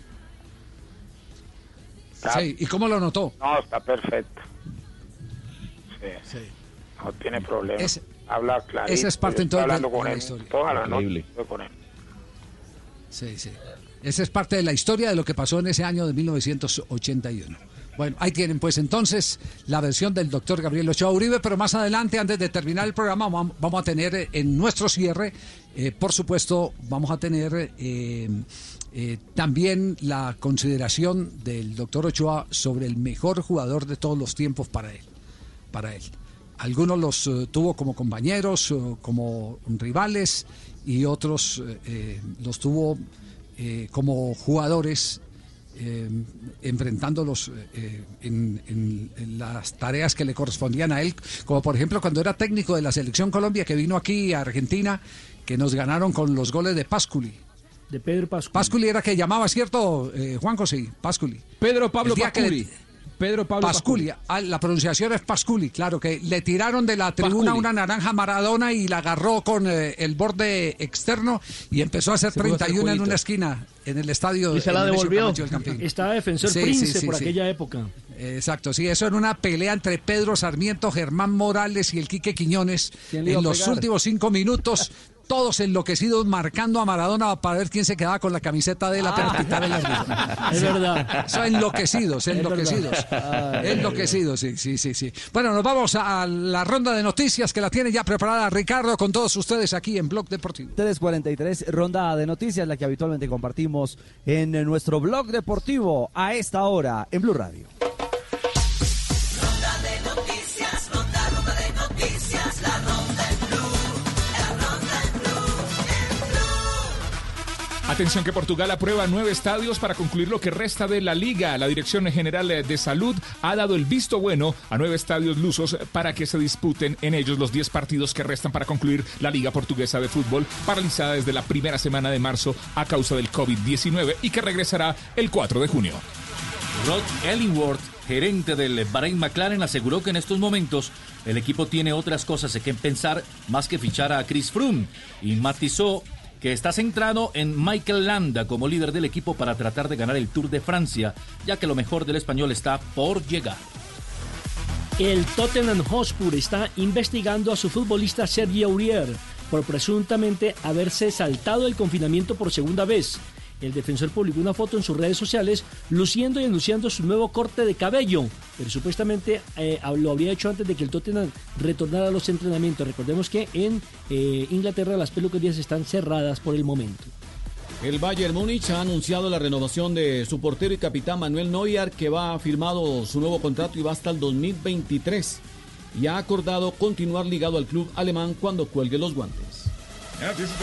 Sí, ¿y cómo lo notó? No, está perfecto. Sí. No tiene problema. Habla clarito. esa es parte entonces hablando de- con de la él historia. Toda la noche con él. Sí, sí. Esa es parte de la historia de lo que pasó en ese año de 1981. Bueno, ahí tienen pues entonces la versión del doctor Gabriel Ochoa Uribe, pero más adelante, antes de terminar el programa, vam- vamos a tener eh, en nuestro cierre, eh, por supuesto, vamos a tener eh, también la consideración del doctor Ochoa sobre el mejor jugador de todos los tiempos para él. Para él. Algunos los tuvo como compañeros, como rivales, y otros los tuvo como jugadores eh, enfrentándolos eh, en, en- en las tareas que le correspondían a él, como por ejemplo cuando era técnico de la selección Colombia que vino aquí a Argentina, que nos ganaron con los goles de Pasculi. De Pedro Pasculi. Pasculi era que llamaba, ¿cierto, eh, Juanjo? Sí, Pasculi. Pedro Pablo Pasculi. Pedro Pablo Pasculi. Ah, la pronunciación es Pasculi, claro, que le tiraron de la tribuna Pasculi. una naranja Maradona y la agarró con eh, el borde externo y empezó a hacer Se pudo hacer 31 en una esquina en el estadio. Y se la devolvió. Del. Estaba defensor Sí, Prince sí, sí, por sí. aquella época. Exacto, sí, eso en una pelea entre Pedro Sarmiento, Germán Morales y el Quique Quiñones ¿Quién le iba en los últimos cinco minutos. Todos enloquecidos marcando a Maradona para ver quién se quedaba con la camiseta de la para quitar el árbitro. Es verdad. Son enloquecidos, enloquecidos. Ay. Enloquecidos, sí, sí, sí, sí. Bueno, nos vamos a la ronda de noticias que la tiene ya preparada Ricardo con todos ustedes aquí en Blog Deportivo. 343, ronda de noticias, la que habitualmente compartimos en nuestro blog deportivo a esta hora en Blue Radio. Atención que Portugal aprueba nueve estadios para concluir lo que resta de la liga. La Dirección General de Salud ha dado el visto bueno a nueve estadios lusos para que se disputen en ellos los 10 partidos que restan para concluir la Liga Portuguesa de Fútbol, paralizada desde la primera semana de marzo a causa del COVID-19 y que regresará el 4 de junio. Rod Ellingworth, gerente del Bahrain McLaren, aseguró que en estos momentos el equipo tiene otras cosas que pensar más que fichar a Chris Froome y matizó que está centrado en Michael Landa como líder del equipo para tratar de ganar el Tour de Francia, ya que lo mejor del español está por llegar. El Tottenham Hotspur está investigando a su futbolista Sergio Aurier por presuntamente haberse saltado el confinamiento por segunda vez. El defensor publicó una foto en sus redes sociales luciendo y anunciando su nuevo corte de cabello, pero supuestamente eh, lo habría hecho antes de que el Tottenham retornara a los entrenamientos. Recordemos que en eh, Inglaterra las peluquerías están cerradas por el momento. El Bayern Múnich ha anunciado la renovación de su portero y capitán Manuel Neuer, que va firmado su nuevo contrato y va hasta el 2023. Y ha acordado continuar ligado al club alemán cuando cuelgue los guantes.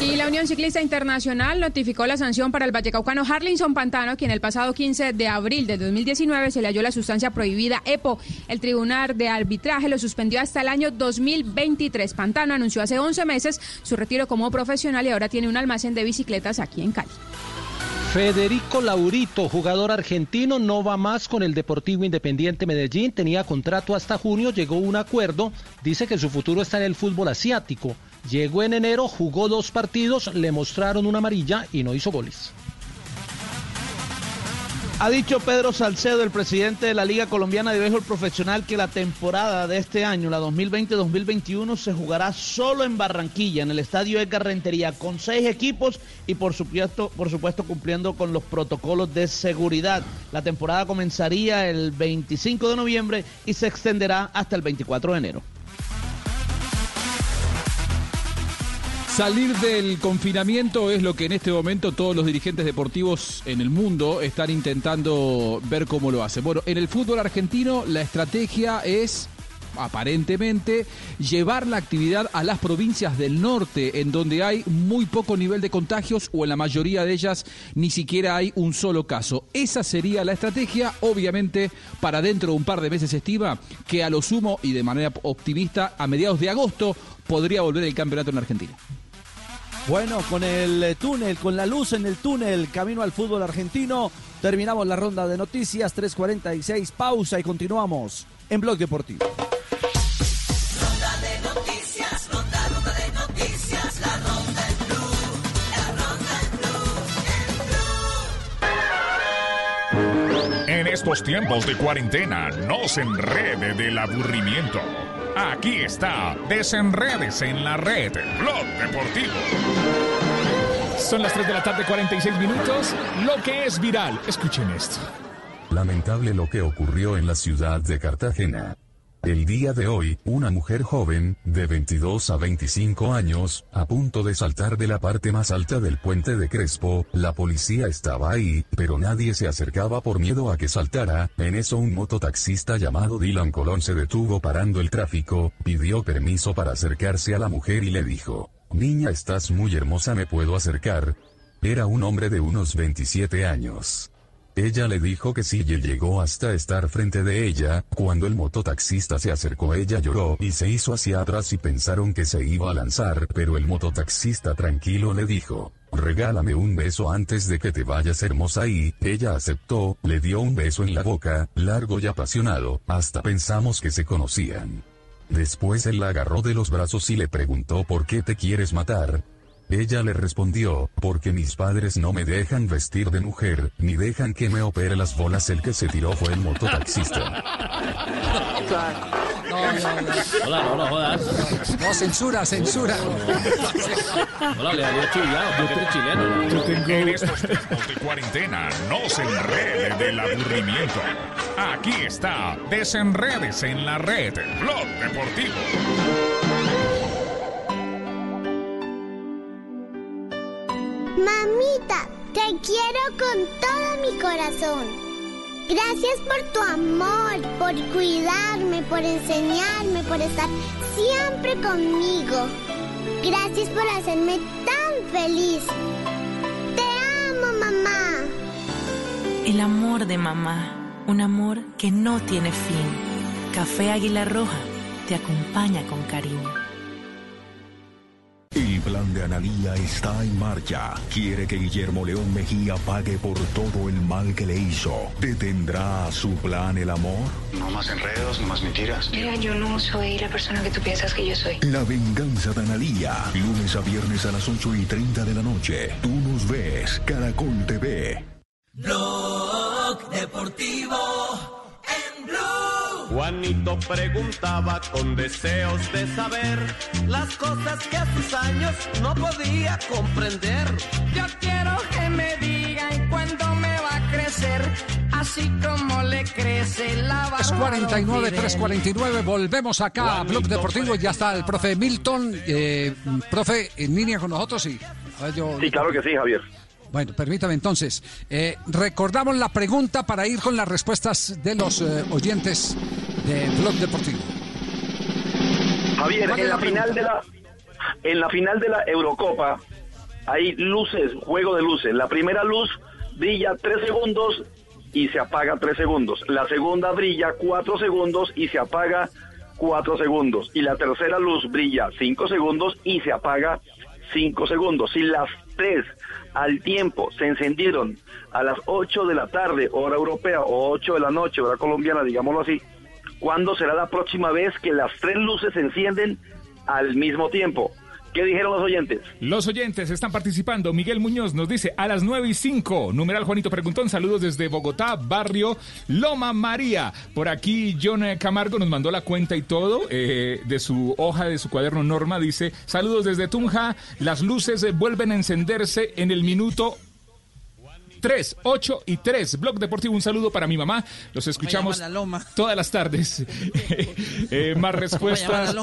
Y la Unión Ciclista Internacional notificó la sanción para el vallecaucano Harlinson Pantano, quien el pasado 15 de abril de 2019 se le halló la sustancia prohibida EPO. El Tribunal de Arbitraje lo suspendió hasta el año 2023. Pantano anunció hace 11 meses su retiro como profesional y ahora tiene un almacén de bicicletas aquí en Cali. Federico Laurito, jugador argentino, no va más con el Deportivo Independiente Medellín. Tenía contrato hasta junio, llegó a un acuerdo. Dice que su futuro está en el fútbol asiático. Llegó en enero, jugó dos partidos, le mostraron una amarilla y no hizo goles. Ha dicho Pedro Salcedo, el presidente de la Liga Colombiana de Béisbol Profesional, que la temporada de este año, la 2020-2021, se jugará solo en Barranquilla, en el estadio Edgar Rentería, con seis equipos y por supuesto, por supuesto cumpliendo con los protocolos de seguridad. La temporada comenzaría el 25 de noviembre y se extenderá hasta el 24 de enero. Salir del confinamiento es lo que en este momento todos los dirigentes deportivos en el mundo están intentando ver cómo lo hacen. Bueno, en el fútbol argentino la estrategia es aparentemente llevar la actividad a las provincias del norte en donde hay muy poco nivel de contagios o en la mayoría de ellas ni siquiera hay un solo caso. Esa sería la estrategia, obviamente para dentro de un par de meses se estima que a lo sumo y de manera optimista a mediados de agosto podría volver el campeonato en Argentina. Bueno, con el túnel, con la luz en el túnel, camino al fútbol argentino, terminamos la ronda de noticias, 3.46, pausa y continuamos en Blog Deportivo. en. En estos tiempos de cuarentena, no se enrede del aburrimiento. Aquí está, desenredes en la red, Blog Deportivo. Son las 3 de la tarde, 46 minutos. Lo que es viral. Escuchen esto. Lamentable lo que ocurrió en la ciudad de Cartagena. El día de hoy, una mujer joven, de 22 a 25 años, a punto de saltar de la parte más alta del puente de Crespo, la policía estaba ahí, pero nadie se acercaba por miedo a que saltara, en eso un mototaxista llamado Dylan Colón se detuvo parando el tráfico, pidió permiso para acercarse a la mujer y le dijo, Niña estás muy hermosa ¿me puedo acercar? Era un hombre de unos 27 años. Ella le dijo que sí llegó hasta estar frente de ella, cuando el mototaxista se acercó ella lloró y se hizo hacia atrás y pensaron que se iba a lanzar, pero el mototaxista tranquilo le dijo, regálame un beso antes de que te vayas hermosa y, ella aceptó, le dio un beso en la boca, largo y apasionado, hasta pensamos que se conocían. Después él la agarró de los brazos y le preguntó por qué te quieres matar. Ella le respondió, porque mis padres no me dejan vestir de mujer, ni dejan que me opere las bolas. El que se tiró fue el mototaxista. No, no, no. Hola, no, no jodas. No, censura, censura. Hola, le había chillado, yo soy chileno. En estos tiempos de cuarentena, no se enrede del aburrimiento. Aquí está, desenredes en la red, Blog Deportivo. Mamita, te quiero con todo mi corazón. Gracias por tu amor, por cuidarme, por enseñarme, por estar siempre conmigo. Gracias por hacerme tan feliz. Te amo, mamá. El amor de mamá, un amor que no tiene fin. Café Águila Roja te acompaña con cariño. El plan de Analía está en marcha. Quiere que Guillermo León Mejía pague por todo el mal que le hizo. ¿Detendrá su plan el amor? No más enredos, no más mentiras. Mira, yo no soy la persona que tú piensas que yo soy. La venganza de Analía. Lunes a viernes a las 8 y 30 de la noche. Tú nos ves. Caracol TV. Blog Deportivo en Blue. Juanito preguntaba con deseos de saber las cosas que a sus años no podía comprender. Yo quiero que me digan cuándo me va a crecer, así como le crece la barba. 349, 349, volvemos acá a Blog Deportivo. Ya está el profe Milton. Eh, profe, en línea con nosotros, sí. A ver, yo... Sí, claro que sí, Javier. Bueno, permítame entonces. eh, recordamos la pregunta para ir con las respuestas de los eh, oyentes de Blog Deportivo. Javier, ¿Cuál es en la la final de la en la final de la Eurocopa hay luces, juego de luces. La primera luz brilla tres segundos y se apaga tres segundos. La segunda brilla cuatro segundos y se apaga cuatro segundos. Y la tercera luz brilla cinco segundos y se apaga cinco segundos. Si las tres al tiempo se encendieron a las 8 de la tarde, hora europea, o 8 de la noche, hora colombiana, digámoslo así, ¿cuándo será la próxima vez que las tres luces se encienden al mismo tiempo? ¿Qué dijeron los oyentes? Los oyentes están participando. Miguel Muñoz nos dice a las 9 y 5. Numeral Juanito Preguntón. Saludos desde Bogotá, barrio Loma María. Por aquí John Camargo nos mandó la cuenta y todo eh, de su hoja, de su cuaderno Norma. Dice, saludos desde Tunja. Las luces eh, vuelven a encenderse en el minuto 3, 8 y 3. Blog Deportivo, un saludo para mi mamá. Los escuchamos la loma. todas las tardes. Eh, más respuestas.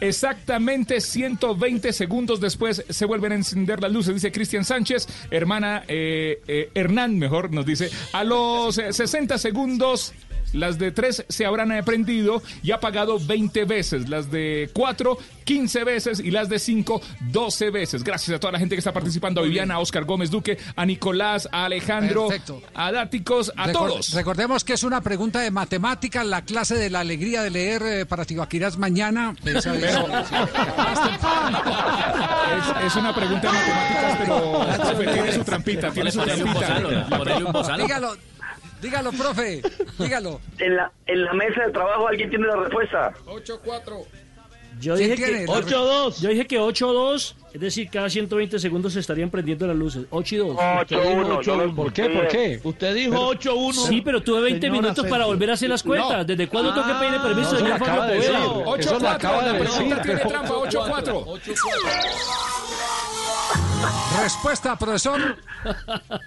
Exactamente 120 segundos después se vuelven a encender las luces, dice Cristian Sánchez. Hermana eh, eh, Hernán, mejor, nos dice. A los eh, 60 segundos, las de 3 se habrán eh, prendido y apagado 20 veces. Las de 4, 15 veces y las de 5, 12 veces. Gracias a toda la gente que está participando. A Viviana, a Oscar Gómez Duque, a Nicolás, a Alejandro, Perfecto. a Dáticos, a Recor- todos. Recordemos que es una pregunta de matemáticas, la clase de la alegría de leer eh, para Tibaquirás mañana. Es- Pero- Es, es una pregunta de matemáticas, pero profe, tiene su trampita, tiene su trampita. Dígalo, dígalo, profe, dígalo. En la, en la mesa de trabajo alguien tiene la respuesta. 8-4. Yo ¿Quién dije, que, la 8-2. Yo dije que 8-2, es decir, cada 120 segundos se estarían prendiendo las luces. 8 y 2. 8-1, yo lo- ¿Por qué? ¿Por qué? Usted dijo 8-1. Sí, pero tuve 20 Señora minutos para volver a hacer las cuentas. No. ¿Desde cuándo tengo que pedirle permiso, no, señor eso lo Fabio acaba de Poveda? decir. Eso lo acaba de la pregunta tiene trampa, 8-4. Respuesta, profesor.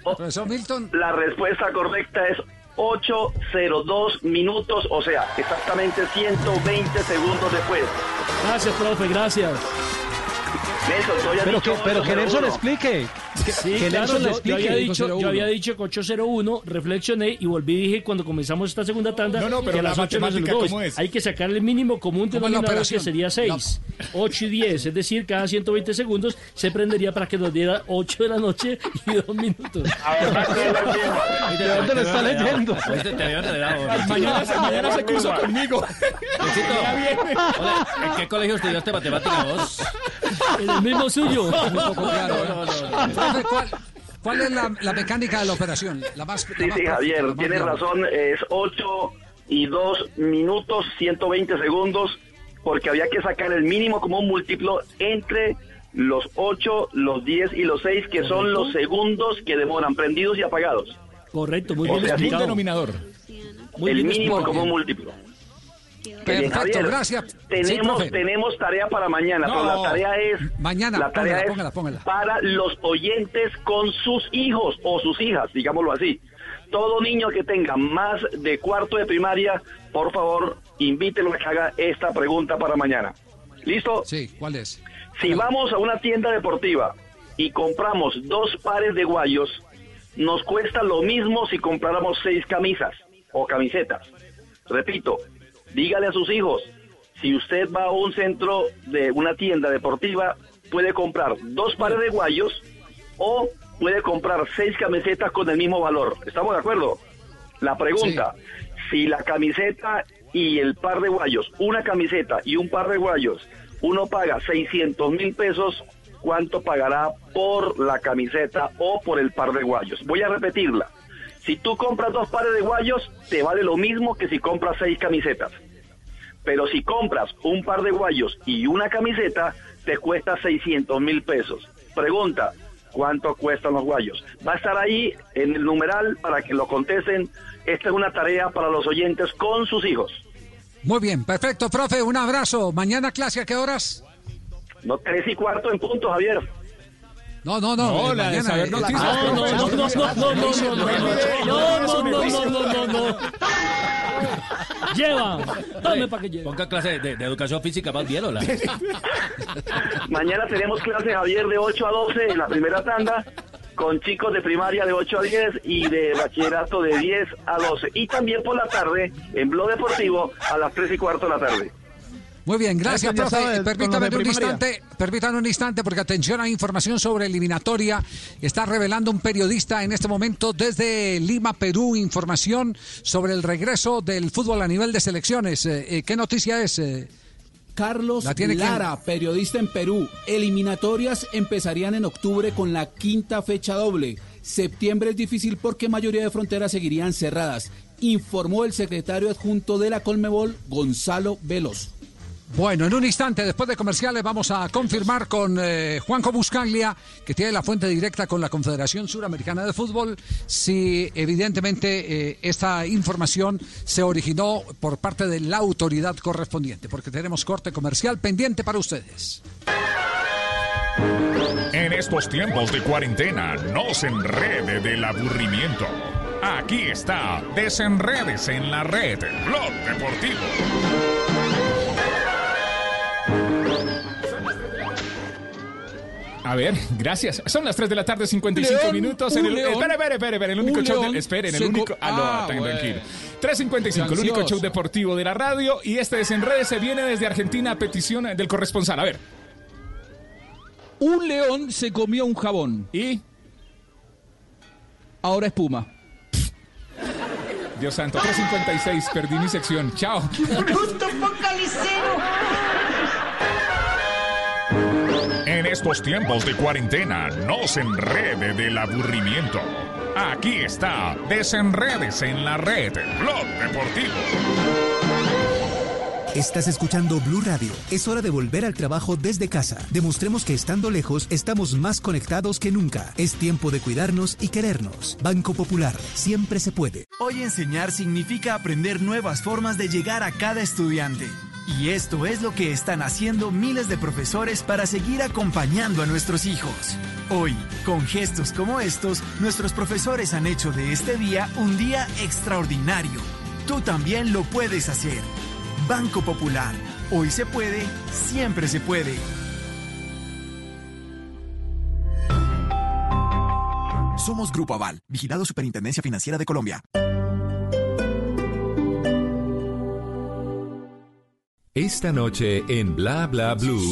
Profesor Milton. La respuesta correcta es 802 minutos, o sea, exactamente 120 segundos después. Gracias, profe, gracias. Nelson, habías Pero dicho que, pero que 801. Nelson explique. Que, Sí, que claro, Nelson le yo, yo explique. había dicho, yo había dicho que 801, reflexioné y volví y dije cuando comenzamos esta segunda tanda No, no, pero que a la las 8 no se matemática, nos ¿cómo es? Hay que sacar el mínimo común ¿Cómo es la denominador que sería 6. 8 y 10, es decir, cada 120 segundos se prendería para que nos diera 8 de la noche y 2 minutos. ¿De dónde lo está leyendo? Mañana, se- mañana se curso conmigo. Hola, ¿En qué colegio estudiaste matemática vos? En el mismo suyo. ¿eh? ¿cuál, es la, la mecánica de la operación? La más, Sí, sí, Javier, tienes razón, es 8 y 2 minutos 120 segundos, porque había que sacar el mínimo como un múltiplo entre los 8, los 10 y los 6, que son los segundos que demoran prendidos y apagados. Correcto, muy O bien sea, explicado. denominador. Muy el bien mínimo explicado. como un múltiplo. Perfecto, Javier, gracias. Tenemos, tenemos tarea para mañana, pero la tarea es Mañana, la tarea póngala, es póngala, póngala. para los oyentes con sus hijos o sus hijas, digámoslo así. Todo niño que tenga más de cuarto de primaria, por favor, invítelo a que haga esta pregunta para mañana. ¿Listo? Sí, ¿cuál es? Si vamos a una tienda deportiva y compramos dos pares de guayos, nos cuesta lo mismo si compráramos seis camisas o camisetas. Repito, dígale a sus hijos, si usted va a un centro de una tienda deportiva, puede comprar dos pares de guayos o puede comprar seis camisetas con el mismo valor. ¿Estamos de acuerdo? La pregunta, si la camiseta y el par de guayos, una camiseta y un par de guayos, uno paga 600 mil pesos, ¿cuánto pagará por la camiseta o por el par de guayos? Voy a repetirla. Si tú compras dos pares de guayos, te vale lo mismo que si compras seis camisetas. Pero si compras un par de guayos y una camiseta, te cuesta 600 mil pesos. Pregunta, ¿cuánto cuestan los guayos? Va a estar ahí en el numeral para que lo contesten. Esta es una tarea para los oyentes con sus hijos. Muy bien, perfecto, profe, un abrazo. Mañana clase a qué horas? No, tres y cuarto en punto, Javier. No, no, no. No, eh, la de saber eh, noticias, ah, No, no, no, no, no, no, no, no, no, no, no, no, no, no, no, no. Lleva, dame para que lleve. Ponga clase de, de educación física más bien, hola. Mañana tenemos clase, Javier, de 8 a 12 en la primera tanda, con chicos de primaria de 8 a 10 y de bachillerato de 10 a 12. Y también por la tarde, en Blog Deportivo, a las 3 y cuarto de la tarde. Muy bien, gracias, Eso profe. sabe, con Permítame un instante, permítame un instante, porque atención a información sobre eliminatoria. Está revelando un periodista en este momento desde Lima, Perú, información sobre el regreso del fútbol a nivel de selecciones. Eh, eh, ¿Qué noticia es? eh? Carlos ¿La tiene? Lara, periodista en Perú. Eliminatorias empezarían en octubre con la quinta fecha doble. Septiembre es difícil porque mayoría de fronteras seguirían cerradas, informó el secretario adjunto de la Colmebol, Gonzalo Veloso. Bueno, en un instante, después de comerciales, vamos a confirmar con eh, Juanjo Buscaglia, que tiene la fuente directa con la Confederación Suramericana de Fútbol, si evidentemente eh, esta información se originó por parte de la autoridad correspondiente, porque tenemos corte comercial pendiente para ustedes. En estos tiempos de cuarentena, no se enrede del aburrimiento. Aquí está, desenredes en la red, Blog Deportivo. A ver, gracias. Son las 3 de la tarde, 55 León, minutos. En el, león. espere, espere, espere, espere, el único show. de- esperen, el único. co- Ah, no, Ah, tan bueno. tranquilo. 3.55, el único show deportivo de la radio. Y este desenrede se viene desde Argentina a petición del corresponsal. A ver. Un león se comió un jabón. ¿Y? Ahora espuma. Dios santo, 3.56, perdí mi sección. Chao. Justo focalicero. Estos tiempos de cuarentena, no se enrede del aburrimiento. Aquí está, desenredes en la red, Blog Deportivo. Estás escuchando Blue Radio. Es hora de volver al trabajo desde casa. Demostremos que estando lejos estamos más conectados que nunca. Es tiempo de cuidarnos y querernos. Banco Popular, siempre se puede. Hoy enseñar significa aprender nuevas formas de llegar a cada estudiante. Y esto es lo que están haciendo miles de profesores para seguir acompañando a nuestros hijos. Hoy, con gestos como estos, nuestros profesores han hecho de este día un día extraordinario. Tú también lo puedes hacer. Banco Popular. Hoy se puede, siempre se puede. Somos Grupo Aval, vigilado Superintendencia Financiera de Colombia. Esta noche en Bla Bla Blue.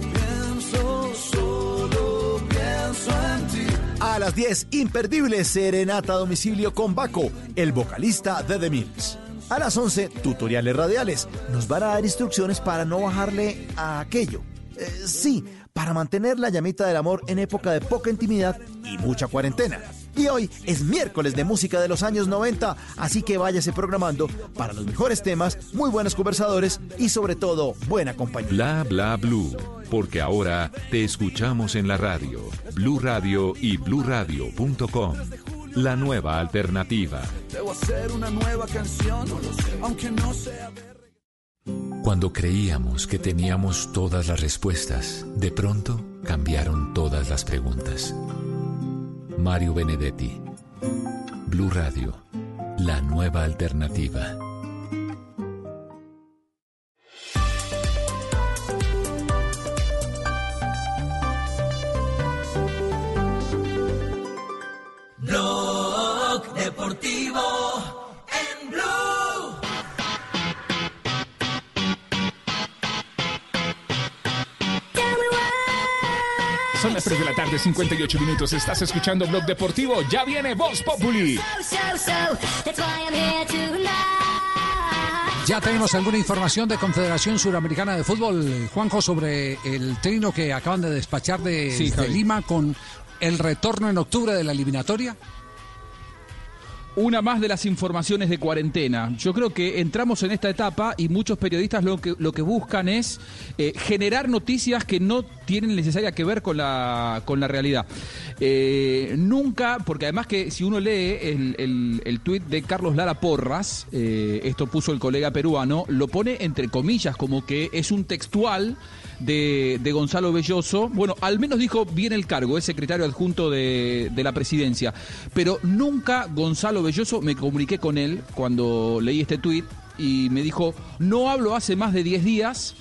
Pienso, solo pienso en ti. A las 10, imperdible serenata a domicilio con Baco, el vocalista de The Mills. A las 11, tutoriales radiales. Nos van a dar instrucciones para no bajarle a aquello. Eh, sí, para mantener la llamita del amor en época de poca intimidad y mucha cuarentena. Y hoy es miércoles de música de los años 90, así que váyase programando para los mejores temas, muy buenos conversadores y sobre todo buena compañía. Bla bla blue, porque ahora te escuchamos en la radio, Blue Radio y bluradio.com. La nueva alternativa. Debo hacer una nueva canción, aunque no sea Cuando creíamos que teníamos todas las respuestas, de pronto cambiaron todas las preguntas. Mario Benedetti. Blue Radio. La nueva alternativa. 3 de la tarde, 58 minutos. Estás escuchando Blog Deportivo. Ya viene Voz Populi. Ya tenemos alguna información de Confederación Suramericana de Fútbol, Juanjo, sobre el trino que acaban de despachar de, Sí, de. Lima con el retorno en octubre de la eliminatoria. Una más de las informaciones de cuarentena. Yo creo que entramos en esta etapa y muchos periodistas lo que, lo que buscan es eh, generar noticias que no tienen necesaria que ver con la, con la realidad. Eh, nunca, porque además que si uno lee el, el, el tuit de Carlos Lara Porras, eh, esto puso el colega peruano, lo pone entre comillas como que es un textual de, de Gonzalo Belloso. Bueno, al menos dijo bien el cargo, es secretario adjunto de, de la presidencia. Pero nunca Gonzalo Belloso, me comuniqué con él cuando leí este tuit y me dijo, no hablo hace más de 10 días.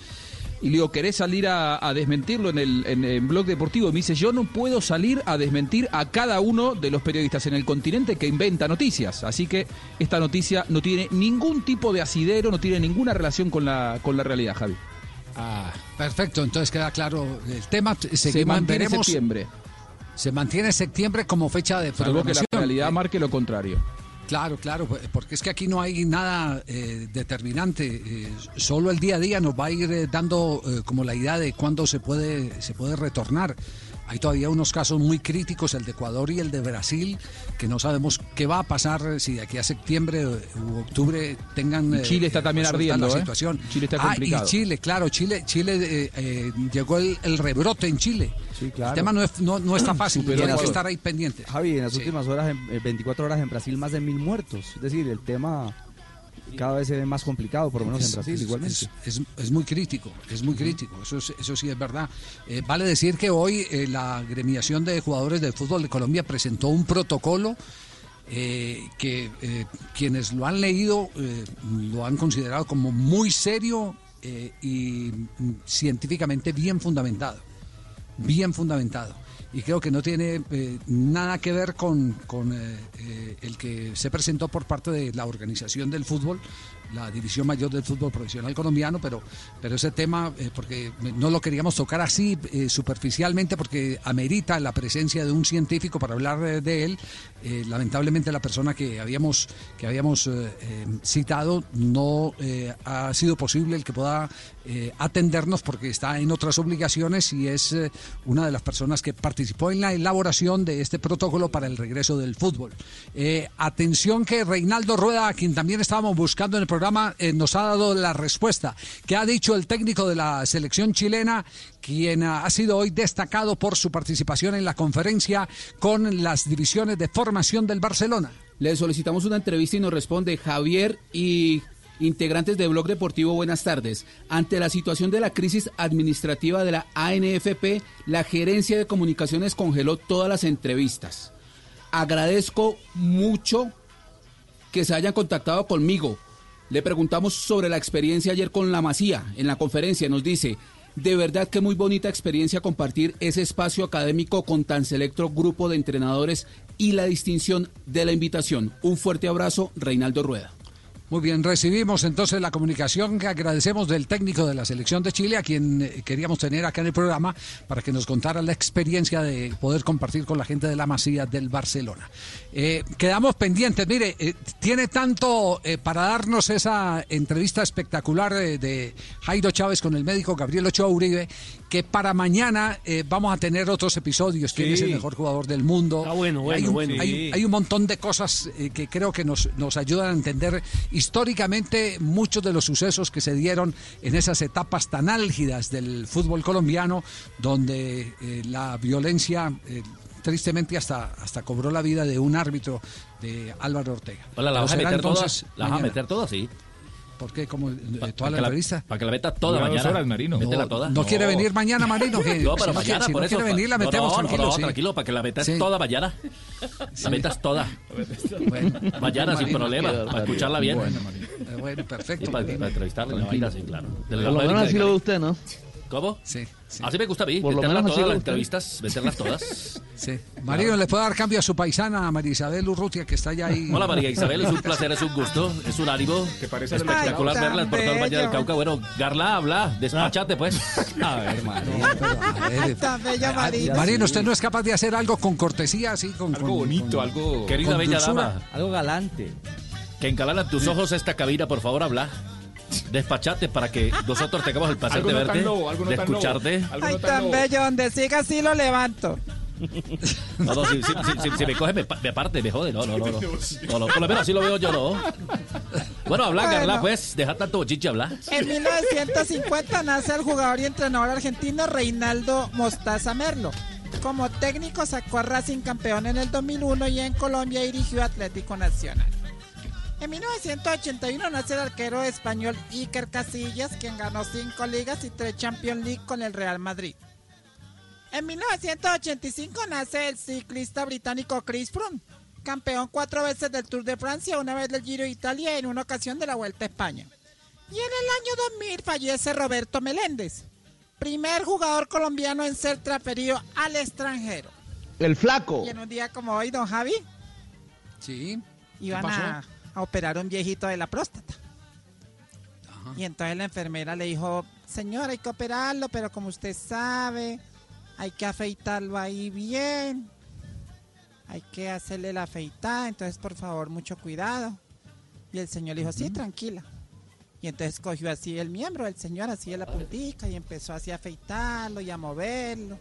Y le digo, ¿querés salir a, a desmentirlo en el en, en blog deportivo? Me dice, yo no puedo salir a desmentir a cada uno de los periodistas en el continente que inventa noticias. Así que esta noticia no tiene ningún tipo de asidero, no tiene ninguna relación con la, con la realidad, Javi. Ah, perfecto, entonces queda claro el tema. Se mantiene septiembre. Se mantiene septiembre como fecha de Salvo que la realidad Eh, marque lo contrario. Claro, claro, pues, porque es que aquí no hay nada eh, determinante. eh, solo el día a día nos va a ir eh, dando como la idea de cuándo se puede, se puede retornar. Hay todavía unos casos muy críticos, el de Ecuador y el de Brasil, que no sabemos qué va a pasar eh, si de aquí a septiembre eh, u octubre tengan. Y Chile está también ardiendo, la ¿eh? situación. Chile está Ah, complicado. y Chile, claro, Chile, Chile eh, eh, llegó el, el rebrote en Chile. Sí, claro. El tema no, es, no, no está fácil, hay que estar ahí pendientes. Javi, en las Sí. últimas horas, en eh, 24 horas en Brasil, más de mil muertos. Es decir, el tema cada vez se ve más complicado, por lo menos en Es- Brasil, es- igualmente. Es, es- es muy crítico, es muy crítico, eso, es- eso sí es verdad. Eh, vale decir que hoy eh, la gremiación de jugadores de fútbol de Colombia presentó un protocolo eh, que eh, quienes lo han leído lo han considerado como muy serio y mm, científicamente bien fundamentado, bien fundamentado. Y creo que no tiene eh, nada que ver con, con, eh, eh, el que se presentó por parte de la organización del fútbol, la división mayor del fútbol profesional colombiano, pero, pero ese tema, porque no lo queríamos tocar así superficialmente, porque amerita la presencia de un científico para hablar de él. Lamentablemente la persona que habíamos, que habíamos citado no ha sido posible el que pueda eh, atendernos porque está en otras obligaciones y es eh, una de las personas que participó en la elaboración de este protocolo para el regreso del fútbol. Eh, atención que Reinaldo Rueda, a quien también estábamos buscando en el programa, nos ha dado la respuesta que ha dicho el técnico de la selección chilena, quien ha sido hoy destacado por su participación en la conferencia con las divisiones de formación del Barcelona. Le solicitamos una entrevista y nos responde Javier y integrantes de Blog Deportivo, buenas tardes. Ante la situación de la crisis administrativa de la ANFP, la gerencia de comunicaciones congeló todas las entrevistas. Agradezco mucho que se hayan contactado conmigo. Le preguntamos sobre la experiencia ayer con la Masía en la conferencia. Nos dice, de verdad que muy bonita experiencia compartir ese espacio académico con tan selecto grupo de entrenadores y la distinción de la invitación. Un fuerte abrazo, Reinaldo Rueda. Muy bien, recibimos entonces la comunicación que agradecemos del técnico de la selección de Chile, a quien eh, queríamos tener acá en el programa para que nos contara la experiencia de poder compartir con la gente de la Masía del Barcelona. Eh, quedamos pendientes, mire, eh, tiene tanto para darnos esa entrevista espectacular de Jairo Chávez con el médico Gabriel Ochoa Uribe, que para mañana eh, vamos a tener otros episodios, quién Sí. es el mejor jugador del mundo. Ah, bueno, bueno, hay un, bueno. hay- Sí. hay un montón de cosas eh, que creo que nos, nos ayudan a entender históricamente muchos de los sucesos que se dieron en esas etapas tan álgidas del fútbol colombiano, donde eh, la violencia eh, tristemente hasta, hasta cobró la vida de un árbitro de Álvaro Ortega. Hola, ¿la vas a meter todas? entonces ¿La vas a meter todas, sí? ¿Por qué? ¿Cómo, eh, ¿Toda la la- entrevista? Para que la meta toda mañana. horas, Marino. No, toda. no quiere venir mañana, Marino, que No, si pero no mañana, quiere- si por no eso. quiere venir, la No, metemos, no, no, tranquilo, no, sí. tranquilo, para que la metas Sí. toda mañana. La metas toda. Mañana sin Marino. problema, para escucharla bien. Bueno, Eh, bueno, perfecto. Y para, para entrevistarla, la vaina, sí, claro. De la Por lo menos de así lo ve usted, ¿no? ¿Cómo? Sí. Así me gusta a mí, Por meterlas todas las entrevistas, meterlas todas. Sí. Marino, ¿le puede dar cambio a su paisana, a María Isabel Urrutia, que está allá ahí? Hola María Isabel, es un placer, es un gusto, es un ánimo. ¿Te parece espectacular Ay, tan verlas por todo el Valle del. Cauca. Bueno, Garla, habla, despáchate pues. A ver, A ver, Marino, ¿usted no es capaz de hacer algo con cortesía, así? Con, Algo bonito, algo... Querida bella dama. Algo galante. Que encalaran tus ojos esta cabina, por favor, habla. Despachate para que nosotros tengamos el placer de verte, lobo, de lobo. escucharte. Ay, no tan lobo. bello, donde siga así lo levanto. No, no, si, si- si- si- si me coge, me, me parte, me jode. No, no, no. No, no, no, por lo menos así lo veo yo, no. Bueno, habla, Bueno. Garla, pues. Deja tanto bochiche, habla. En 1950 nace el jugador y entrenador argentino Reinaldo Mostaza Merlo. Como técnico sacó a Racing campeón en el 2001 y en Colombia dirigió Atlético Nacional. En 1981 nace el arquero español Iker Casillas, quien ganó cinco ligas y tres Champions League con el Real Madrid. En 1985 nace el ciclista británico Chris Froome, campeón cuatro veces del Tour de Francia, una vez del Giro de Italia y en una ocasión de la Vuelta a España. Y en el año 2000 fallece Roberto Meléndez, primer jugador colombiano en ser transferido al extranjero. El flaco. Y en un día como hoy, don Javi, Sí. iban pasó? a, a operar a un viejito de la próstata. Y entonces la enfermera le dijo, señor, hay que operarlo, pero como usted sabe, hay que afeitarlo ahí bien. Hay que hacerle la afeitada, entonces por favor, mucho cuidado. Y el señor le dijo, sí, tranquila. Y entonces cogió así el miembro del señor, así de la puntica, y empezó así a afeitarlo y a moverlo,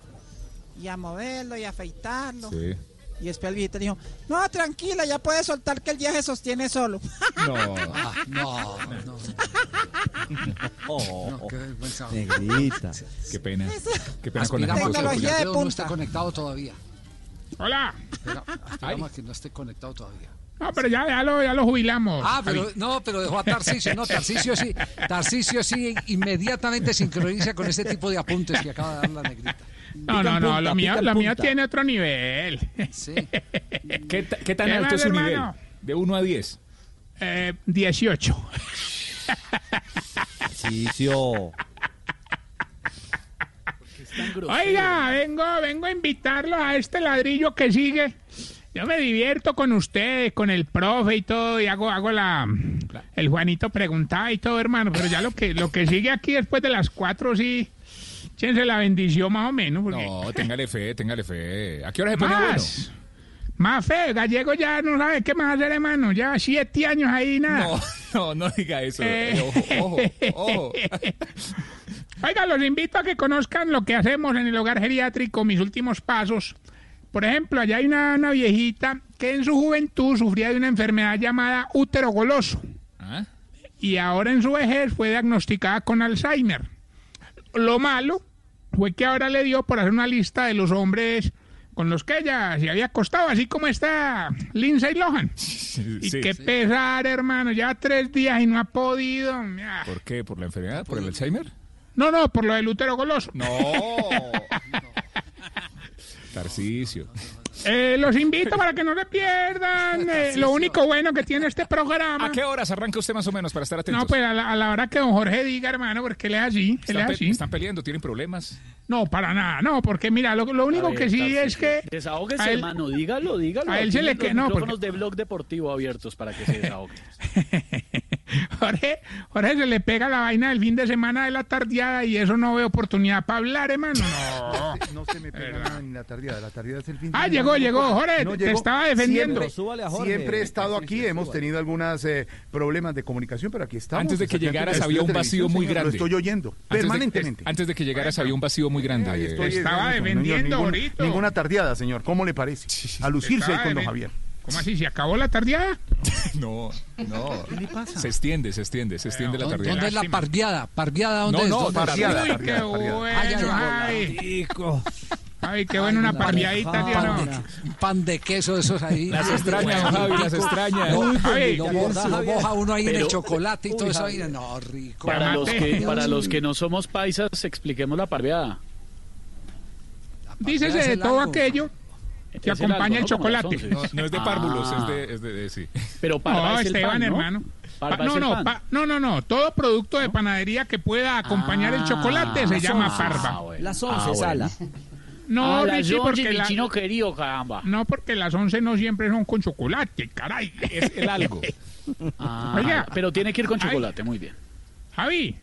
y a moverlo y a afeitarlo. Sí. Y después el viejito le dijo, no, tranquila, ya puede soltar que el día se sostiene solo. No. Ah, no, no. No, qué vergüenza. Negrita. Qué pena. Qué pena con la Tecnología de Mateo no punta. esté conectado todavía. Hola. Espera, aspiramos a que no esté conectado todavía. No, pero ya, ya, lo, ya lo jubilamos. Ah, pero no, pero dejó a Tarcisio, no, Tarcisio sí, Tarcisio sí inmediatamente sincroniza con ese tipo de apuntes que acaba de dar la negrita. No, no, no, lo mío, lo mío tiene otro nivel. Sí. ¿Qué, ta- qué tan ¿Qué alto es su nivel? De 1 a 10. Eh, 18. Tarcisio. Oiga, vengo, vengo a invitarlos a este ladrillo que sigue. Yo me divierto con ustedes, con el profe y todo, y hago, hago la, el Juanito preguntaba y todo, hermano. Pero ya lo que, lo que sigue aquí después de las cuatro, sí, échense la bendición más o menos. porque- No, téngale fe, téngale fe. ¿A qué hora se pone bueno? Más. Más fe, gallego ya no sabe qué más hacer, hermano. Ya siete años ahí, nada. No, no, no diga eso. Eh. Eh, ojo, ojo, ojo. Oiga, los invito a que conozcan lo que hacemos en el hogar geriátrico, mis últimos pasos. Por ejemplo, allá hay una, una viejita que en su juventud sufría de una enfermedad llamada útero goloso. ¿Ah? Y ahora en su vejez fue diagnosticada con Alzheimer. Lo malo fue que ahora le dio por hacer una lista de los hombres con los que ella se había acostado, así como está Lindsay Lohan. Y Sí, qué sí. pesar, hermano, ya tres días y no ha podido. Ah. ¿Por qué? ¿Por la enfermedad? ¿Por el Alzheimer? No, no, por lo del útero goloso. No. Tarcicio. Eh, los invito para que no se pierdan eh, lo único bueno que tiene este programa. ¿A qué horas arranca usted más o menos para estar atentos? No, pues a la, a la hora que don Jorge diga, hermano, porque él es así, él ¿Están, es pe- así. están peleando? ¿Tienen problemas? No, para nada, no, porque mira, lo, lo único que sí es que... Desahógese, a él- hermano, dígalo, dígalo. a él Aquí se le los que- no, micrófonos porque- de Blog Deportivo abiertos para que se desahogue. Jorge, Jorge se le pega la vaina del fin de semana de la tardeada y eso no ve oportunidad para hablar, hermano. No. No se me pega nada ni la tardeada. La tardeada es el fin de Ah, semana. Llegó, llegó, Jorge, te estaba defendiendo. Siempre, Súbale a Jorge. siempre he estado aquí. Hemos tenido algunos problemas de comunicación, pero aquí estamos. Antes de que llegaras había un vacío muy señor, grande. Lo estoy oyendo Antes de- permanentemente. antes de que llegaras había un vacío muy grande. Ahí estoy, eh, Estaba defendiendo ninguna, ahorita. Ninguna tardeada, señor. ¿Cómo le parece? A lucirse con de don Javier. ¿Cómo así? ¿Se acabó la tardeada? No, no. ¿Qué le pasa? Se extiende, se extiende, se extiende la ¿Dónde, tarde. dónde es la parviada? ¿Parviada dónde No, es? no, parviada, Uy, qué bueno, Ay, ay, qué bueno una parviadita, Un tío, pan, pan de queso de esos ahí. Las extraña, don Javi, las extraña. No, Javi, lo, moja, lo moja uno ahí en el chocolate y todo Uy, eso. Ahí. No, rico. Para los, que, para los que no somos paisas, expliquemos la parveada. Dícese es de todo aquello que Es acompaña el chocolate. No, no es de párvulos, Ah. es de, es de, de- sí. Pero parva No, es el Esteban, pan, ¿no? hermano. Parva es no, no, pa- no, no, no. Todo producto de panadería que pueda acompañar el chocolate se Ah, llama ah, parva. bueno. Las Ah, 11, bueno. Sala. No, Ah, Richie, porque la- chino querido, caramba. no, porque las once no siempre son con chocolate, caray. Es el algo. Ah, Oiga. pero tiene que ir con Ay. chocolate, muy bien. Javi,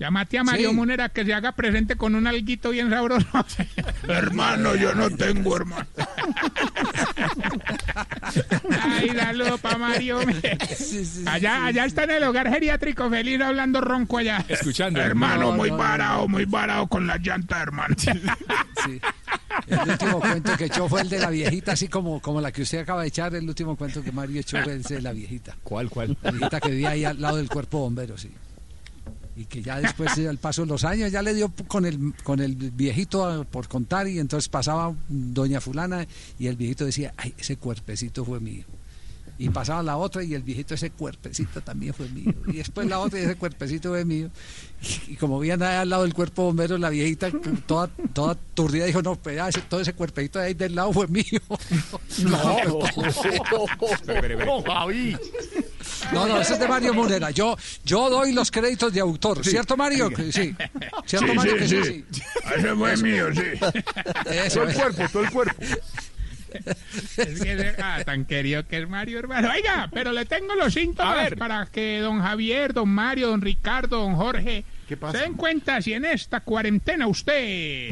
llámate a Mario Sí. Munera que se haga presente con un alguito bien sabroso. hermano, yo no tengo hermano. Ay, saludo para Mario. Sí, sí, Allá, sí, allá está en el hogar geriátrico feliz hablando ronco allá. Escuchando. Hermano, No, muy no, no, varado, no. muy varado con la llanta, hermano. Sí. El último cuento que echó fue el de la viejita, así como, como la que usted acaba de echar. El último cuento que Mario echó fue el de la viejita. ¿Cuál, cuál? La viejita que vivía ahí al lado del cuerpo bombero, sí. Y que ya después, eh, al paso de los años, ya le dio con el, con el viejito eh, por contar y entonces pasaba doña fulana y el viejito decía, ay, ese cuerpecito fue mío. Y pasaba la otra y el viejito, ese cuerpecito también fue mío. Y después la otra y ese cuerpecito fue mío. Y, y como veían ahí al lado del cuerpo bombero, la viejita toda, toda turdida dijo, no, pero ya ese- todo ese cuerpecito de ahí del lado fue mío. No, no, Javi. No, no, ese es de Mario Munera. Yo, yo doy los créditos de autor. ¿Cierto, Mario? Sí. ¿Cierto, Sí, Mario? sí, Que sí, sí. sí. Ese fue mío, sí. Eso Todo el cuerpo, todo el cuerpo. Es que ese- ah, tan querido que es Mario, hermano. Oiga, pero le tengo los síntomas A ver. para que don Javier, don Mario, don Ricardo, don Jorge ¿Qué pasa? se den cuenta si en esta cuarentena usted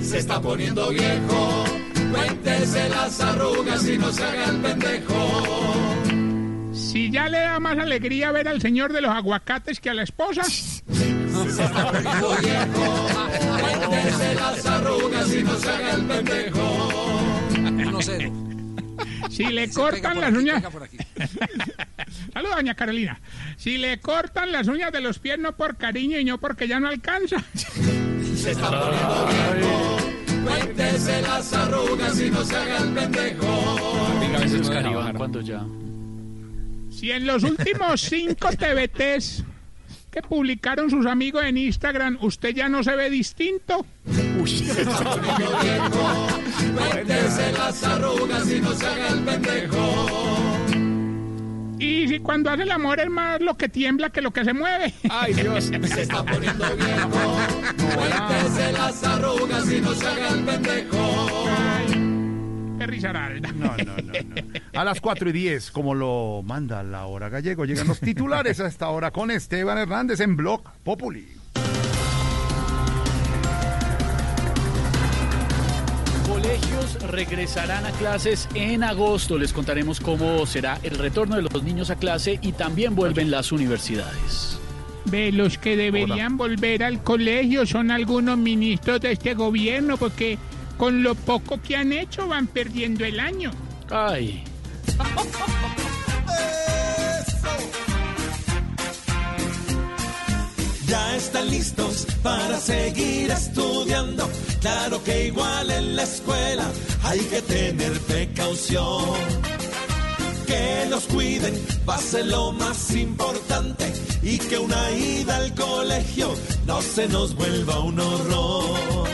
Se está poniendo viejo, cuéntese las arrugas y no se haga el pendejo. si ya le da más alegría ver al señor de los aguacates que a la esposa. Cuéntese las arrugas y no se haga el pendejo. 1-0. Si le Se cortan las aquí, uñas. pega por aquí. Saludos, doña Carolina. Si le cortan las uñas de los pies no por cariño y no porque ya no alcanza. Se está poniendo viejo, cuéntese las arrugas y no se haga el pendejo. Diga, a veces bajar. cuando ya. Si en los últimos cinco TBTs que publicaron sus amigos en Instagram, usted ya no se ve distinto. Cuéntese las arrugas y no se haga el pendejo. Y si cuando hace el amor es más lo que tiembla que lo que se mueve. Ay, Dios. Se está poniendo viejo, cuéntese las arrugas y no se haga el pendejo. No, no, no, no. A las 4 y 10, como lo manda la hora gallego, llegan los titulares a esta hora con Esteban Hernández en Blog Populi. Colegios regresarán a clases en agosto. Les contaremos cómo será el retorno de los niños a clase y también vuelven las universidades. Ve, los que deberían volver al colegio son algunos ministros de este gobierno porque con lo poco que han hecho van perdiendo el año. Ay, Ya están listos para seguir estudiando. Claro que igual en la escuela hay que tener precaución. Que los cuiden va a ser lo más importante y que una ida al colegio no se nos vuelva un horror.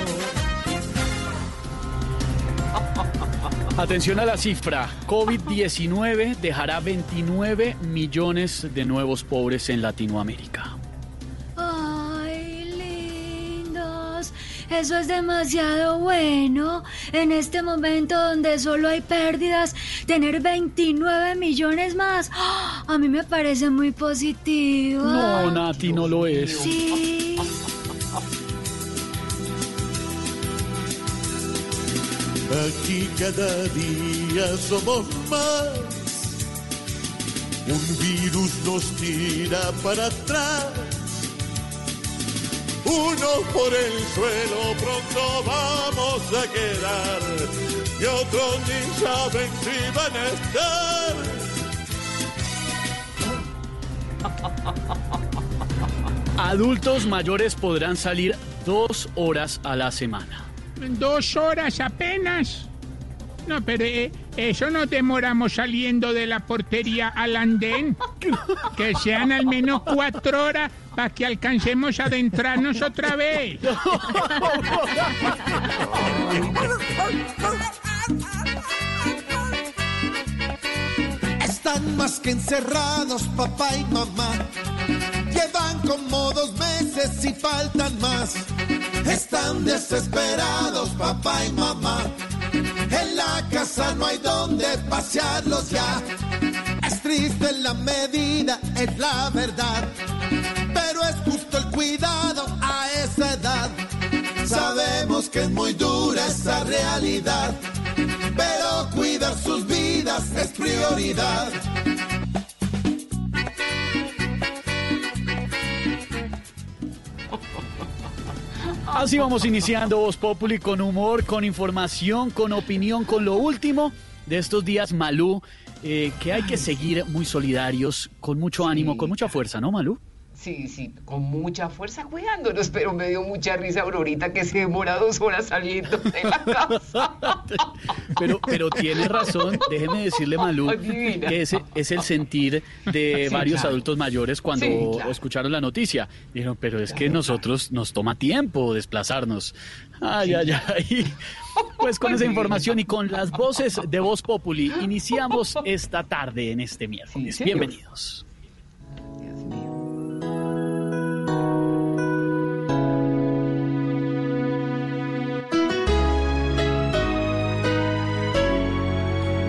Atención a la cifra. COVID-19 dejará 29 millones de nuevos pobres en Latinoamérica. Ay, lindos, eso es demasiado bueno. En este momento donde solo hay pérdidas, tener 29 millones más, ¡ah! a mí me parece muy positivo. No, Nati, no lo es. Sí. Aquí cada día somos más. Un virus nos tira para atrás. Unos por el suelo pronto vamos a quedar. Y otros ni saben si van a estar. Adultos mayores podrán salir dos horas a la semana. Dos horas apenas. No, pero eh, eso nos demoramos saliendo de la portería al andén. Que sean al menos cuatro horas para que alcancemos a adentrarnos otra vez. Están más que encerrados papá y mamá. Llevan como dos meses y faltan más. Están desesperados papá y mamá. En la casa no hay donde pasearlos ya. Es triste la medida, es la verdad. Pero es justo el cuidado a esa edad. Sabemos que es muy dura esa realidad. Pero cuidar sus vidas es prioridad. Así vamos iniciando Voz Populi con humor, con información, con opinión, con lo último de estos días, Malú, eh, que hay que seguir muy solidarios, con mucho ánimo, con mucha fuerza, ¿no, Malú? Sí, sí, con mucha fuerza cuidándonos, pero me dio mucha risa Aurorita que se demora dos horas saliendo de la casa. Pero, pero tiene razón, déjeme decirle, Malú, que ese es el sentir de Sí, varios claro. adultos mayores cuando Sí, claro. escucharon la noticia. Dijeron, pero es que nosotros nos toma tiempo desplazarnos. Ay, ay, ay. Pues con esa información y con las voces de Voz Populi, iniciamos esta tarde en este miércoles. Bienvenidos.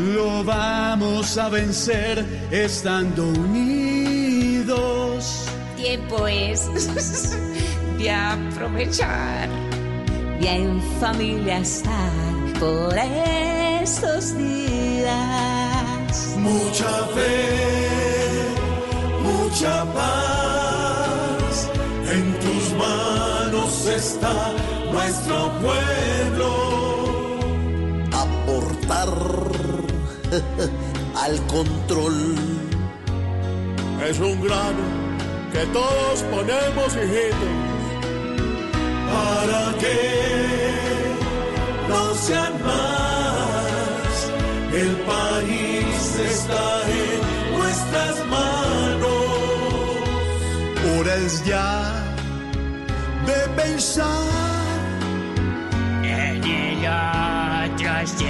lo vamos a vencer estando unidos. Tiempo es de aprovechar, de en familia estar por estos días. Mucha fe, mucha paz, en tus manos está nuestro pueblo. Aportar al control. Es un grano que todos ponemos, hijitos, para que no sean más. El país está en nuestras manos. Hora es ya de pensar En el otro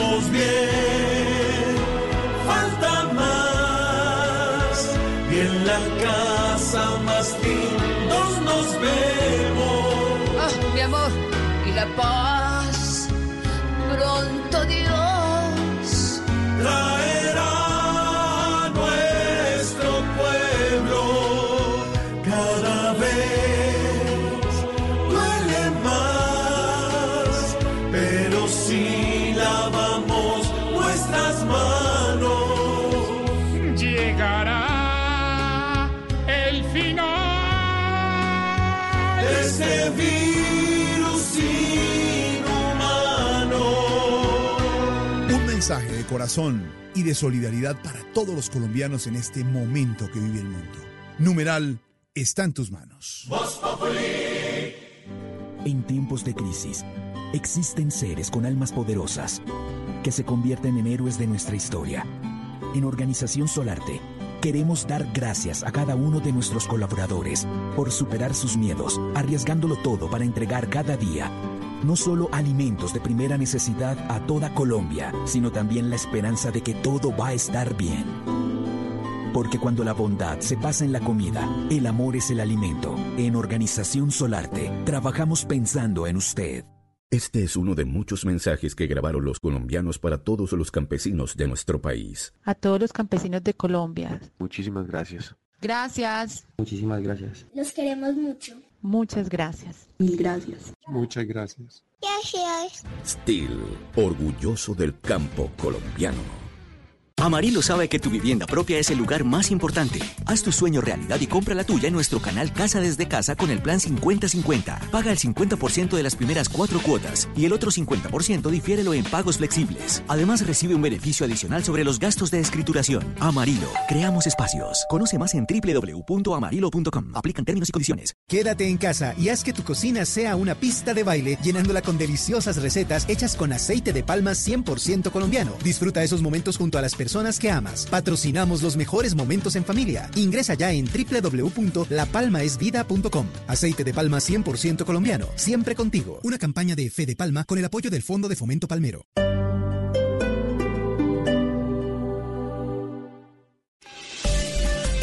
Vamos bien, falta más. Y en la casa más lindos nos vemos. Ah, mi amor, y la paz, corazón y de solidaridad para todos los colombianos en este momento que vive el mundo. Numeral está en tus manos. En tiempos de crisis, existen seres con almas poderosas que se convierten en héroes de nuestra historia. En Organización Solarte, queremos dar gracias a cada uno de nuestros colaboradores por superar sus miedos, arriesgándolo todo para entregar cada día no solo alimentos de primera necesidad a toda Colombia, sino también la esperanza de que todo va a estar bien. Porque cuando la bondad se pasa en la comida, el amor es el alimento. En Organización Solarte, trabajamos pensando en usted. Este es uno de muchos mensajes que grabaron los colombianos para todos los campesinos de nuestro país. A todos los campesinos de Colombia. Muchísimas gracias. Gracias. Muchísimas gracias. Los queremos mucho. Muchas gracias. Mil gracias. Muchas gracias. Gracias. Steel, orgulloso del campo colombiano. Amarillo sabe que tu vivienda propia es el lugar más importante. Haz tu sueño realidad y compra la tuya en nuestro canal Casa desde Casa con el plan 50-50. Paga el 50% de las primeras cuatro cuotas y el otro 50% difiérelo en pagos flexibles. Además recibe un beneficio adicional sobre los gastos de escrituración. Amarillo, creamos espacios. Conoce más en www.amarillo.com. Aplican términos y condiciones. Quédate en casa y haz que tu cocina sea una pista de baile llenándola con deliciosas recetas hechas con aceite de palma 100% colombiano. Disfruta esos momentos junto a las personas que amas. Patrocinamos los mejores momentos en familia. Ingresa ya en www.lapalmaesvida.com. Aceite de palma 100% colombiano, siempre contigo. Una campaña de Fe de Palma con el apoyo del Fondo de Fomento Palmero.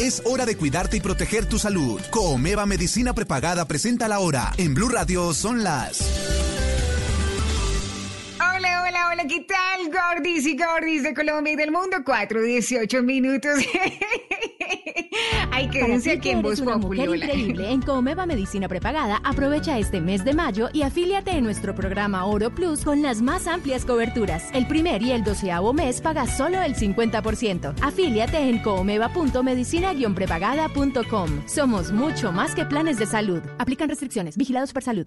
Es hora de cuidarte y proteger tu salud. Comeva Medicina Prepagada presenta la hora. En Blue Radio son las Hola, hola, ¿qué tal? Gordis y gordis de Colombia y del mundo. 4, 18 minutos. Ay, quédense aquí en Voz hola. increíble en Comeva Medicina Prepagada, aprovecha este mes de mayo y afíliate en nuestro programa Oro Plus con las más amplias coberturas. El primer y el doceavo mes paga solo el 50%. Afíliate en comeva.medicina-prepagada.com. Somos mucho más que planes de salud. Aplican restricciones. Vigilados por salud.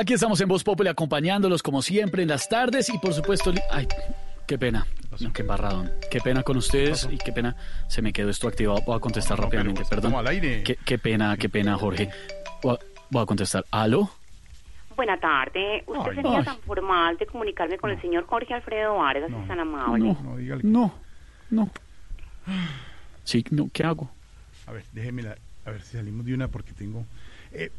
Aquí estamos en Voz Populi acompañándolos como siempre en las tardes y por supuesto... Ay, qué pena. No, qué embarradón. Qué pena con ustedes y qué pena. Se me quedó esto activado. Voy a contestar rápidamente, perdón. al aire. Qué, qué pena, qué pena, Jorge. Voy a, voy a contestar. ¿Aló? Buena tarde. ¿Usted Ay. sería Ay. tan formal de comunicarme con el señor Jorge Alfredo Vargas? Es tan amable. No, no. Sí, no, ¿qué hago? A ver, déjeme la- a ver si salimos de una porque tengo. eh,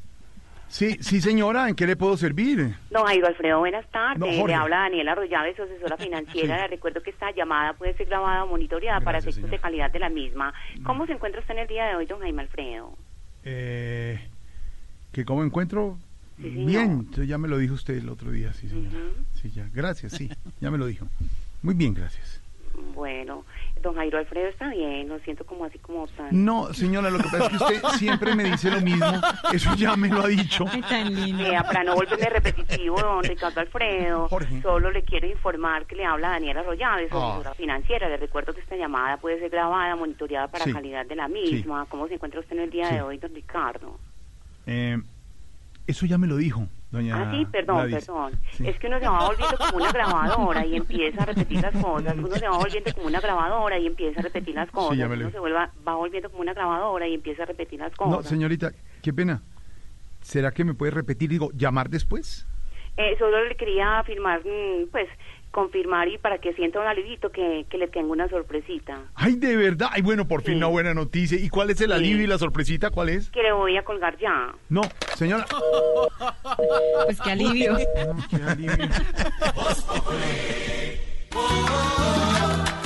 sí, sí, señora, ¿en qué le puedo servir? Don Jairo Alfredo, buenas tardes. No. Le habla Daniela Arroyave, su asesora financiera. Le recuerdo que esta llamada puede ser grabada o monitoreada para efectos de calidad de la misma. ¿Cómo se encuentra usted en el día de hoy, don Jaime Alfredo? Eh, ¿Que cómo encuentro? Sí, bien, ya me lo dijo usted el otro día, sí, señora. Sí, ya, gracias, sí, ya me lo dijo. Muy bien, gracias. Bueno, don Jairo Alfredo está bien, lo siento como así como tan... No, señora, lo que pasa es que usted siempre me dice lo mismo, eso ya me lo ha dicho. Vea, para no volverme repetitivo, don Ricardo Alfredo, solo le quiero informar que le habla Daniela Arroyave, su Ah. asesora financiera. Le recuerdo que esta llamada puede ser grabada, monitoreada para Sí. calidad de la misma. ¿Cómo se encuentra usted en el día Sí. de hoy, don Ricardo? Eh, eso ya me lo dijo, doña Ah, sí, perdón, Gladys. perdón. Sí. Es que uno se va volviendo como una grabadora y empieza a repetir las cosas. Uno se va volviendo como una grabadora y empieza a repetir las cosas. lo uno se vuelva, va volviendo como una grabadora y empieza a repetir las cosas. No, señorita, qué pena. ¿Será que me puede repetir, digo, llamar después? Eh, solo le quería afirmar, mm, pues, confirmar y para que sienta un alivito que, que le tengo una sorpresita. Ay, de verdad. Ay, bueno, por fin una buena noticia. ¿Y cuál es el alivio y la sorpresita? ¿Cuál es? Que le voy a colgar ya. No, señora. Pues qué alivio. Qué alivio.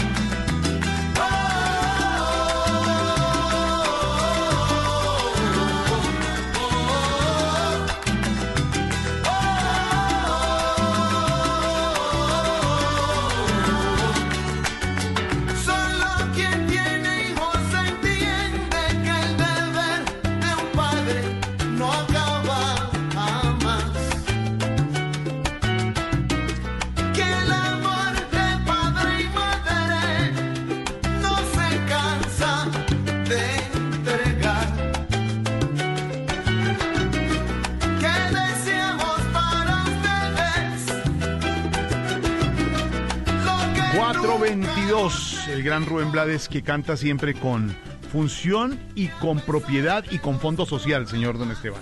422, el gran Rubén Blades que canta siempre con función y con propiedad y con fondo social, señor Don Esteban.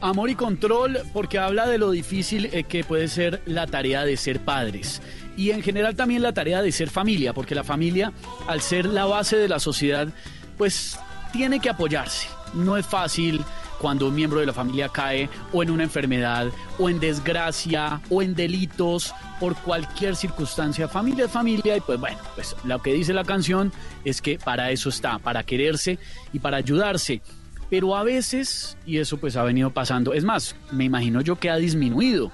Amor y control, porque habla de lo difícil eh, que puede ser la tarea de ser padres. Y en general también la tarea de ser familia, porque la familia, al ser la base de la sociedad, pues tiene que apoyarse. No es fácil cuando un miembro de la familia cae o en una enfermedad, o en desgracia, o en delitos, por cualquier circunstancia. Familia es familia y pues bueno, pues lo que dice la canción es que para eso está, para quererse y para ayudarse pero a veces, y eso pues ha venido pasando, es más, me imagino yo que ha disminuido,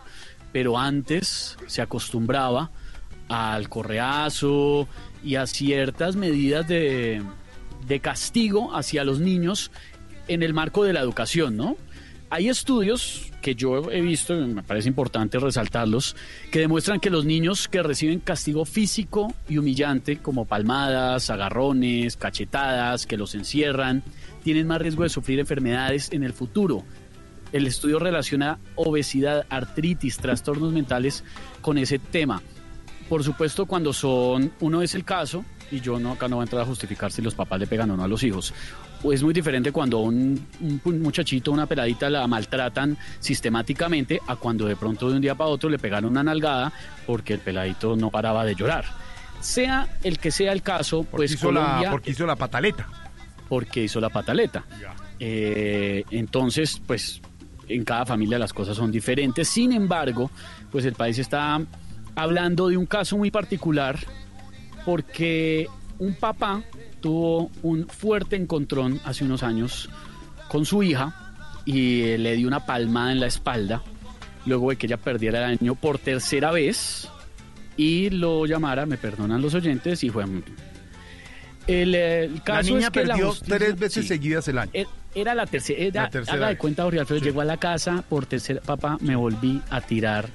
pero antes se acostumbraba al correazo y a ciertas medidas de, de castigo hacia los niños en el marco de la educación, ¿no? Hay estudios que yo he visto, me parece importante resaltarlos, que demuestran que los niños que reciben castigo físico y humillante, como palmadas, agarrones, cachetadas, que los encierran, tienen más riesgo de sufrir enfermedades en el futuro. El estudio relaciona obesidad, artritis, trastornos mentales con ese tema. Por supuesto, cuando son, uno es el caso, y yo no acá no voy a entrar a justificar si los papás le pegan o no a los hijos. Es muy diferente cuando un, un muchachito, una peladita la maltratan sistemáticamente a cuando de pronto de un día para otro le pegaron una nalgada porque el peladito no paraba de llorar. Sea el que sea el caso, pues hizo la- Colombia- porque hizo la pataleta. porque hizo la pataleta. Eh, entonces, pues en cada familia las cosas son diferentes. Sin embargo, pues el país está hablando de un caso muy particular porque un papá tuvo un fuerte encontrón hace unos años con su hija y eh, le dio una palmada en la espalda luego de que ella perdiera el año por tercera vez y lo llamara, me perdonan los oyentes, y fue... El, eh, el La caso niña es que la perdió justicia- tres veces sí. seguidas el año. Er- Era la tercera. Era, La tercera haga de cuenta, Jorge Alfredo Sí. llegó a la casa por tercera. Papá, me volví a tirar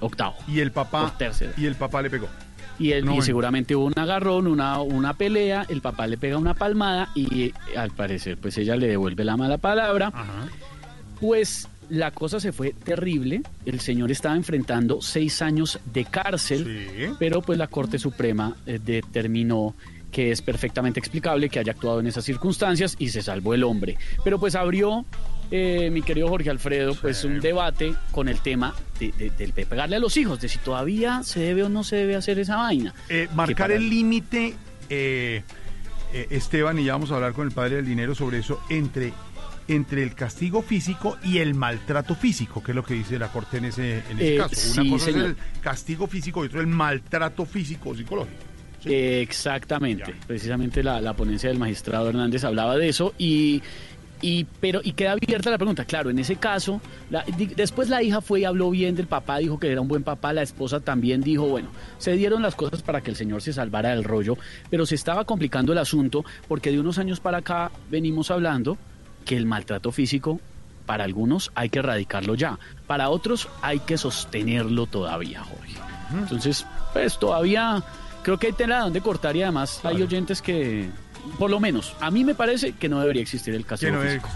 octavo. Y el papá, y el papá le pegó. Y, él, No, y bueno. seguramente hubo un agarrón, una, una pelea, el papá le pega una palmada y eh, al parecer pues ella le devuelve la mala palabra. Pues la cosa se fue terrible, el señor estaba enfrentando seis años de cárcel, pero pues la Corte Suprema eh, determinó que es perfectamente explicable que haya actuado en esas circunstancias y se salvó el hombre. Pero pues abrió, eh, mi querido Jorge Alfredo, pues un debate con el tema de, de- del de pegarle a los hijos, de si todavía se debe o no se debe hacer esa vaina. Eh, marcar el límite, eh, Esteban, y ya vamos a hablar con el padre del dinero sobre eso, entre, entre el castigo físico y el maltrato físico, que es lo que dice la Corte en ese, en ese Eh, caso. sí, Una cosa señor. es el castigo físico y otro el maltrato físico o psicológico. Exactamente. Precisamente la, la ponencia del magistrado Hernández hablaba de eso y, y, pero, y queda abierta la pregunta. Claro, en ese caso, la- di- después la hija fue y habló bien del papá, dijo que era un buen papá, la esposa también dijo, bueno, se dieron las cosas para que el señor se salvara del rollo, pero se estaba complicando el asunto porque de unos años para acá venimos hablando que el maltrato físico para algunos hay que erradicarlo ya, para otros hay que sostenerlo todavía, Jorge. Entonces, pues todavía creo que hay tela donde cortar y además hay oyentes que, por lo menos, a mí me parece que no debería existir el caso Que no debe físico.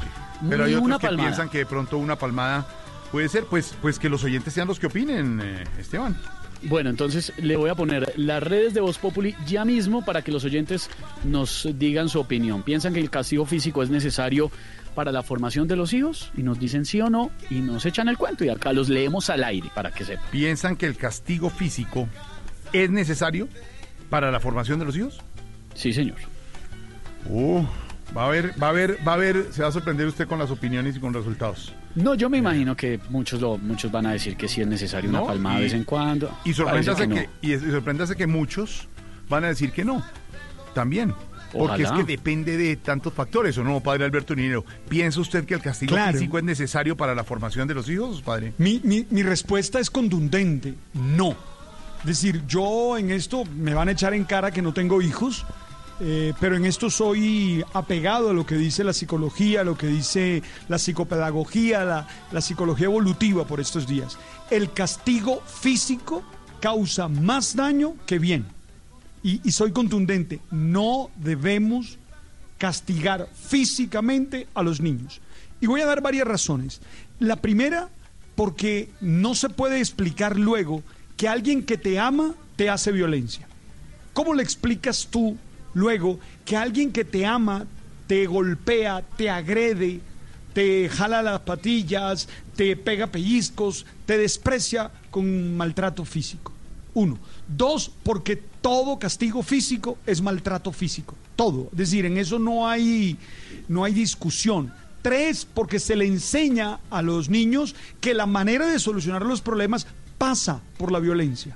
Pero hay otros una que palmada. piensan que de pronto una palmada puede ser, pues, pues que los oyentes sean los que opinen, eh, Esteban. Bueno, entonces le voy a poner las redes de Voz Populi ya mismo para que los oyentes nos digan su opinión. ¿Piensan que el castigo físico es necesario para la formación de los hijos? Y nos dicen sí o no y nos echan el cuento y acá los leemos al aire para que sepan. Piensan que el castigo físico es necesario para la formación de los hijos? Sí, señor. Uh, va a ver, va a ver, va a ver, se va a sorprender usted con las opiniones y con resultados. No, yo me imagino que muchos lo, muchos van a decir que sí es necesario una ¿No? palmada de vez en cuando. Y sorpréndase que, y, es- y sorpréndase que muchos van a decir que no. También. Porque Ojalá. es que depende de tantos factores, ¿o no, padre Alberto Ninero? ¿Piensa usted que el castigo Claro. físico es necesario para la formación de los hijos, padre? Mi, mi- mi respuesta es contundente, no. Es decir, yo en esto me van a echar en cara que no tengo hijos, eh, pero en esto soy apegado a lo que dice la psicología, a lo que dice la psicopedagogía, la, psicología evolutiva por estos días. El castigo físico causa más daño que bien. Y, y soy contundente, no debemos castigar físicamente a los niños. Y voy a dar varias razones. La primera, porque no se puede explicar luego que alguien que te ama te hace violencia. ¿Cómo le explicas tú luego que alguien que te ama te golpea, te agrede, te jala las patillas, te pega pellizcos, te desprecia con maltrato físico? Uno. Dos, porque todo castigo físico es maltrato físico. Todo. Es decir, en eso no hay, no hay discusión. Tres, porque se le enseña a los niños que la manera de solucionar los problemas pasa por la violencia.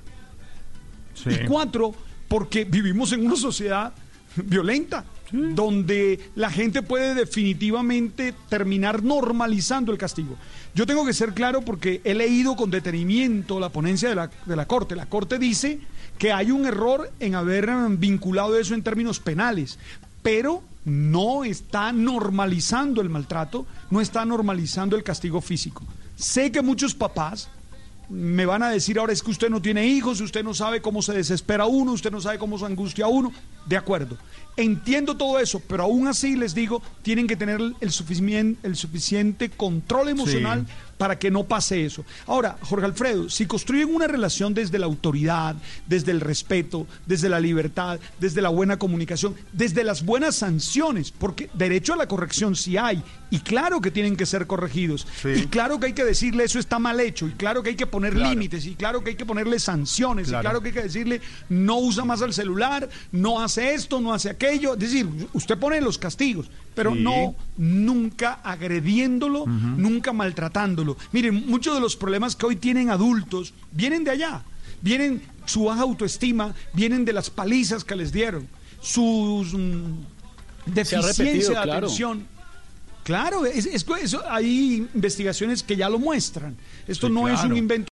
Y cuatro, porque vivimos en una sociedad violenta, donde la gente puede definitivamente terminar normalizando el castigo. Yo tengo que ser claro porque he leído con detenimiento la ponencia de la, de la Corte. La Corte dice que hay un error en haber vinculado eso en términos penales, pero no está normalizando el maltrato, no está normalizando el castigo físico. Sé que muchos papás me van a decir ahora es que usted no tiene hijos, usted no sabe cómo se desespera uno, usted no sabe cómo se angustia uno. De acuerdo. Entiendo todo eso, pero aún así les digo, tienen que tener el suficiente, el suficiente control emocional Sí. Para que no pase eso. Ahora, Jorge Alfredo, si construyen una relación desde la autoridad, desde el respeto, desde la libertad, desde la buena comunicación, desde las buenas sanciones, porque derecho a la corrección sí hay, y claro que tienen que ser corregidos, y claro que hay que decirle eso está mal hecho, y claro que hay que poner Claro. límites, y claro que hay que ponerle sanciones, Claro. y claro que hay que decirle no usa más el celular, no hace esto, no hace aquello, es decir, usted pone los castigos, pero Sí. no nunca agrediéndolo, nunca maltratándolo. Miren, muchos de los problemas que hoy tienen adultos vienen de allá, vienen su baja autoestima, vienen de las palizas que les dieron, sus mm, deficiencia de claro. atención. Claro, es, es- eso- hay investigaciones que ya lo muestran. Esto Sí, no es un claro. invento